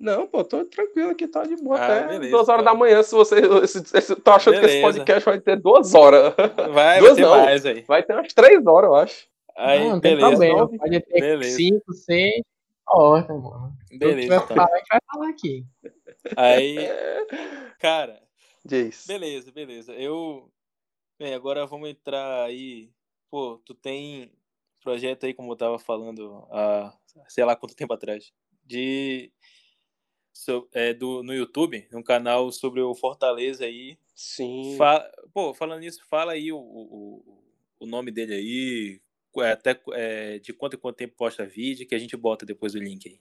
Não, pô, tô tranquilo aqui, tá de boa Ah, até beleza, duas horas cara. da manhã, se você. Se, se, se, tô achando que esse Beleza. podcast vai ter duas horas. Vai, vai Duas ter não. mais aí. Vai ter umas três horas, eu acho. Aí, não, não tem beleza. problema. nove. Pode ter Beleza. 5, 6 horas, mano. Que Beleza, vai então. falar, a gente vai falar aqui. Aí, cara, Diz. beleza, beleza. Eu. Bem, agora vamos entrar aí. Pô, tu tem projeto aí, como eu tava falando há sei lá quanto tempo atrás, de. So- é, do, no YouTube, um canal sobre o Fortaleza aí. Sim. Fa- Pô, falando nisso, fala aí o, o, o nome dele aí, é, até é, de quanto em quanto tempo posta vídeo, que a gente bota depois o link aí.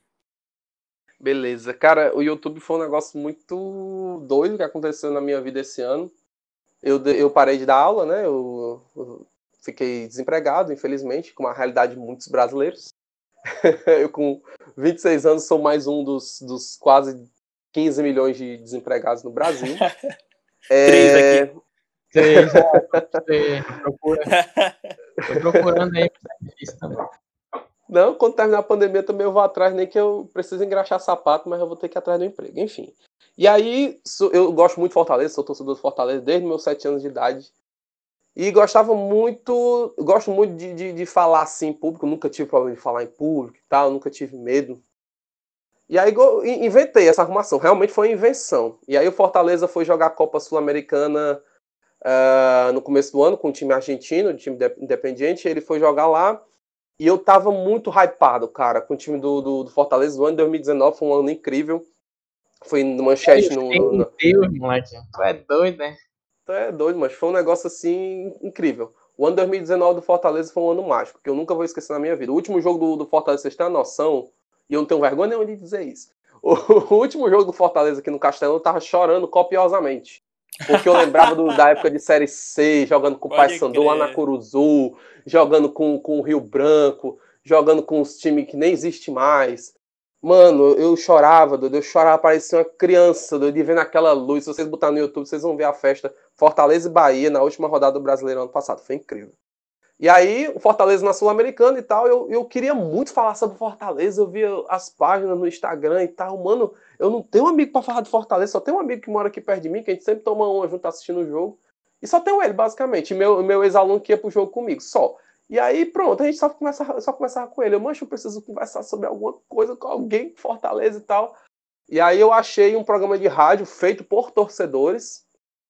Beleza. Cara, o YouTube foi um negócio muito doido que aconteceu na minha vida esse ano. Eu, eu parei de dar aula, né? Eu, eu fiquei desempregado, infelizmente, com a realidade de muitos brasileiros. eu, com 26 anos, sou mais um dos, dos quase 15 milhões de desempregados no Brasil. Três É, aqui. Você já você procura, tô procurando aí. Não, quando terminar a pandemia também eu vou atrás, nem que eu precise engraxar sapato, mas eu vou ter que ir atrás do emprego. Enfim. E aí, eu gosto muito de Fortaleza, sou torcedor do Fortaleza desde meus sete anos de idade. E gostava muito, gosto muito de, de, de falar assim em público, nunca tive problema de falar em público e tal, nunca tive medo. E aí inventei essa arrumação, realmente foi uma invenção. E aí o Fortaleza foi jogar a Copa Sul-Americana ah, no começo do ano com o time argentino, o time de- independiente, ele foi jogar lá. E eu tava muito hypado, cara, com o time do, do, do Fortaleza. O ano de 2019 foi um ano incrível. Foi no manchete no. no- no- Deus, moleque. Tu é doido, né? Tu é doido, mas foi um negócio assim incrível. O ano 2019 do Fortaleza foi um ano mágico, que eu nunca vou esquecer na minha vida. O último jogo do, do Fortaleza, vocês têm uma noção, e eu não tenho vergonha nenhuma de dizer isso. O, o último jogo do Fortaleza aqui no Castelão, eu tava chorando copiosamente. Porque eu lembrava do- da época de Série C, jogando com o Pode Paysandu lá na Curuzu, jogando com, com o Rio Branco, jogando com os times que nem existe mais. Mano, eu chorava, doido, eu chorava, parecia uma criança, doido, de ver naquela luz. Se vocês botarem no YouTube, vocês vão ver a festa Fortaleza e Bahia na última rodada do Brasileirão ano passado. Foi incrível. E aí, o Fortaleza na Sul-Americana e tal, eu, eu queria muito falar sobre Fortaleza. Eu via as páginas no Instagram e tal. Mano, eu não tenho um amigo pra falar de Fortaleza, só tenho um amigo que mora aqui perto de mim, que a gente sempre toma uma junto assistindo o jogo. E só tenho ele, basicamente. E meu, meu ex-aluno que ia pro jogo comigo, só. E aí, pronto, a gente só conversava, só conversava com ele. Eu, mancho, eu preciso conversar sobre alguma coisa com alguém de Fortaleza e tal. E aí eu achei um programa de rádio feito por torcedores,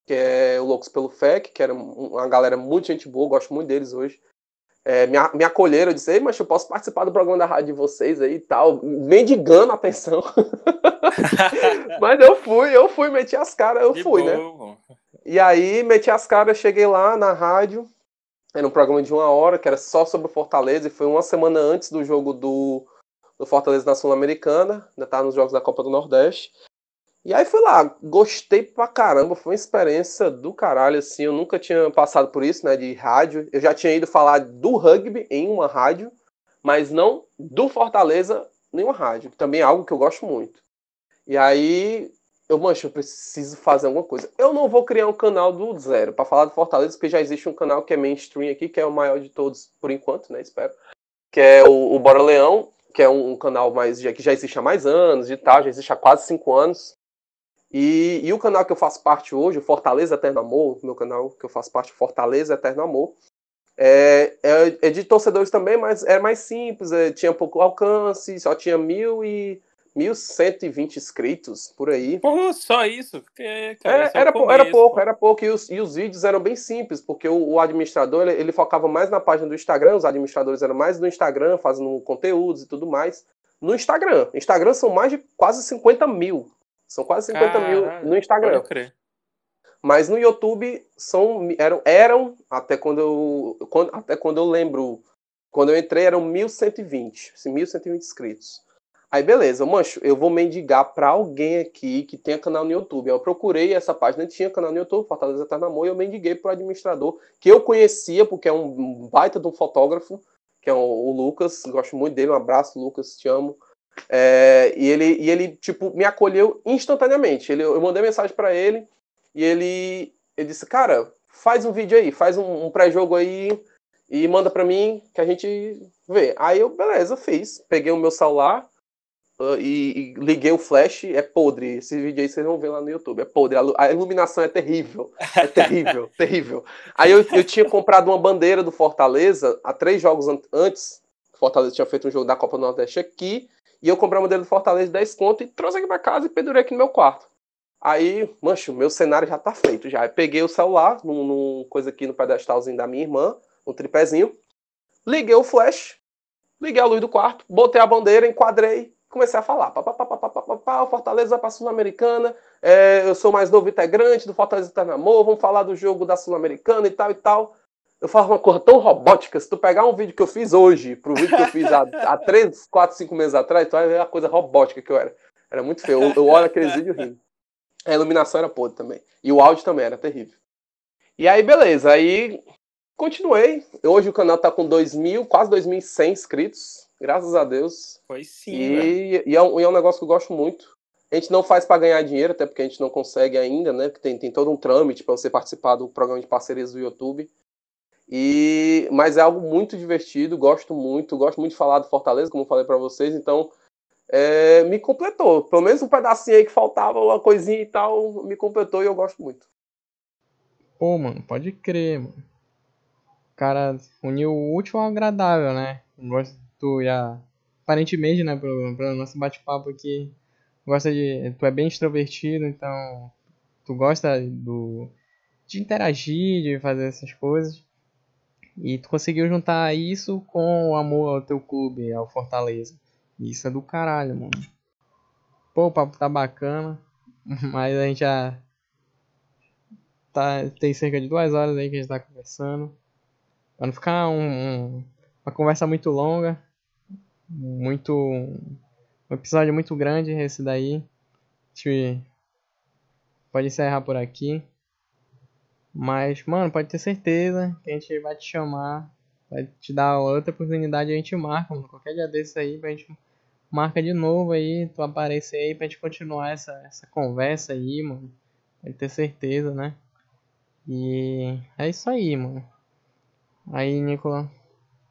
que é o Loucos pelo FEC, que era um- uma galera muito gente boa, gosto muito deles hoje. É, me, me acolheram, eu disse, Ei, mas eu posso participar do programa da rádio de vocês aí e tal, mendigando a atenção. mas eu fui, eu fui, meti as caras, eu De fui, né? boa. E aí, meti as caras, cheguei lá na rádio. Era um programa de uma hora, que era só sobre o Fortaleza, e foi uma semana antes do jogo do, do Fortaleza na Sul-Americana. Ainda tava nos jogos da Copa do Nordeste. E aí fui lá, gostei pra caramba, foi uma experiência do caralho, assim. Eu nunca tinha passado por isso, né, de rádio. Eu já tinha ido falar do rugby em uma rádio, mas não do Fortaleza em uma rádio, que também é algo que eu gosto muito. E aí eu, mancho, eu preciso fazer alguma coisa. Eu não vou criar um canal do zero para falar do Fortaleza, porque já existe um canal que é mainstream aqui, que é o maior de todos por enquanto, né? Espero. Que é o, o Bora Leão, que é um, um canal mais que já existe há mais anos e tal, já existe há quase cinco anos. E, e o canal que eu faço parte hoje, o Fortaleza Eterno Amor, meu canal que eu faço parte, Fortaleza Eterno Amor, é, é, é de torcedores também, mas é mais simples, é, tinha pouco alcance, só tinha mil e 1.120 inscritos por aí. Pô, só isso? Cara, É, esse é era, começo, era pouco, pô. era pouco. E os, e os vídeos eram bem simples, porque o, o administrador ele, ele focava mais na página do Instagram, os administradores eram mais no Instagram, fazendo conteúdos e tudo mais. No Instagram. Instagram são mais de quase 50 mil. São quase 50 mil Caralho, no Instagram. Mas no YouTube são, eram, eram até quando eu quando, até quando eu lembro, quando eu entrei eram 1120, assim, 1120 inscritos. Aí beleza, mancho, eu vou mendigar pra alguém aqui que tenha canal no YouTube. Eu procurei essa página, tinha canal no YouTube, Fortaleza tá na mão, e eu mendiguei pro administrador, que eu conhecia, porque é um baita de um fotógrafo, que é o, Lucas, gosto muito dele, um abraço, Lucas, te amo. É, e, ele, e ele, tipo, me acolheu instantaneamente. Ele, eu mandei mensagem para ele, e ele, ele disse, cara, faz um vídeo aí, faz um, um pré-jogo aí, e manda para mim, que a gente vê. Aí eu, beleza, fiz. Peguei o meu celular, Uh, e, e, liguei o flash, é podre. Esse vídeo aí vocês vão ver lá no YouTube. É podre. A, a iluminação é terrível. É terrível, terrível. Aí eu, eu tinha comprado uma bandeira do Fortaleza há três jogos an antes. Fortaleza tinha feito um jogo da Copa do Nordeste aqui. E eu comprei a bandeira do Fortaleza de 10 conto e trouxe aqui pra casa e pendurei aqui no meu quarto. Aí, mancho, meu cenário já tá feito já. Eu peguei o celular, num, num coisa aqui no pedestalzinho da minha irmã, no tripézinho. Liguei o flash, liguei a luz do quarto, botei a bandeira, enquadrei, comecei a falar. Pá, pá, pá, pá, pá, pá, pá, o Fortaleza vai para a Sul-Americana. É, eu sou mais novo integrante do Fortaleza Eternamor. Vamos falar do jogo da Sul-Americana e tal e tal. Eu falo uma coisa tão robótica. Se tu pegar um vídeo que eu fiz hoje, pro vídeo que eu fiz há, há 3, 4, 5 meses atrás, tu vai ver a coisa robótica que eu era. Era muito feio. Eu, eu olho aqueles vídeos rindo. A iluminação era podre também. E o áudio também era terrível. E aí, beleza. Aí continuei. Hoje o canal tá com 2 mil, quase 2.100 inscritos. Graças a Deus. Foi sim. E, e, é um, e, é um, negócio que eu gosto muito. A gente não faz para ganhar dinheiro, até porque a gente não consegue ainda, né? Porque tem, tem todo um trâmite para você participar do programa de parcerias do YouTube. E mas é algo muito divertido, gosto muito, gosto muito de falar do Fortaleza, como eu falei para vocês, então é, me completou. Pelo menos um pedacinho aí que faltava, uma coisinha e tal, me completou e eu gosto muito. Pô, mano, pode crer, mano. O cara uniu o útil ao agradável, né? Tu já aparentemente, né, pelo, pelo nosso bate-papo aqui, gosta de, tu é bem extrovertido, então tu gosta do de interagir, de fazer essas coisas. E tu conseguiu juntar isso com o amor ao teu clube, ao Fortaleza. Isso é do caralho, mano. Pô, o papo tá bacana, mas a gente já tá, tem cerca de duas horas aí que a gente tá conversando. Pra não ficar um, um, uma conversa muito longa, muito. Um episódio muito grande esse daí. A gente pode encerrar por aqui. Mas, mano, pode ter certeza que a gente vai te chamar. Vai te dar outra oportunidade a gente marca, mano. Qualquer dia desse aí, pra gente marca de novo aí, tu aparecer aí pra gente continuar essa, essa conversa aí, mano. Pode ter certeza, né? E é isso aí, mano. Aí, Nicolas,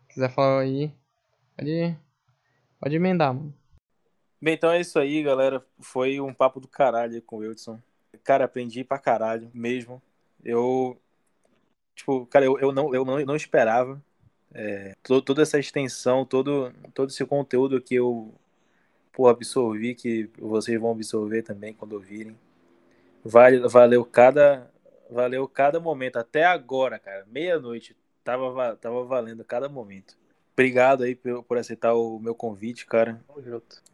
quiser falar aí, pode ir. Pode emendar, mano. Bem, então é isso aí, galera. Foi um papo do caralho com o Wilson. Cara, aprendi pra caralho mesmo. Eu. Tipo, cara, eu, eu, não, eu não, não esperava. É, todo, toda essa extensão, todo, todo esse conteúdo que eu pô, absorvi, que vocês vão absorver também quando ouvirem. Vale, valeu cada. Valeu cada momento. Até agora, cara. Meia-noite. Tava, tava valendo cada momento. Obrigado aí por, por aceitar o meu convite, cara.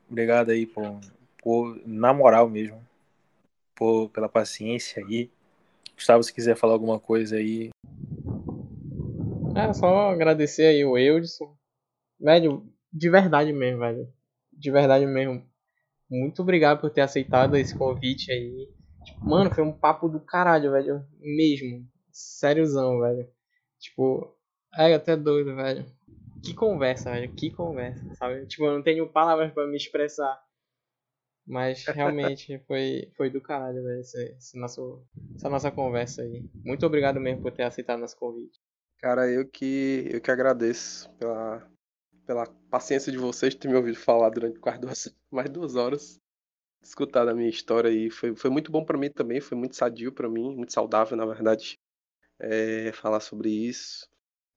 Obrigado aí por, por na moral mesmo, por, pela paciência aí. Gustavo, se quiser falar alguma coisa aí. É, só agradecer aí o Eudson. Velho, de verdade mesmo, velho. De verdade mesmo. Muito obrigado por ter aceitado esse convite aí. Tipo, mano, foi um papo do caralho, velho. Mesmo. Sériozão, velho. Tipo, é até doido, velho que conversa, velho. Que conversa, sabe? Tipo, eu não tenho palavras para me expressar. Mas realmente foi, foi do caralho, velho, esse, esse nosso, essa nossa conversa aí. Muito obrigado mesmo por ter aceitado nosso convite. Cara, eu que, eu que agradeço pela, pela paciência de vocês ter me ouvido falar durante quase duas, mais duas horas. Escutar a minha história aí. Foi, foi muito bom para mim também, foi muito sadio para mim, muito saudável, na verdade, é, falar sobre isso.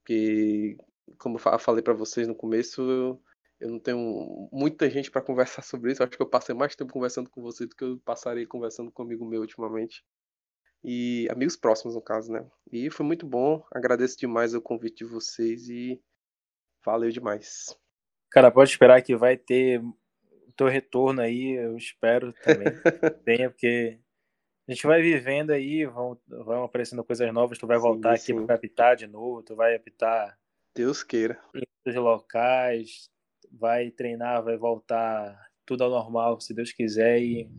Porque como eu falei para vocês no começo, eu, eu não tenho muita gente para conversar sobre isso. Eu acho que eu passei mais tempo conversando com vocês do que eu passarei conversando com um amigo meu ultimamente. E amigos próximos, no caso, né? E foi muito bom. Agradeço demais o convite de vocês e valeu demais. Cara, pode esperar que vai ter o teu retorno aí, eu espero também. Tenha, porque a gente vai vivendo aí, vão, vão aparecendo coisas novas, tu vai voltar sim, aqui para apitar de novo, tu vai apitar Deus queira. Os locais, vai treinar, vai voltar tudo ao normal, se Deus quiser. E...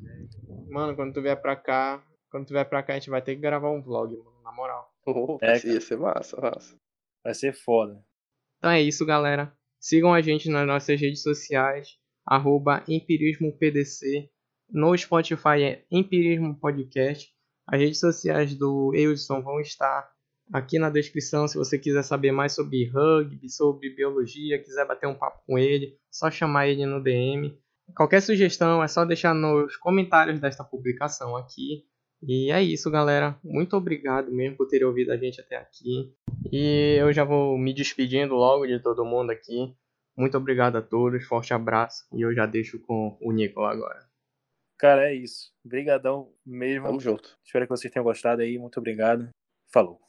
Mano, quando tu vier pra cá, quando tu vier pra cá, a gente vai ter que gravar um vlog, mano, na moral. Oh, é, ia ser massa, massa. Vai ser foda. Então é isso, galera. Sigam a gente nas nossas redes sociais, arroba empirismopdc. No Spotify é Empirismo Podcast. As redes sociais do Eilson vão estar aqui na descrição se você quiser saber mais sobre rugby, sobre biologia, quiser bater um papo com ele, só chamar ele no DM. Qualquer sugestão é só deixar nos comentários desta publicação aqui. E é isso, galera. Muito obrigado mesmo por terem ouvido a gente até aqui. E eu já vou me despedindo logo de todo mundo aqui. Muito obrigado a todos, forte abraço. E eu já deixo com o Nico agora. Cara, é isso. Obrigadão mesmo. Tamo junto. Espero que vocês tenham gostado aí. Muito obrigado. Falou.